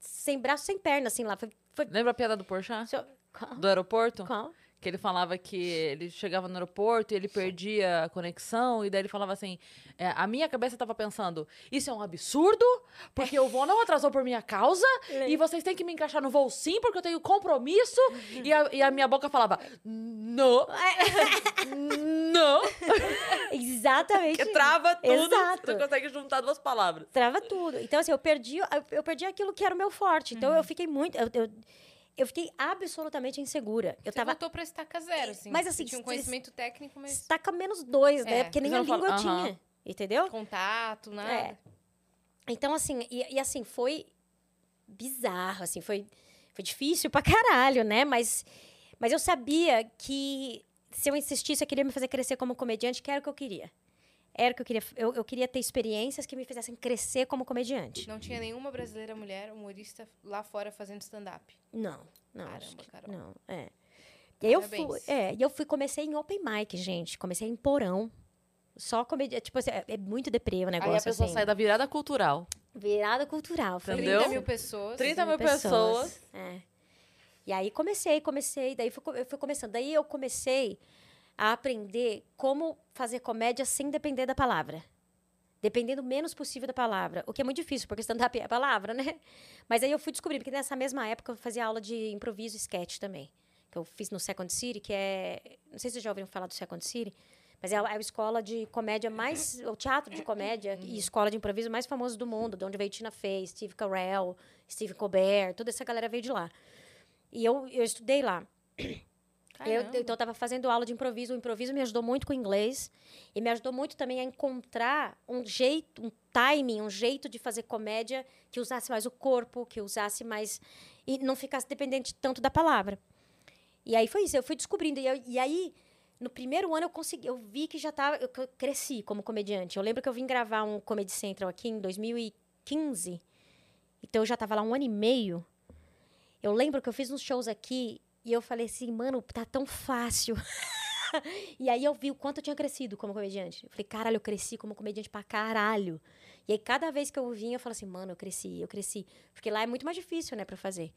sem braço, sem perna, assim, lá. Foi, foi, Lembra a piada do Porchat? Qual? Do aeroporto? Qual? Que ele falava que ele chegava no aeroporto e ele perdia a conexão, e daí ele falava assim: é, a minha cabeça tava pensando, isso é um absurdo, porque o voo não atrasou por minha causa, *laughs* e vocês têm que me encaixar no voo sim, porque eu tenho compromisso. e, a, e a minha boca falava: não, *laughs* não, *laughs* Exatamente. que trava tudo, Exato. você não consegue juntar duas palavras. Trava tudo. Então, assim, eu perdi, eu, perdi aquilo que era o meu forte. Então, eu fiquei muito. Eu, eu, eu fiquei absolutamente insegura. Eu Você tava. voltou pra estaca zero, assim. Mas, assim, Você tinha um conhecimento técnico, mas Estaca menos dois, né? É, Porque nem a língua eu aham. tinha. Entendeu? contato, nada. É. Então, assim, e, e assim, foi bizarro, assim, foi, foi difícil pra caralho, né? Mas, mas eu sabia que se eu insistisse, eu queria me fazer crescer como comediante, que era o que eu queria. Era o que eu queria. Eu, eu queria ter experiências que me fizessem crescer como comediante. Não tinha nenhuma brasileira mulher humorista lá fora fazendo stand-up. Não, não. Caramba, que- Carol. Não, é. E aí eu fui, é, e eu fui, comecei em open mic, gente. Comecei em porão. Só comediante. Tipo assim, é, é muito deprê o negócio. Aí a pessoa assim. sai da virada cultural. Virada cultural. Foi Entendeu? 30 mil pessoas. 30 mil pessoas. É. E aí comecei, comecei, daí fui, eu fui começando. Daí eu comecei a aprender como fazer comédia sem depender da palavra. Dependendo o menos possível da palavra. O que é muito difícil, porque stand-up é a palavra, né? Mas aí eu fui descobrir, porque nessa mesma época eu fazia aula de improviso e sketch também. Que eu fiz no Second City, que é. Não sei se vocês já ouviram falar do Second City, mas é a, é a escola de comédia mais. O teatro de comédia e escola de improviso mais famoso do mundo, de onde veio Tina Fey, Steve Carell, Steve Colbert, toda essa galera veio de lá. E eu, eu estudei lá. Eu, então, eu estava fazendo aula de improviso. O improviso me ajudou muito com o inglês. E me ajudou muito também a encontrar um jeito, um timing, um jeito de fazer comédia que usasse mais o corpo, que usasse mais. E não ficasse dependente tanto da palavra. E aí foi isso, eu fui descobrindo. E, eu- e aí, no primeiro ano, eu consegui, eu vi que já estava. Eu, eu cresci como comediante. Eu lembro que eu vim gravar um Comedy Central aqui em 2015. Então eu já estava lá um ano e meio. Eu lembro que eu fiz uns shows aqui e eu falei assim, mano, tá tão fácil. *laughs* e aí eu vi o quanto eu tinha crescido como comediante. Eu falei, caralho, eu cresci como comediante pra caralho. E aí cada vez que eu vinha, eu falava assim, mano, eu cresci, eu cresci. Porque lá é muito mais difícil, né, pra fazer.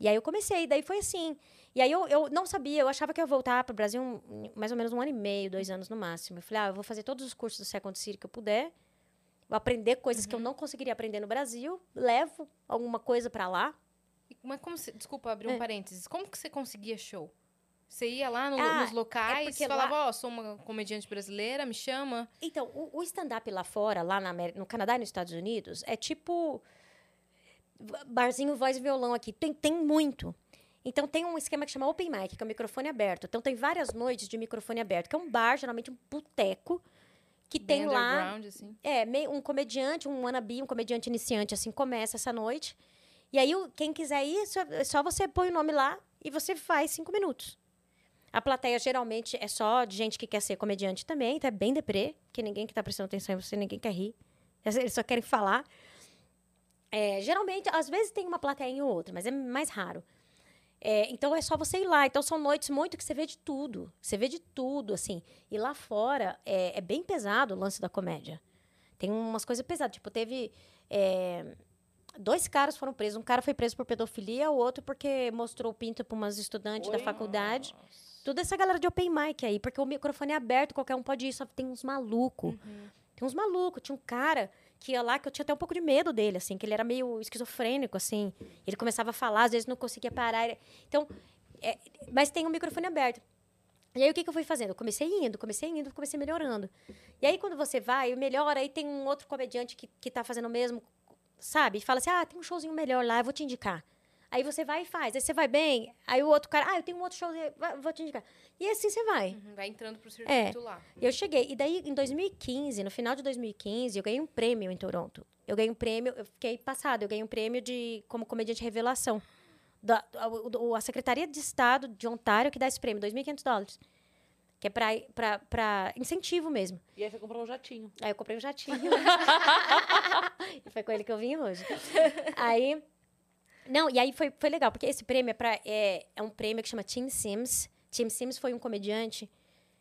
E aí eu comecei, daí foi assim. E aí eu, eu não sabia, eu achava que eu ia voltar pro Brasil um- mais ou menos um ano e meio, dois anos no máximo. Eu falei, ah, eu vou fazer todos os cursos do Second City que eu puder. Vou aprender coisas que eu não conseguiria aprender no Brasil. Levo alguma coisa pra lá. E- Mas como você, desculpa abrir um É. parênteses. Como que você conseguia show? Você ia lá no- Ah, nos locais, porque falava, ó, sou uma comediante brasileira, me chama. Então, o, o stand-up lá fora, lá América, no Canadá e nos Estados Unidos, é tipo barzinho, voz e violão aqui. Tem, tem muito. Então, tem um esquema que chama open mic, que é o microfone aberto. Então, tem várias noites de microfone aberto, que é um bar, geralmente um boteco, que bem tem lá... assim. É, meio, um comediante, um wannabe, um comediante iniciante, assim, começa essa noite. E aí, quem quiser ir, é só você põe o nome lá e você faz cinco minutos. A plateia, geralmente, é só de gente que quer ser comediante também, então é bem deprê, porque ninguém que tá prestando atenção em você, ninguém quer rir. Eles só querem falar. É, geralmente, às vezes tem uma plateia ou outra, mas é mais raro. É, então é só você ir lá. Então são noites muito que você vê de tudo. Você vê de tudo, assim. E lá fora é, é bem pesado o lance da comédia. Tem umas coisas pesadas. Tipo, teve. é, dois caras foram presos. Um cara foi preso por pedofilia, o outro porque mostrou o pinto para umas estudantes da faculdade. Toda essa galera de open mic aí, porque o microfone é aberto, qualquer um pode ir, só tem uns malucos. Tem uns malucos. Tinha um cara que ia lá que eu tinha até um pouco de medo dele, assim, que ele era meio esquizofrênico, assim. Ele começava a falar, às vezes não conseguia parar. ele- Então, é, mas tem um microfone aberto. E aí, o que, que eu fui fazendo? Eu comecei indo, comecei indo, comecei melhorando. E aí, quando você vai, melhora, aí tem um outro comediante que, que tá fazendo o mesmo, sabe? Fala assim, ah, tem um showzinho melhor lá, eu vou te indicar. Aí você vai e faz. Aí você vai bem, aí o outro cara, ah, eu tenho um outro showzinho, vou te indicar. E assim você vai. Uhum, Vai entrando pro É. circuito lá. Eu cheguei. E daí, em 2015, no final de 2015, eu ganhei um prêmio em Toronto. Eu ganhei um prêmio, eu fiquei passada, eu ganhei um prêmio de como comediante revelação. Da, a, a Secretaria de Estado de Ontário que dá esse prêmio, 2.500 dólares. Que é pra, pra, pra incentivo mesmo. E aí você comprou um jatinho. Aí eu comprei um jatinho. *laughs* e foi com ele que eu vim hoje. Aí. Não, e aí foi, foi legal, porque esse prêmio é, pra, é, é um prêmio que chama Tim Sims. Tim Sims foi um comediante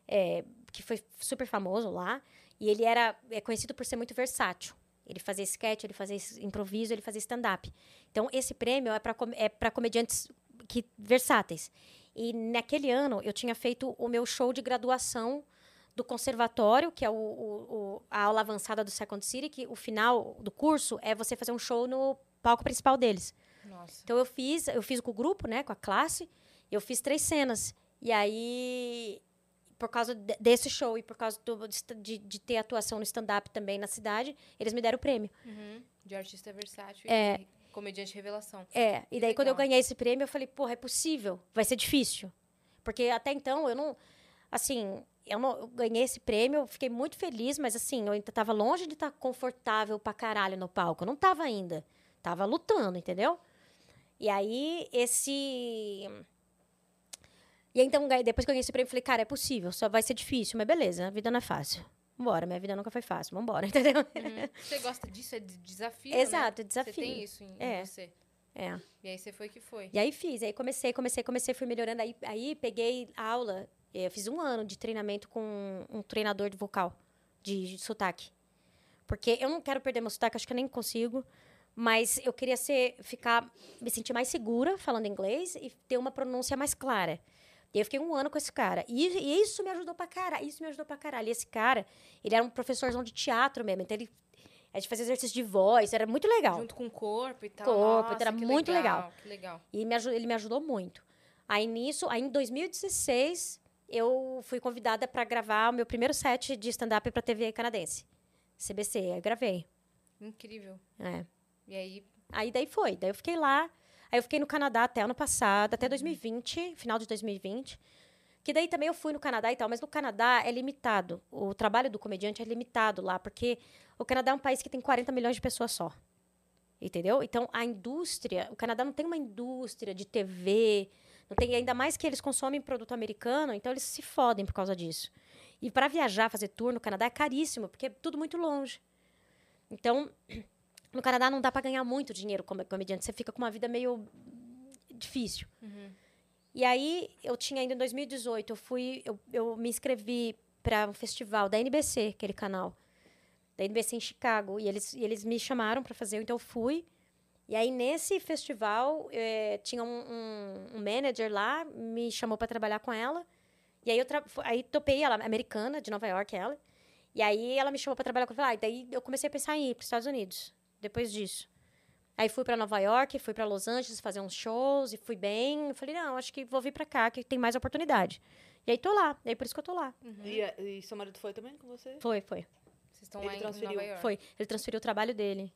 é, que foi super famoso lá. E ele era é, conhecido por ser muito versátil. Ele fazia sketch, ele fazia improviso, ele fazia stand-up. Então, esse prêmio é para é pra comediantes que, versáteis. E naquele ano, eu tinha feito o meu show de graduação do conservatório, que é o, o- a aula avançada do Second City, que o final do curso é você fazer um show no palco principal deles. Nossa. Então eu fiz, eu fiz com o grupo, né, com a classe, eu fiz três cenas. E aí, por causa de- desse show e por causa do- de, de ter atuação no stand-up também na cidade, eles me deram o prêmio. Uhum. De artista versátil É. e comediante revelação. É, e daí quando eu legal. ganhei esse prêmio, eu falei, porra, é possível, vai ser difícil. Porque até então eu não, assim, eu, não, eu ganhei esse prêmio, eu fiquei muito feliz, mas assim, eu ainda tava longe de estar confortável pra caralho no palco. Eu não tava ainda. Tava lutando, entendeu? E aí, esse. E aí, então, depois que eu ganhei esse prêmio, eu falei, cara, é possível, só vai ser difícil, mas beleza, a vida não é fácil. Vambora, minha vida nunca foi fácil, vambora, *laughs* entendeu? Uhum. Você gosta disso? É de desafio, né? Exato, Você desafio. tem isso em, É. você. É. E aí você foi que foi. E aí fiz, aí comecei, comecei, comecei, fui melhorando. Aí, aí peguei aula, eu fiz um ano de treinamento com um treinador de vocal, de, de sotaque. Porque eu não quero perder meu sotaque, acho que eu nem consigo. Mas eu queria ser, ficar, me sentir mais segura falando inglês e ter uma pronúncia mais clara. E aí eu fiquei um ano com esse cara. E, e isso me ajudou pra caralho. Isso me ajudou pra caralho. E esse cara, ele era um professorzão de teatro mesmo. Então ele, a gente fazia exercício de voz, era muito legal. Junto com o corpo e tal. Corpo, Nossa, era muito legal. Que legal. E me aju- ele me ajudou muito. Aí nisso, aí em 2016, eu fui convidada para gravar o meu primeiro set de stand-up para TV canadense. CBC, aí eu gravei. Incrível. É. E aí, Aí daí foi, daí eu fiquei lá. Aí eu fiquei no Canadá até ano passado, até 2020, final de 2020. Que daí também eu fui no Canadá e tal, mas no Canadá é limitado. O trabalho do comediante é limitado lá, porque o Canadá é um país que tem 40 milhões de pessoas só. Entendeu? Então a indústria, o Canadá não tem uma indústria de TV, não tem ainda mais que eles consomem produto americano, então eles se fodem por causa disso. E para viajar, fazer tour no Canadá é caríssimo, porque é tudo muito longe. Então, no Canadá não dá para ganhar muito dinheiro como comediante, você fica com uma vida meio difícil. E aí, eu tinha ainda em 2018, eu fui, eu, eu me inscrevi para um festival da NBC, aquele canal, da NBC em Chicago, e eles, e eles me chamaram para fazer, então eu fui. E aí, nesse festival, eh, tinha um, um, um manager lá, me chamou para trabalhar com ela. E aí, eu aí topei ela, americana, de Nova York, ela. E aí, ela me chamou para trabalhar com ela. E daí, eu comecei a pensar em ir para os Estados Unidos, depois disso. Aí fui para Nova York, fui para Los Angeles fazer uns shows e fui bem. Eu falei, não, acho que vou vir para cá, que tem mais oportunidade. E aí tô lá, e aí por isso que eu tô lá. E, a- e seu marido foi também com você? Foi, foi. vocês estão Ele lá em transferiu. Nova York. Foi. Ele transferiu o trabalho dele.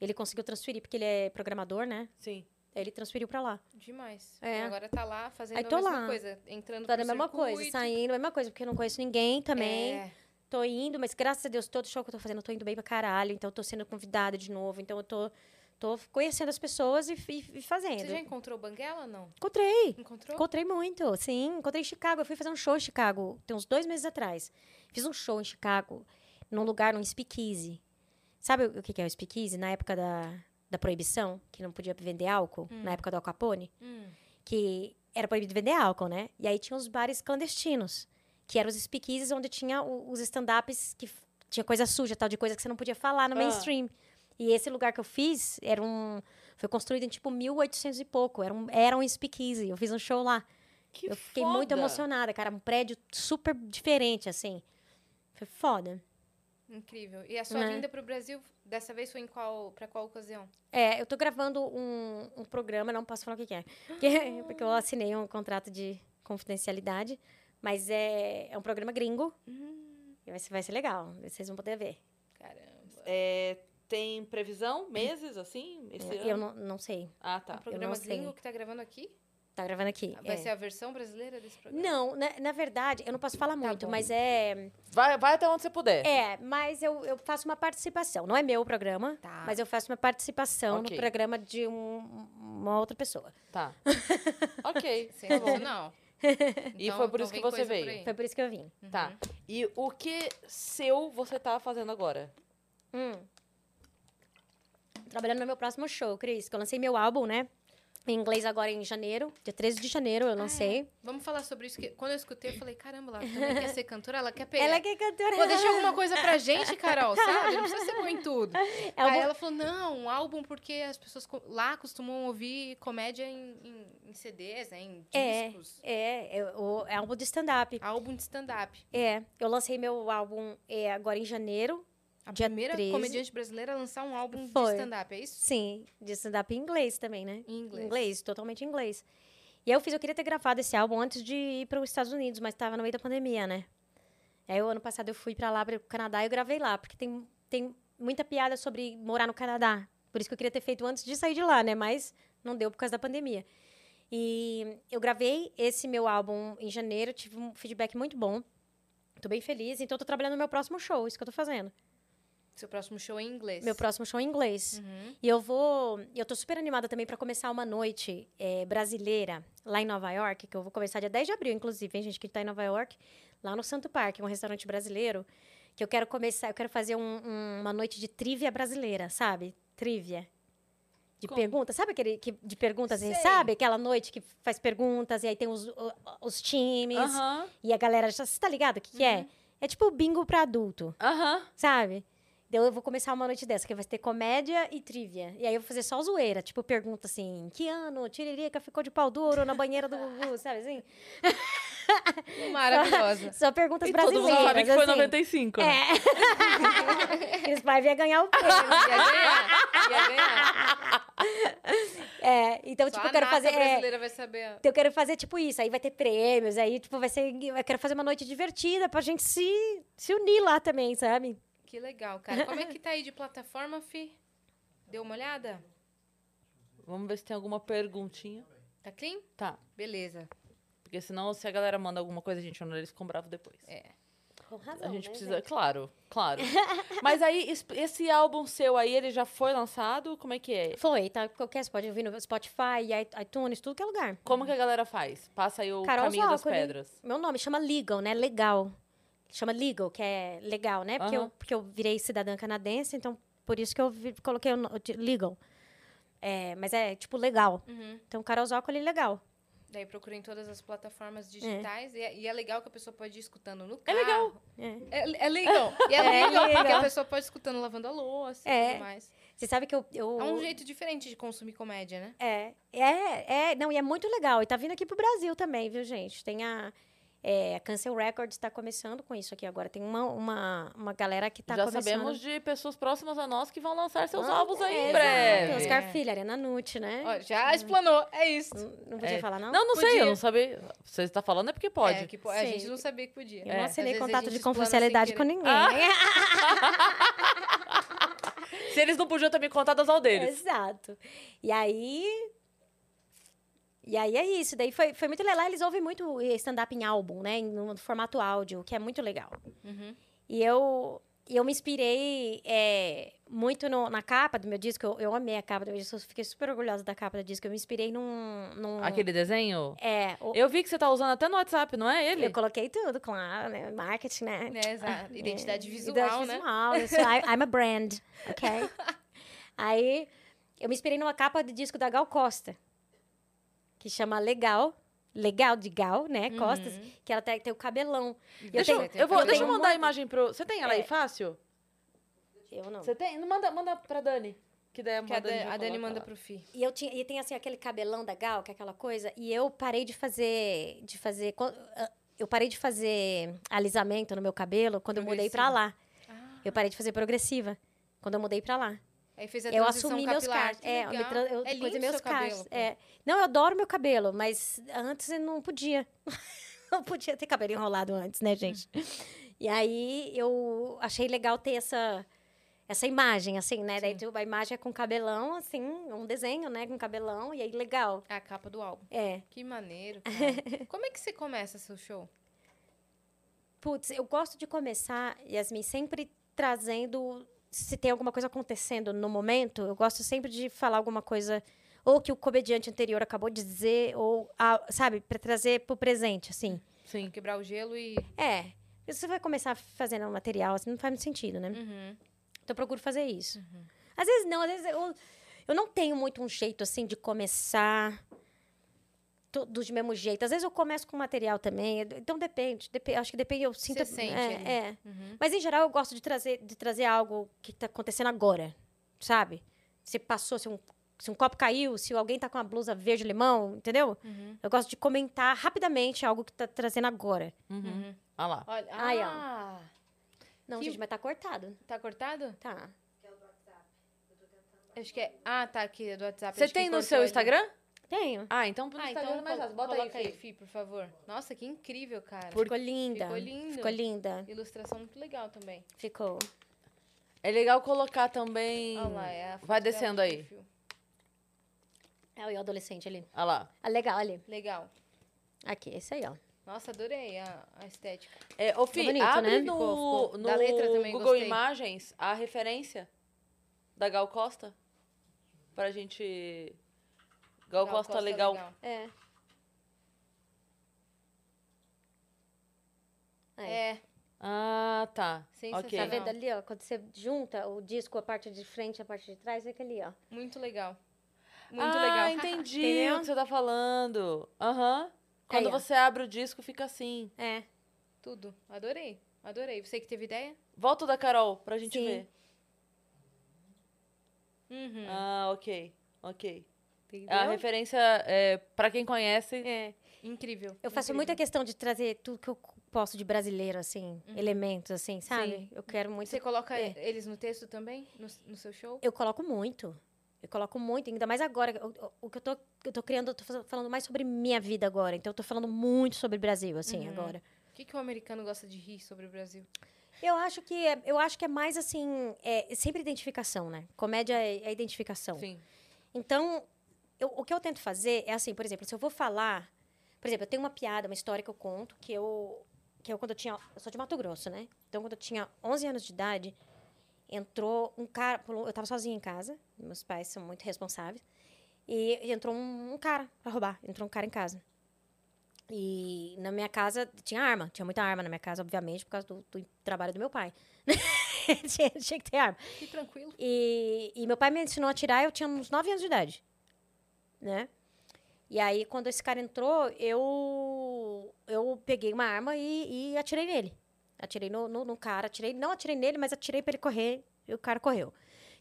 Ele conseguiu transferir, porque ele é programador, né? Sim. Aí ele transferiu pra lá. Demais. É. E agora tá lá fazendo Aí a tô mesma lá. coisa. Entrando Tá pro na mesma coisa, circuito. saindo, a mesma coisa, porque eu não conheço ninguém também. É. Tô indo, mas graças a Deus, todo show que eu tô fazendo, eu tô indo bem pra caralho. Então eu tô sendo convidada de novo. Então eu tô, tô conhecendo as pessoas e, e- e fazendo. Você já encontrou Banguela ou não? Encontrei. Encontrou? Encontrei muito, sim. Encontrei em Chicago. Eu fui fazer um show em Chicago, tem uns dois meses atrás. Fiz um show em Chicago, num lugar, num speakeasy. Sabe o que que é o speakeasy? Na época da, da proibição, que não podia vender álcool, na época do Al Capone, Hum. que era proibido vender álcool, né? E aí tinha os bares clandestinos, que eram os speakeasies onde tinha o- os stand-ups que tinha coisa suja, tal de coisa que você não podia falar no Ah. mainstream. E esse lugar que eu fiz era um foi construído em tipo 1800 e pouco, era um era um speakeasy. Eu fiz um show lá. Que eu fiquei muito foda. emocionada, cara, um prédio super diferente assim. Foi foda. Incrível. E a sua É. vinda pro Brasil, dessa vez foi em qual, pra qual ocasião? É, eu tô gravando um, um programa, não posso falar o que, que é. Porque, *laughs* porque eu assinei um contrato de confidencialidade. Mas é, é um programa gringo. E vai ser, vai ser legal. Vocês vão poder ver. Caramba. É, tem previsão? Meses, assim? Esse Eu ano? não, não sei. Ah, Um tá. programa sei. gringo que tá gravando aqui? Tá gravando aqui. Vai é. ser a versão brasileira desse programa? Não, na, na verdade, eu não posso falar muito, bom. mas é. Vai, vai até onde você puder. É, mas eu, eu faço uma participação. Não é meu programa, Tá. mas eu faço uma participação Ok. no programa de um- uma outra pessoa. Tá. *laughs* ok. Sensacional. *laughs* E foi por isso que vem você coisa veio. por aí. Foi por isso que eu vim. Tá. E o que seu você tá fazendo agora? Hum. Trabalhando no meu próximo show, Cris, que eu lancei meu álbum, né? Em inglês agora em janeiro, dia 13 de janeiro eu lancei. Vamos falar sobre isso. Que quando eu escutei, eu falei, caramba, ela também quer ser cantora, ela quer pegar. Ela que é cantora. Pô, deixa alguma coisa pra gente, Carol, sabe? Não precisa ser bom em tudo. *laughs* É Aí um- ela falou, não, um álbum porque as pessoas lá costumam ouvir comédia em, em- em CDs, né? Em É, discos. é, é, o, é álbum de stand-up. Álbum de stand-up. É, eu lancei meu álbum é, agora em janeiro. A dia primeira 13. comediante brasileira a lançar um álbum Foi. de stand-up, é isso? Sim, de stand-up em inglês também, né? Em inglês. Inglês, totalmente em inglês. E aí eu fiz, eu queria ter gravado esse álbum antes de ir para os Estados Unidos, mas estava no meio da pandemia, né? Aí o ano passado eu fui para lá, para o Canadá, e eu gravei lá, porque tem, tem muita piada sobre morar no Canadá. Por isso que eu queria ter feito antes de sair de lá, né? Mas não deu por causa da pandemia. E eu gravei esse meu álbum em janeiro, tive um feedback muito bom. Tô bem feliz, então tô trabalhando no meu próximo show, isso que eu tô fazendo. Seu próximo show é em inglês. Meu próximo show em inglês. Uhum. E eu vou. Eu tô super animada também para começar uma noite eh, brasileira lá em Nova York, que eu vou começar dia 10 de abril, inclusive, hein, gente, que tá em Nova York, lá no Santo Parque, um restaurante brasileiro. Que eu quero começar, eu quero fazer um- um- uma noite de trivia brasileira, sabe? Trivia. De Como? perguntas. Sabe aquele que, de perguntas, assim, Sei. sabe? Aquela noite que faz perguntas e aí tem os, os times. Aham, E a galera já. Você tá ligado o que, que Uhum. é? É tipo bingo pra adulto, aham. sabe? Então eu vou começar uma noite dessa, que vai ter comédia e trivia. E aí eu vou fazer só zoeira. Tipo, pergunta assim: que ano Tiririca ficou de pau duro na banheira do Gugu, *laughs* sabe assim? Maravilhosa. Só perguntas E todo mundo brasileiras. sabe que foi assim. 95, né? É. *laughs* Eles vai vir ganhar o prêmio. Ia ganhar. Ia ganhar. É, então, Só tipo, a eu quero fazer. é, brasileira vai saber. a- eu quero fazer tipo isso, aí vai ter prêmios, aí tipo vai ser, eu quero fazer uma noite divertida pra gente se, se unir lá também, sabe? Que legal, cara. Como é que tá aí de plataforma, Fi? Deu uma olhada? Vamos ver se tem alguma perguntinha. Tá clean? Tá. Beleza. Porque senão, se a galera manda alguma coisa, a gente não eles ficam bravos depois. É. Com razão, A gente né, precisa, gente? claro, claro. *laughs* Mas aí, es- esse álbum seu aí, ele já foi lançado? Como é que é? Foi, tá? Qualquer, você pode ouvir no Spotify, iTunes, tudo que é lugar. Como que a galera faz? Passa aí o Carol caminho das Zócoli. pedras. Meu nome chama Legal, né? Legal. Chama Legal, que é legal, né? Porque, eu, Aham. porque eu virei cidadã canadense, então por isso que eu vi- coloquei o no- de Legal. É, mas é tipo legal. Uhum. Então, Carol Zócoli, legal. Daí procura em todas as plataformas digitais. E, é, e é legal que a pessoa pode ir escutando no É carro. legal. É. É, é legal. E é, *laughs* É legal, porque legal. a pessoa pode ir escutando lavando a louça e É. tudo mais. Você sabe que eu. eu É um jeito diferente de consumir comédia, né? É, é, é, não, e é muito legal. E tá vindo aqui pro Brasil também, viu, gente? Tem a. É, a Cancel Records tá começando com isso aqui agora. Tem uma, uma, uma galera que tá Já começando. sabemos de pessoas próximas a nós que vão lançar seus Ah, álbuns aí é, em exato. breve. Oscar Filho, Arena Nutt, né? Ó, já explanou. É isso. Não, não podia É. falar, não? Não, não sei, Podia. eu não sabia. Você está falando é porque pode. É, que po- a Sei. gente não sabia que podia. Eu É. não Às assinei gente de confidencialidade com ninguém. *laughs* Se eles não podiam ter me contado as ao deles. Exato. E aí. E aí é isso. Daí foi, foi muito legal. Eles ouvem muito stand-up em álbum, né? No formato áudio, que é muito legal. Uhum. E eu, eu me inspirei é, muito no- na capa do meu disco. Eu, eu amei a capa do meu disco. Eu fiquei super orgulhosa da capa do disco. Eu me inspirei num. num Aquele desenho? É. o- Eu vi que você tá usando até no WhatsApp, não é ele? eu coloquei tudo, claro, né? Marketing, né? É, exato. Identidade É, visual, identidade né? visual. Eu sou, I- I'm a brand, ok? *laughs* Aí, eu me inspirei numa capa de disco da Gal Costa, que chama Legal. Legal de Gal, né? Costas, que ela tem, tem o cabelão. E Deixa eu, tenho- eu vou, eu deixa eu mandar a imagem pro. Você tem ela aí É. fácil? Eu não. Você tem? Manda, manda pra Dani. Que daí Que a, Dani a Dani manda pro Fi. E eu tinha, e tem assim aquele cabelão da Gal, que é aquela coisa, e eu parei de fazer de fazer ah, eu parei de fazer alisamento no meu cabelo quando eu mudei pra lá. Ah, Eu parei de fazer progressiva quando eu mudei pra lá. Aí fez a eu assumi meus capilar. cachos. Que É, eu, eu é lindo meus pô. É. Não, eu adoro meu cabelo, mas antes eu não podia. *laughs* não podia ter cabelo enrolado antes, né, gente? *laughs* e aí eu achei legal ter essa essa imagem, assim, né? Daí tu- a imagem é com cabelão, assim, um desenho, né? Com cabelão, e aí legal. É a capa do álbum. É. Que maneiro. *laughs* Como é que você começa seu show? Putz, eu gosto de começar, Yasmin, sempre trazendo. Se tem alguma coisa acontecendo no momento, eu gosto sempre de falar alguma coisa, ou que o comediante anterior acabou de dizer, ou, ah, sabe, para trazer pro presente, assim. Sim. Quebrar o gelo e. É. Você vai começar fazendo um material, assim, não faz muito sentido, né? Uhum. Então eu procuro fazer isso. Às vezes não, às vezes eu, eu não tenho muito um jeito, assim, de começar tudo do mesmo jeito. Às vezes eu começo com material também, então depende. depe- acho que depende, eu sinto... sente é, é. Uhum. Mas, em geral, eu gosto de trazer, de trazer algo que está acontecendo agora, sabe? Se passou, se um, se um copo caiu, se alguém tá com uma blusa verde-limão, entendeu? Uhum. Eu gosto de comentar rapidamente algo que tá trazendo agora. Uhum. Uhum. Olha lá. Olha. Ai, ó. ah, Não, Que- gente, mas tá cortado. tá cortado? Tá. Acho que é. Ah, tá aqui, é do WhatsApp. Você tem no seu ali. Tenho. Ah, então pro Ah, Instagram então é mais fácil. Bota aí, aí, Fih. Fi, por favor. Nossa, que incrível, cara. Ficou linda. Ficou lindo. Ficou linda. Ilustração muito legal também. Ficou. É legal colocar também. Olha lá, é a foto Vai descendo aí. perfil. É o adolescente ali. Olha lá. Ah, legal, ali. Legal. Aqui, esse aí, ó. Nossa, adorei a, a estética. É, ô, Fih, bonito, abre né? no, Ficou, ficou. no letra também Google gostei. Imagens a referência da Gal Costa. Pra gente. Gal, Gal Costa, Costa legal. É. É. Ah, tá. Sensacional. Ok. Tá vendo ali, ó? Quando você junta o disco, a parte de frente e a parte de trás, é aquele, ó. Muito legal. Muito ah, legal. entendi *laughs* o que você tá falando. Aham. Quando Aí, ó. você abre o disco, fica assim. É. Tudo. Adorei. Adorei. Você que teve ideia? Volta da Carol pra gente Sim. ver. Uhum. Ah, ok. Ok. Entendeu? A referência, é, pra quem conhece, É. Incrível. Eu faço incrível. muita questão de trazer tudo que eu posso de brasileiro, assim, elementos, assim, sabe? Sim. Eu quero muito. Você coloca É. eles no texto também? No, no seu show? Eu coloco muito. Eu coloco muito, ainda mais agora. O, o- que eu tô, eu tô criando, eu tô falando mais sobre minha vida agora. Então, eu tô falando muito sobre o Brasil, assim, Uhum. agora. O que, que o americano gosta de rir sobre o Brasil? Eu acho que é, eu acho que é mais assim, é sempre identificação, né? Comédia é, é identificação. sim. Então, eu- o que eu tento fazer é assim, por exemplo, se eu vou falar, por exemplo, eu tenho uma piada, uma história que eu conto, que eu que eu quando eu tinha, eu sou de Mato Grosso, né? Então, quando eu tinha 11 anos de idade, entrou um cara, eu tava sozinha em casa, meus pais são muito responsáveis, e entrou um, um cara pra roubar, entrou um cara em casa. E na minha casa tinha arma, tinha muita arma na minha casa, obviamente, por causa do, do trabalho do meu pai. *laughs* tinha, tinha que ter arma. Que tranquilo. E, e meu pai me ensinou a atirar, eu tinha uns 9 anos de idade, né? E aí, quando esse cara entrou, eu, eu peguei uma arma e, e atirei nele. Atirei no, no, no cara, atirei, não atirei nele, mas atirei pra ele correr, e o cara correu.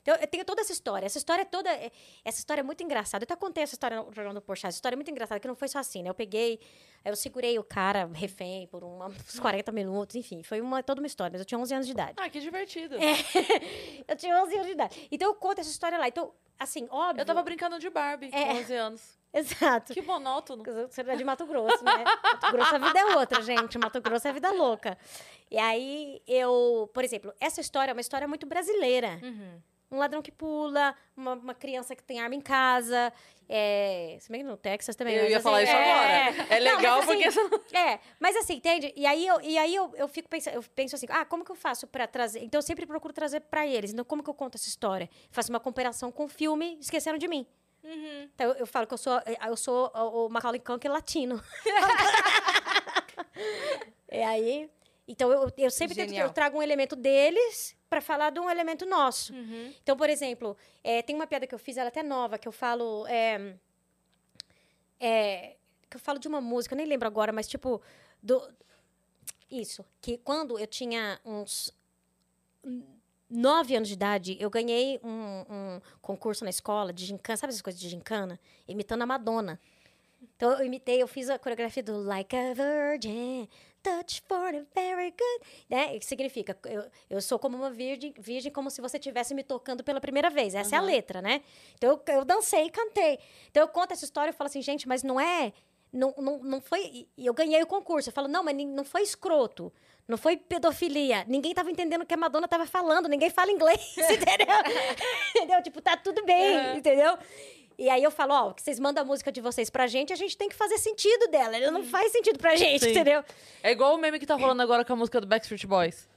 Então, eu tenho toda essa história. Essa história é toda. é- Essa história é muito engraçada. Eu até contei essa história no programa do Porchat. Essa história é muito engraçada, que não foi só assim, né? Eu peguei, eu segurei o cara refém por uma- *laughs* uns 40 minutos, enfim. Foi uma, toda uma história, mas eu tinha 11 anos de idade. Ah, que divertido. *laughs* eu tinha 11 anos de idade. Então, eu conto essa história lá. Então, assim, óbvio. Eu tava brincando de Barbie É. com 11 anos. *laughs* Exato. Que monótono. Você é de Mato Grosso, né? Mato Grosso a vida é outra, gente. Mato Grosso é vida louca. E aí, eu, por exemplo, essa história é uma história muito brasileira. Uhum. Um ladrão que pula, uma, uma criança que tem arma em casa. É, se bem que no Texas também. Eu ia assim, falar isso é, agora. É legal mas assim, porque não... *laughs* É, mas assim, entende? E aí eu, e aí eu, eu fico pensando, eu penso assim, ah, como que eu faço pra trazer? Então eu sempre procuro trazer pra eles. Então, como que eu conto essa história? Faço uma comparação com o filme Esqueceram de Mim. Uhum. Então, eu, eu falo que eu sou, eu sou o o Macaulay Culkin latino. *laughs* *laughs* e aí, então eu, eu sempre tento, eu trago um elemento deles pra falar de um elemento nosso. Uhum. Então, por exemplo, é, tem uma piada que eu fiz, ela é até nova, que eu falo. É, é, que eu falo de uma música, eu nem lembro agora, mas tipo. Do, isso, que quando eu tinha uns nove anos de idade, eu ganhei um, um concurso na escola de gincana, sabe essas coisas de gincana? Imitando a Madonna. Então eu imitei, eu fiz a coreografia do Like a Virgin, Touch for the Very Good, né? Que significa, eu, eu sou como uma virgem, virgem como se você estivesse me tocando pela primeira vez. Essa é a letra, né? Então eu, eu dancei e cantei. Então eu conto essa história e falo assim, gente, mas não é. Não, não, não foi. E eu ganhei o concurso. Eu falo, não, mas não foi escroto. Não foi pedofilia. Ninguém tava entendendo o que a Madonna tava falando. Ninguém fala inglês, *laughs* entendeu? *laughs* entendeu? Tipo, tá tudo bem, Aham. entendeu? E aí eu falo, ó, que vocês mandam a música de vocês pra gente, a gente tem que fazer sentido dela. Ela não faz sentido pra gente, Sim. entendeu? É igual o meme que tá rolando agora com a música do Backstreet Boys.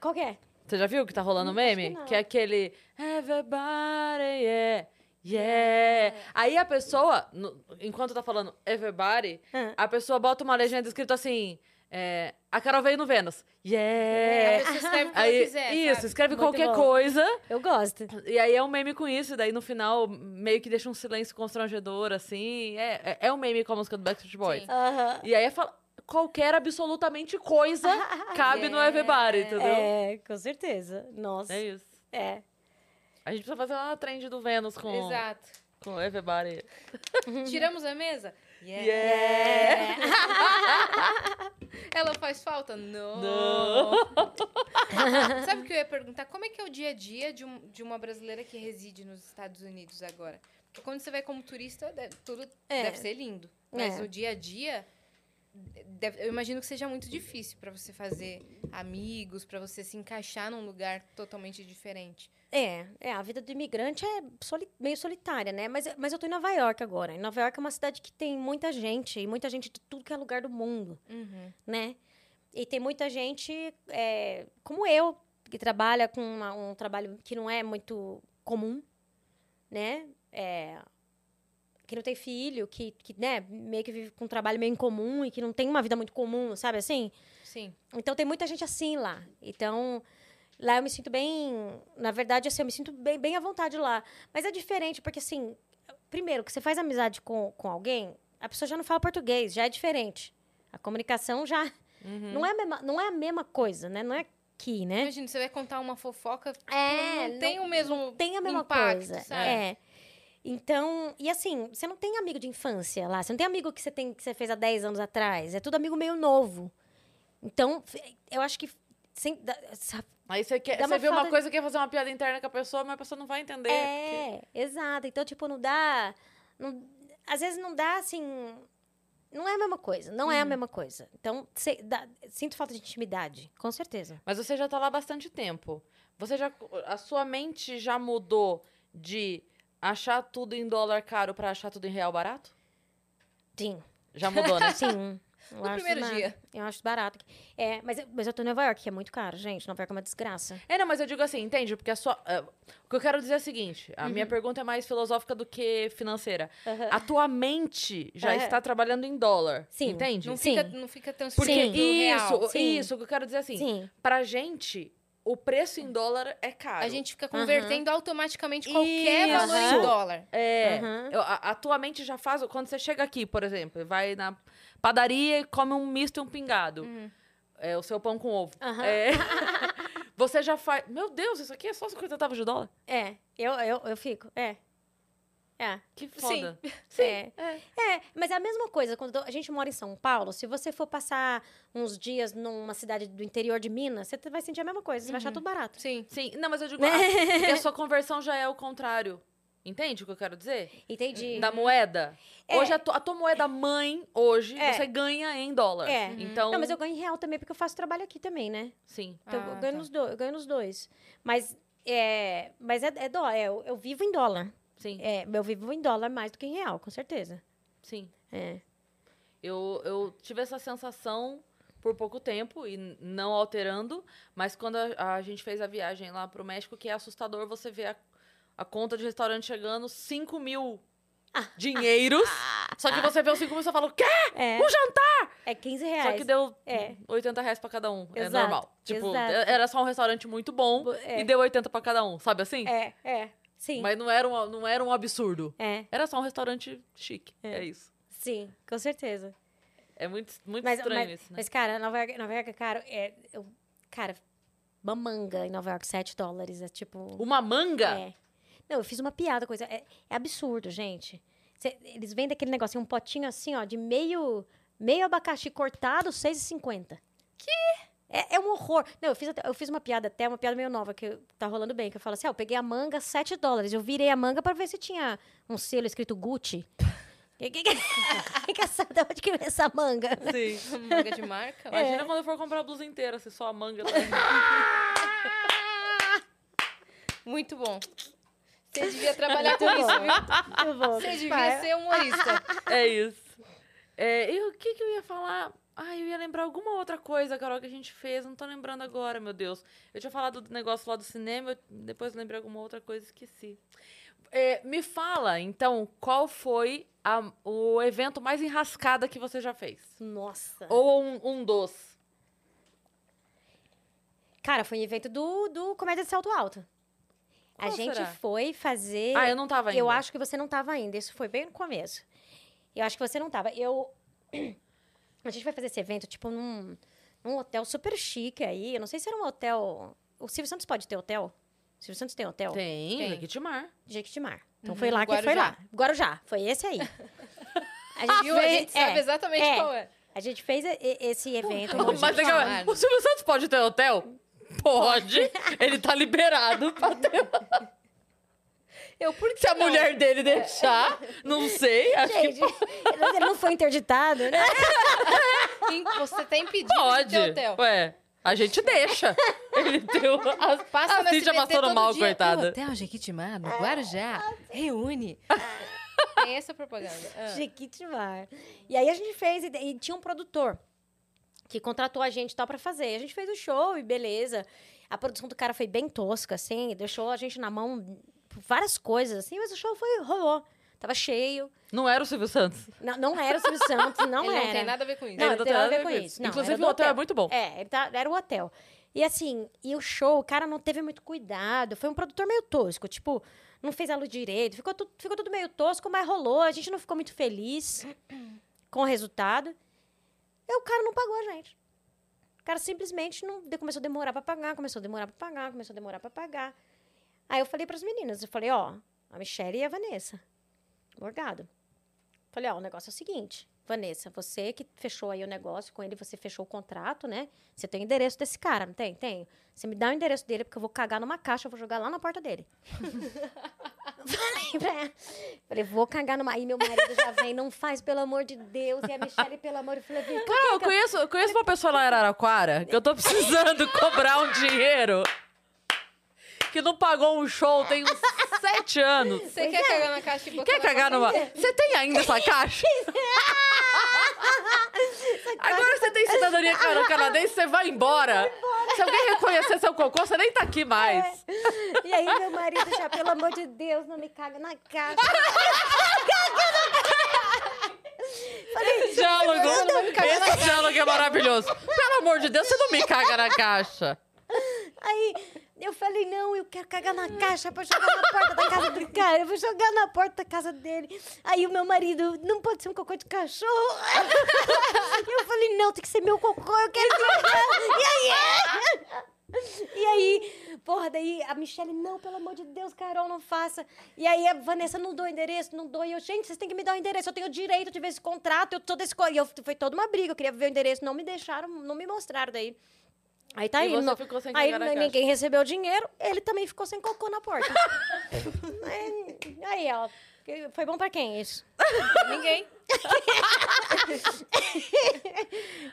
Qual que é? Você já viu que tá rolando o meme? que. Que, é aquele Everybody, yeah, yeah. Aí a pessoa, no- enquanto tá falando Everybody, Ah. a pessoa bota uma legenda escrito assim: é, A Carol veio no Vênus. Yeah. escreve que Aí, quiser, isso, sabe? escreve Muito qualquer bom. coisa. Eu gosto. E aí é um meme com isso, e daí no final meio que deixa um silêncio constrangedor, assim. É, é, é um meme com a música do Backstreet Boys. Sim. Aham. E aí fala, qualquer absolutamente coisa *laughs* cabe no Yeah. Everybody, entendeu? É, com certeza. Nossa. É isso. É. A gente precisa fazer uma trend do Vênus com, Exato. com Everybody. *laughs* Tiramos a mesa? Yeah! *laughs* Ela faz falta? Não. Não. *laughs* Sabe o que eu ia perguntar? Como é que é o dia a dia de, um- de uma brasileira que reside nos Estados Unidos agora? Porque quando você vai como turista, deve, tudo É. deve ser lindo. Mas É. no dia a dia, deve- eu imagino que seja muito difícil pra você fazer amigos, pra você se encaixar num lugar totalmente diferente. É, é, a vida do imigrante é soli- meio solitária, né? Mas, mas eu tô em Nova York agora. Em Nova York é uma cidade que tem muita gente, e muita gente de tudo que é lugar do mundo, Uhum. né? E tem muita gente é, como eu, que trabalha com uma- um trabalho que não é muito comum, né? É, que não tem filho, que, que, né, meio que vive com um trabalho meio incomum e que não tem uma vida muito comum, sabe assim? Sim. Então tem muita gente assim lá. Então, lá eu me sinto bem. Na verdade, assim, eu me sinto bem, bem à vontade lá. Mas é diferente, porque assim, primeiro, que você faz amizade com, com alguém, a pessoa já não fala português, já é diferente. A comunicação já Uhum. não, é a mesma, não é a mesma coisa, né? Não é aqui, né? Imagina, você vai contar uma fofoca, É, não tem o mesmo tem a mesma impacto, coisa. sabe? É. Então, e assim, você não tem amigo de infância lá. Você não tem amigo que você tem que você fez há 10 anos atrás. É tudo amigo meio novo. Então, eu acho que sem, Aí você, quer, Dá você vê uma de- coisa, quer fazer uma piada interna com a pessoa, mas a pessoa não vai entender. é, exato. Então, tipo, não dá, não- às vezes não dá assim, não é a mesma coisa, não é a mesma coisa. Então, cê- dá- sinto falta de intimidade, com certeza. Mas você já tá lá há bastante tempo. Você já. A sua mente já mudou de achar tudo em dólar caro pra achar tudo em real barato? Sim. Já mudou, né? *laughs* Sim. Eu No primeiro ba- dia. Eu acho barato. É, mas, eu- mas eu tô em Nova York, que é muito caro, gente. Nova York é uma desgraça. É, não, mas eu digo assim, entende? Porque a sua. é, o que eu quero dizer é o seguinte: a Uhum. minha pergunta é mais filosófica do que financeira. A tua mente já Aham. está trabalhando em dólar. Sim. Entende? Não Sim. fica, não fica tão Porque Sim. isso, Sim. isso, o que eu quero dizer assim, Sim. pra gente, o preço em dólar é caro. A gente fica convertendo automaticamente qualquer Isso. valor em dólar. É, eu- a, a tua mente já faz. Quando você chega aqui, por exemplo, e vai na padaria e come um misto e um pingado. Uhum. É o seu pão com ovo. Aham. É, *laughs* você já faz. Meu Deus, isso aqui é só 50 centavos de dólar? É, eu, eu, eu fico. É. É. Que foda. *laughs* é. É, mas é a mesma coisa. Quando a gente mora em São Paulo, se você for passar uns dias numa cidade do interior de Minas, você vai sentir a mesma coisa. Você vai achar tudo barato. Sim. Sim, não, mas eu digo. *laughs* ah, a sua conversão já é o contrário. Entende o que eu quero dizer? Entendi. Da moeda. É. Hoje, a, tu- a tua moeda mãe, hoje, É. você ganha em dólar. É. Então. Não, mas eu ganho em real também, porque eu faço trabalho aqui também, né? Sim. Então eu Ah, ganho tá. nos dois. Eu ganho nos dois. Mas é, mas é, é dólar. é, eu, eu vivo em dólar. Sim. É, eu vivo em dólar mais do que em real, com certeza. Sim. É. Eu, eu tive essa sensação por pouco tempo e não alterando, mas quando a, a gente fez a viagem lá pro México, que é assustador você ver a, a conta de restaurante chegando 5 mil dinheiros. só que você vê os 5 mil e você fala, o quê? É. Um jantar! É 15 Só reais. que deu É. 80 reais pra cada um. É Exato, normal. Tipo, exato. e- era só um restaurante muito bom É. e deu 80 pra cada um, sabe assim? É, é. Sim. Mas não era, um, não era um absurdo. É, Era só um restaurante chique. É, isso. sim, com certeza. É muito, muito Mas, estranho mas, isso, né? mas, cara, Nova York, Nova York é caro. É, eu, cara, uma manga em Nova York, 7 dólares. É tipo. Uma manga? É. Não, eu fiz uma piada, coisa. É, é absurdo, gente. Cê- eles vendem aquele negocinho, um potinho assim, ó, de meio, meio abacaxi cortado, 6,50. Que? É, é um horror. Não, eu fiz, até- eu fiz uma piada até, uma piada meio nova, que tá rolando bem, que eu falo assim, ó, eu peguei a manga, 7 dólares. Eu virei a manga pra ver se tinha um selo escrito Gucci. *laughs* Que, que, que, que essa, de onde que vem essa manga? Sim. Manga de marca. Imagina quando eu for comprar a blusa inteira, se só a manga tá *laughs* Muito bom. Você devia trabalhar com isso, bom. viu? Eu vou. Você devia vai. ser humorista. É isso. É, e o que, que eu ia falar? Ah, eu ia lembrar alguma outra coisa, Carol, que a gente fez. Não tô lembrando agora, meu Deus. Eu tinha falado do negócio lá do cinema, eu depois lembrei alguma outra coisa e esqueci. É, me fala, então, qual foi a- o evento mais enrascada que você já fez? Nossa. Ou um, um dos? Cara, foi um evento do, do Comédia de Salto Alto. A Qual gente será? foi fazer. Ah, eu não tava ainda. Eu acho que você não tava ainda. Isso foi bem no começo. Eu acho que você não tava. Eu. *clears throat* A gente vai fazer esse evento, tipo, num, num hotel super chique aí. Eu não sei se era um hotel. O Silvio Santos pode ter hotel? O Silvio Santos tem hotel? Tem, Tem. Jequitimar. Jequitimar. Então Uhum, foi lá que foi lá. Guarujá. Foi esse aí. *laughs* A gente, Viu? A fez- gente sabe é, exatamente é. qual é. a gente fez esse evento. Mas que- Jequitimar. o Silvio Santos pode ter hotel? Pode. Ele tá liberado pra ter. Eu, por que Se a não? mulher dele deixar, não sei. Acho que Gente, ele não foi interditado, né? Você tá impedido pode. de ter hotel. Ué, a gente deixa. Ele deu. A, Passa a no Cíntia SBT passou no mal, dia. coitada. O Hotel Jequitimar, no Guarujá, reúne. Tem essa propaganda. Ah. Jequitimar. E aí a gente fez, e, e tinha um produtor que contratou a gente tal pra fazer. A gente fez o show e beleza. A produção do cara foi bem tosca, assim, deixou a gente na mão várias coisas, assim, mas o show foi, rolou. Tava cheio. Não era o Silvio Santos. Não, não era o Silvio Santos, *laughs* não Ele era. não tem nada a ver com isso. Não, Ele não tem nada a ver com isso. Não, Inclusive, o hotel é muito bom. É, ele tá- era o hotel. E assim, e o show, o cara não teve muito cuidado. Foi um produtor meio tosco, tipo, não fez a luz direito. Ficou, tu- ficou tudo meio tosco, mas rolou. A gente não ficou muito feliz com o resultado. E o cara não pagou a gente. O cara simplesmente não, começou a demorar pra pagar, começou a demorar pra pagar, começou a demorar pra pagar. Aí eu falei pras meninas, eu falei, ó, a Michelle e a Vanessa. Morgado. Falei, ó, o negócio é o seguinte, Vanessa, você que fechou aí o negócio com ele, você fechou o contrato, né? Você tem o endereço desse cara, não tem? Tenho. Você me dá o endereço dele, porque eu vou cagar numa caixa, eu vou jogar lá na porta dele. *laughs* falei pra ela. Falei, vou cagar numa... Aí meu marido já vem, não faz, pelo amor de Deus. E a Michelle, pelo amor, eu falei, por que Não, eu conheço, eu conheço uma pessoa lá em Araraquara que eu tô precisando *laughs* cobrar um dinheiro que não pagou um show tem uns sete anos. Você quer cagar na caixa e botar Quer cagar numa. Você tem ainda essa caixa? *laughs* Agora você tem cidadania cana- canadense, você vai embora. Se alguém reconhecer seu cocô, você nem tá aqui mais. E aí meu marido já, pelo amor de Deus, não me caga na caixa. Esse diálogo, esse diálogo é maravilhoso. Pelo amor de Deus, você não me caga na caixa. Aí eu falei, não, eu quero cagar na caixa pra jogar na porta da casa do cara. Eu vou jogar na porta da casa dele. Aí o meu marido, não pode ser um cocô de cachorro. *laughs* eu falei, não, tem que ser meu cocô, eu quero jogar. E aí... E aí, porra, daí a Michelle, não, pelo amor de Deus, Carol, não faça. E aí a Vanessa, não dou endereço, não dou. E eu, gente, vocês têm que me dar o endereço, eu tenho direito de ver esse contrato, eu tô desse... co-" E eu, foi toda uma briga, eu queria ver o endereço, não me deixaram, não me mostraram daí. Aí tá E aí. você não- ficou sem aí na caixa. ninguém recebeu dinheiro, ele também ficou sem cocô na porta. *laughs* aí, aí, ó. que- Foi bom pra quem isso? Ninguém. *laughs*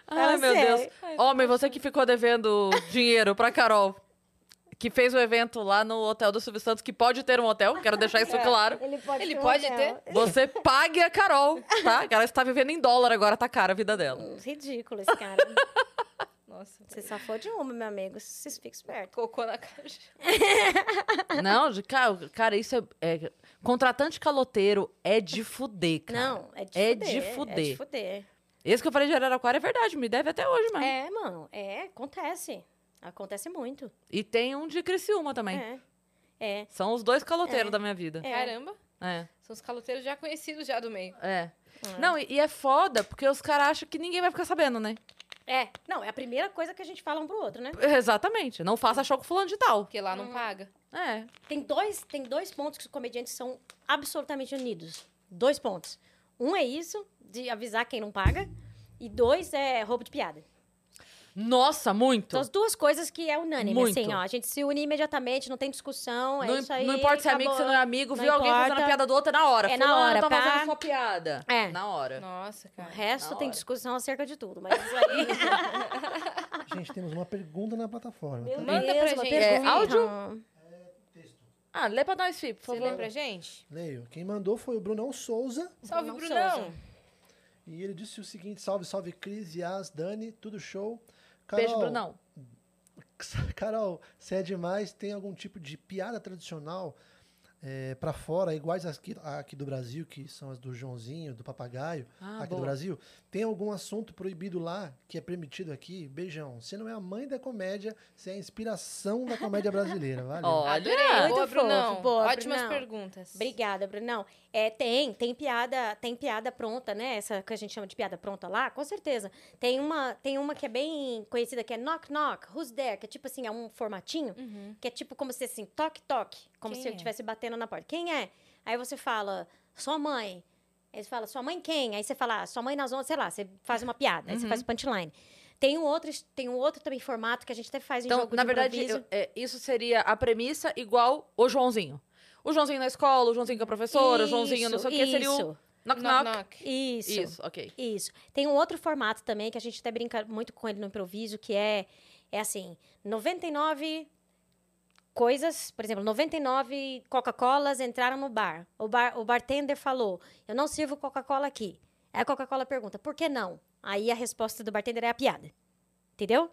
Ai, meu. Deus. Homem, você que ficou devendo dinheiro pra Carol, que fez o evento lá no hotel do Silvio Santos, que pode ter um hotel, quero deixar isso claro. Ele pode, Ele ter um pode hotel. Você pague a Carol, tá? Que ela está vivendo em dólar agora, tá cara a vida dela. Ridículo esse cara. *laughs* Nossa. Você safou de uma, meu amigo. Vocês fiquem espertos. Cocô na caixa. *laughs* Não, de, cara, cara, isso é, é- Contratante caloteiro é de fuder, cara. Não, é de É fuder. de É de fuder. fuder. Esse que eu falei de Araraquara é verdade, me deve até hoje, mano. É, mano. É, acontece. Acontece muito. E tem um de Criciúma também. É. É. São os dois caloteiros É. da minha vida. É. Caramba. É. São os caloteiros já conhecidos já do meio. É. É. Não, e, e é foda, porque os caras acham que ninguém vai ficar sabendo, né? É. Não, é a primeira coisa que a gente fala um pro outro, né? Exatamente. Não faça show com fulano de tal. Porque lá não paga. É. Tem dois, tem dois pontos que os comediantes são absolutamente unidos. Dois pontos. Um é isso, de avisar quem não paga. E dois é roubo de piada. Nossa, muito. São as duas coisas que é unânime, Muito. assim, ó. A gente se une imediatamente, não tem discussão, é não, isso aí. não importa se é amigo, se não é amigo, Não viu alguém fazendo importa. a piada do outro, é na hora. É na Fulano hora, tá pá. fazendo sua piada. É. Na hora. Nossa, O cara. resto Na tem hora. discussão acerca de tudo, mas isso aí... *laughs* Gente, temos uma pergunta na plataforma. Tá? Manda pra gente. É, áudio? Ah, lê pra nós, Fih, por Você favor. lê pra gente? Leio. Quem mandou foi o Brunão Souza. Salve, Brunão Brunão. Souza. E ele disse o seguinte: salve, salve, Cris, Yas, Dani, tudo show. Beijo, Brunão. *laughs* Carol, você é demais. Tem algum tipo de piada tradicional é, para fora, iguais às aqui, aqui do Brasil, que são as do Joãozinho, do Papagaio, Ah, aqui boa. do Brasil? Tem algum assunto proibido lá que é permitido aqui? Beijão. Você não é a mãe da comédia, você é a inspiração da comédia brasileira. *laughs* Valeu. Olha. Adorei. Muito Boa, fofo, Brunão. boa, Ótimas Brunão. perguntas. Obrigada, Brunão. É, tem, tem piada, tem piada pronta, né? Essa que a gente chama de piada pronta lá, com certeza. Tem uma, tem uma que é bem conhecida, que é knock knock, who's there? Que é tipo assim, é um formatinho, Uhum. que é tipo como se assim, toque toque, como Quem se eu é? estivesse batendo na porta. Quem é? Aí você fala, sua mãe. Aí você fala, sua mãe quem? Aí você fala, ah, sua mãe nas ondas, sei lá, você faz uma piada, aí você Uhum. faz punchline. Tem um outro, tem um outro também formato que a gente até faz em Então, jogo na de verdade, eu- é, isso seria a premissa igual o Joãozinho. O Joãozinho na escola, o Joãozinho com a professora, o Joãozinho não sei o que, seria o isso, knock. Knock, knock. Isso. Isso, ok. Isso. Tem um outro formato também que a gente até brinca muito com ele no improviso, que é, é assim, 99 coisas, por exemplo, 99 Coca-Colas entraram no bar. O, bar. o bartender falou, eu não sirvo Coca-Cola aqui. Aí a Coca-Cola pergunta, por que não? Aí a resposta do bartender é a piada. Entendeu?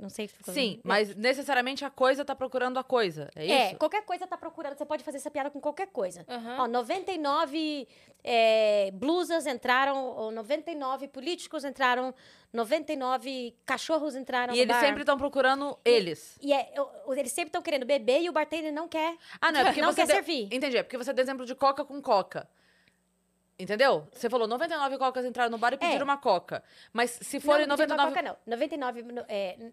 Não sei se ficou Sim, É. mas necessariamente a coisa tá procurando a coisa. É É, isso? qualquer coisa tá procurando. Você pode fazer essa piada com qualquer coisa. Aham. Ó, 99 é, blusas entraram, ou 99 políticos entraram, 99 cachorros entraram E eles bar. sempre estão procurando eles. E é, eu- eles sempre estão querendo beber e o bartender não quer. Ah, não, é porque Não você quer deu- servir. Entendi, é porque você deu exemplo de coca com coca. Entendeu? Você falou 99 cocas entraram no bar e pediram uma coca. Mas se forem não, não pediram 99, Coca, não. 99, no- é, n-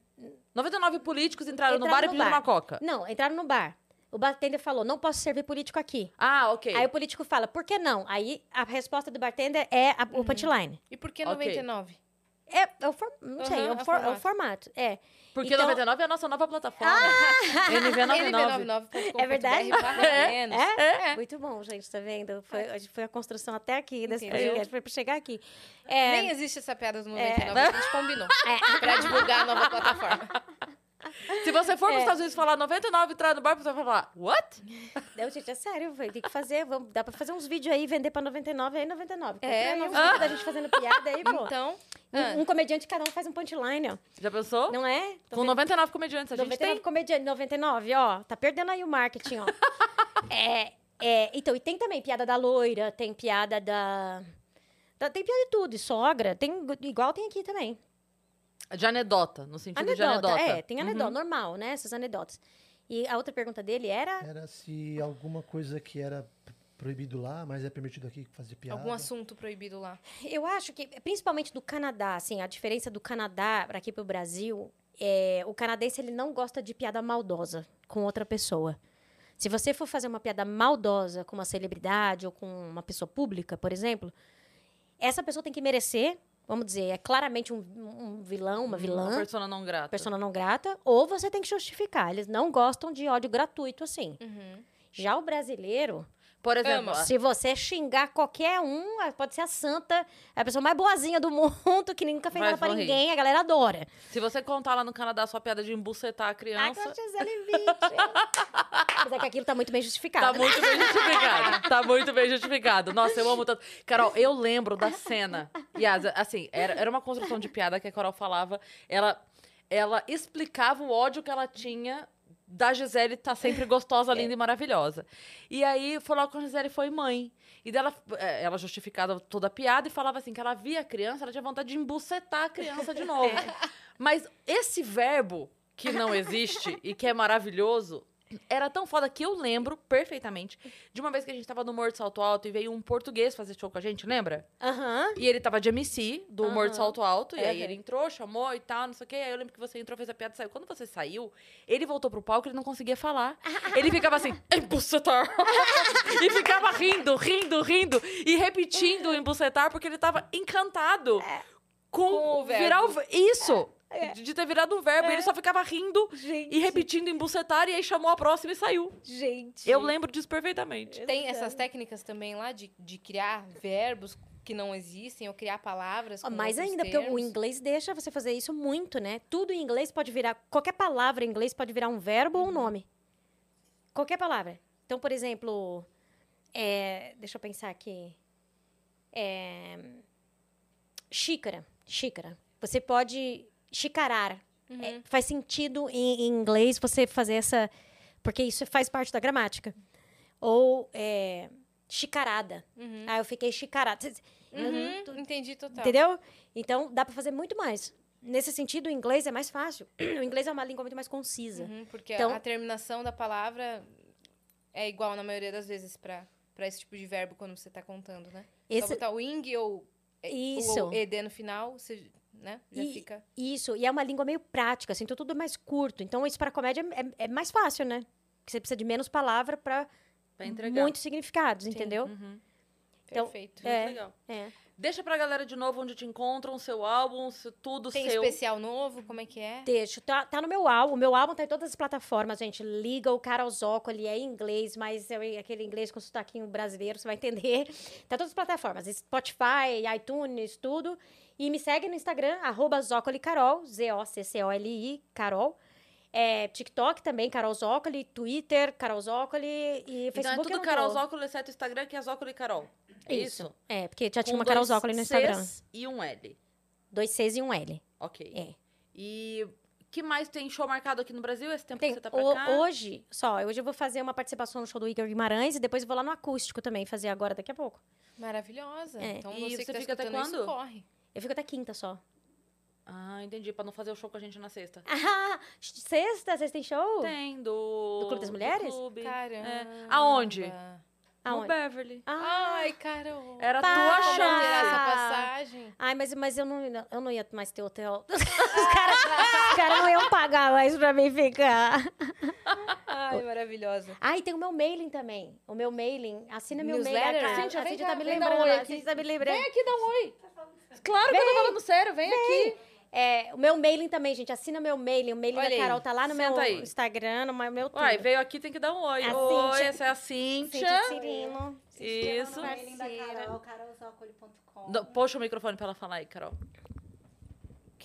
99 políticos entraram, no Entraram bar e no pediram bar. uma coca. não, entraram no bar. O bartender falou, não posso servir político aqui. Ah, ok. Aí o político fala, por que não? Aí a resposta do bartender é a- Uhum. o punchline. E por que Ok. 99? É, é o, for, não sei, Aham, é, o é for- é o formato. É. Porque Então- 99 é a nossa nova plataforma. *laughs* NV99. NV99.com.br É verdade? barra menos. É? Muito bom, gente, tá vendo? Foi, foi a construção até aqui desse Entendeu? podcast, foi pra chegar aqui. É, Nem existe essa piada do 99, a gente combinou. *laughs* Pra divulgar a nova plataforma. *laughs* Se você for É. para os Estados Unidos falar 99 entrar no bar, você vai falar, what? Não, gente, é sério, vai ter que fazer, vamos, dá pra fazer uns vídeos aí, vender pra 99, aí 99. Compra É, aí uns não- vídeos da gente fazendo piada aí, pô. Então, Um, um comediante, cada um faz um punchline, ó. Já pensou? Não é? Com 99 comediantes, a gente 99 tem. comediante, 99, ó. Tá perdendo aí o marketing, ó. *laughs* é, é, então, e tem também piada da loira, tem piada da... da- tem piada de tudo, de sogra, tem, igual tem aqui também. De anedota, no sentido de Anedota, anedota. é, tem anedota, Uhum. normal, né? Essas anedotas. E a outra pergunta dele era... Era se alguma coisa que era proibido lá, mas é permitido aqui fazer piada. algum assunto proibido lá. Eu acho que, principalmente do Canadá, assim, a diferença do Canadá para aqui pro Brasil, é, o canadense ele não gosta de piada maldosa com outra pessoa. Se você for fazer uma piada maldosa com uma celebridade ou com uma pessoa pública, por exemplo, essa pessoa tem que merecer, vamos dizer, é claramente um, um vilão, uma vilã, Uma persona não grata. persona não grata, ou você tem que justificar. Eles não gostam de ódio gratuito assim. Uhum. Já o brasileiro, Por exemplo, Ama. se você xingar qualquer um, pode ser a santa, a pessoa mais boazinha do *laughs* mundo, que nunca fez nada pra rir. ninguém, a galera adora. se você contar lá no Canadá a sua piada de embucetar a criança, com a Gisele Bündchen. Mas é que aquilo tá muito bem justificado. Tá né? muito bem justificado. tá muito bem justificado. Nossa, eu amo tanto. Carol, eu lembro da cena. E as- assim, era, era uma construção de piada que a Carol falava. Ela, ela explicava o ódio que ela tinha da Gisele estar sempre gostosa, *laughs* linda e maravilhosa. E aí, falou com a Gisele foi mãe. E dela, eh, ela justificava toda a piada e falava assim, que ela via a criança, ela tinha vontade de embucetar a criança de *laughs* novo. Mas esse verbo que não existe e que é maravilhoso, era tão foda que eu lembro perfeitamente de uma vez que a gente tava no Morro de Salto Alto e veio um português fazer show com a gente, lembra? Aham. E ele tava de MC do Morro de. Salto Alto, e aí Uhum. ele entrou, chamou e tal, não sei o quê. Aí eu lembro que você entrou, fez a piada, saiu. Quando você saiu, ele voltou pro palco, ele não conseguia falar. *laughs* Ele ficava assim, embucetar. *laughs* e ficava rindo, rindo, rindo. E repetindo o embucetar, porque ele tava encantado com, Com o verbo. virar o... Isso! De de ter virado um verbo. E ele só ficava rindo Gente. e repetindo embucetar, e aí chamou a próxima e saiu. Gente. Eu lembro disso perfeitamente. Tem essas técnicas também lá de, de criar verbos que não existem ou criar palavras. Mais ainda, porque o termos. inglês deixa você fazer isso muito, né? Tudo em inglês pode virar. Qualquer palavra em inglês pode virar um verbo ou um nome. Qualquer palavra. Então, por exemplo. é, deixa eu pensar aqui. É, xícara. Xícara. Você pode chicarar. Uhum. É, faz sentido em, em inglês você fazer essa. Porque isso faz parte da gramática. Ou é, chicarada. Uhum. Ah, eu fiquei chicarada. Uhum, Entendi total. Entendeu? Então, dá pra fazer muito mais. Nesse sentido, o inglês é mais fácil. *clears throat* O inglês é uma língua muito mais concisa. Uhum, porque Então- a terminação da palavra é igual na maioria das vezes pra pra esse tipo de verbo quando você tá contando, né? Só Esse, botar o ing ou é, Isso. o ed no final, você, né? Já E- fica. isso, e é uma língua meio prática, assim, então tudo é mais curto. Então, isso para comédia é, é mais fácil, né? Porque você precisa de menos palavra para Pra entregar. muitos significados, entendeu? Uhum. Então, Perfeito. É. Muito legal. É. Deixa pra galera de novo onde te encontram, seu álbum, se- tudo Tem seu. especial novo? Como é que é? Deixa, tá, tá no meu álbum. O meu álbum tá em todas as plataformas, gente. Liga o Carol Zócoli, é em inglês, mas é aquele inglês com sotaquinho brasileiro, você vai entender. Tá em todas as plataformas, Spotify, iTunes, tudo. E me segue no Instagram, arroba Zócoli Carol, Z-O-C-C-O-L-I, Carol. É, TikTok também, Carol Zócoli, Twitter, Carol Zócoli e Então é Facebook. tudo Carol tô. Zócolo, exceto o Instagram, que é Zócolo e Carol. É isso? É, porque já tinha Com uma Carol dois Zócoli no Instagram. Cs e um L. Dois Cs e um L. Ok. É. E que mais tem show marcado aqui no Brasil esse tempo Tem, que você tá pra o- cá? hoje, só, hoje eu vou fazer uma participação no show do Igor Guimarães e depois eu vou lá no acústico também, fazer agora daqui a pouco. Maravilhosa. É. Então E você, você que tá fica até escutando isso, quando? corre. Eu fico até quinta só. Ah, entendi. Pra não fazer o show com a gente na sexta. Ah, *laughs* sexta? Vocês têm show? Tem, do... Do Clube das Mulheres? clube. Caramba. É. Aonde? No? Beverly. Ah, Ai, Carol. Era para! tua chance. essa passagem? Ai, mas, mas eu, não, eu não ia mais ter hotel. *laughs* Os caras os caras não iam pagar mais pra mim ficar. Ai, maravilhosa. Ah, e tem o meu mailing também. O meu mailing. Assina meu mailing. Newsletter? A, Cíntia, a vem Cíntia cá, tá me vem dar um lembrando. oi a aqui. Cíntia tá me lembrando. Vem aqui, dá um oi. Claro que eu tô falando sério. Vem, aqui. É, o meu mailing também, gente. Assina meu mailing. O mailing Olha da aí. Carol tá lá no Senta meu aí. Instagram, no meu tudo. Uai, veio aqui, tem que dar um oi. A oi, Cíntia. essa é a Cíntia Cíntia. Cirino. Isso. mailing da Carol, carolzócoli.com. Puxa o microfone pra ela falar aí, Carol.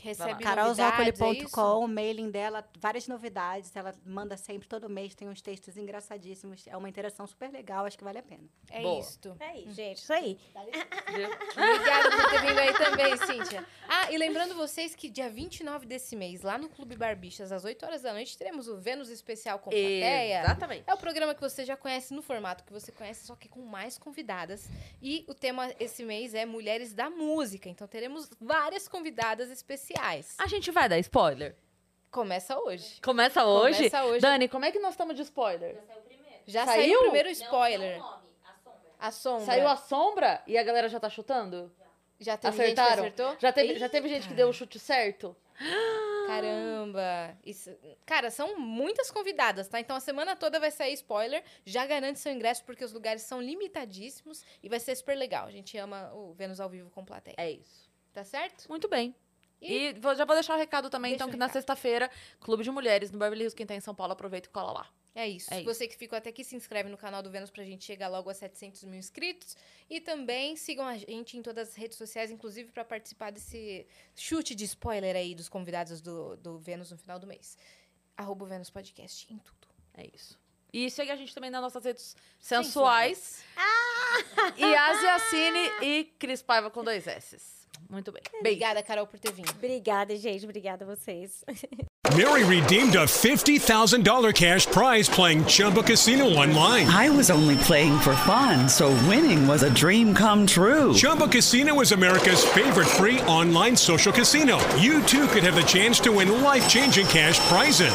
Recebe novidades, é carolzócoli.com, o mailing dela, várias novidades. Ela manda sempre, todo mês, tem uns textos engraçadíssimos. É uma interação super legal, acho que vale a pena. É Boa. isto. É isso, gente. Isso aí. *laughs* Obrigada por ter vindo aí também, Cíntia. Ah, e lembrando vocês que dia 29 desse mês, lá no Clube Barbixas, às 8 horas da noite, teremos o Vênus Especial com plateia. Exatamente. É o programa que você já conhece no formato que você conhece, só que com mais convidadas. E o tema esse mês é Mulheres da Música. Então teremos várias convidadas especiais. A gente vai dar spoiler? Começa hoje. Começa hoje? Começa hoje. Dani, como é que nós estamos de spoiler? Já Saiu? saiu, o primeiro spoiler. A sombra. Saiu a sombra e a galera já tá chutando? Já teve Acertaram? gente que acertou? Já teve, já teve gente que deu o chute certo? Caramba! Isso... Cara, são muitas convidadas, tá? Então a semana toda vai sair spoiler. Já garante seu ingresso, porque os lugares são limitadíssimos e vai ser super legal. A gente ama o Vênus ao vivo com plateia. É isso. Tá certo? Muito bem. E- E vou- já vou deixar o recado também, Deixa então, que na recado. sexta-feira, Clube de Mulheres, no Beverly Hills, quem tá em São Paulo, aproveita e cola lá. É isso. É isso. Você que ficou até aqui, se inscreve no canal do Vênus pra gente chegar logo a 700 mil inscritos. E também sigam a gente em todas as redes sociais, inclusive pra participar desse chute de spoiler aí dos convidados do, do Vênus no final do mês. Arroba o Vênus Podcast em tudo. É isso. E segue a gente também nas nossas redes sensuais. E Asiacine e Cris Paiva com dois S. Muito bem. Beijo. Obrigada, Carol, por ter vindo. Obrigada, gente. Obrigada a vocês. *laughs* Mary redeemed a $50,000 cash prize playing Chumba Casino online. I was only playing for fun, so winning was a dream come true. Chumba Casino is America's favorite free online social casino. You too could have the chance to win life changing cash prizes.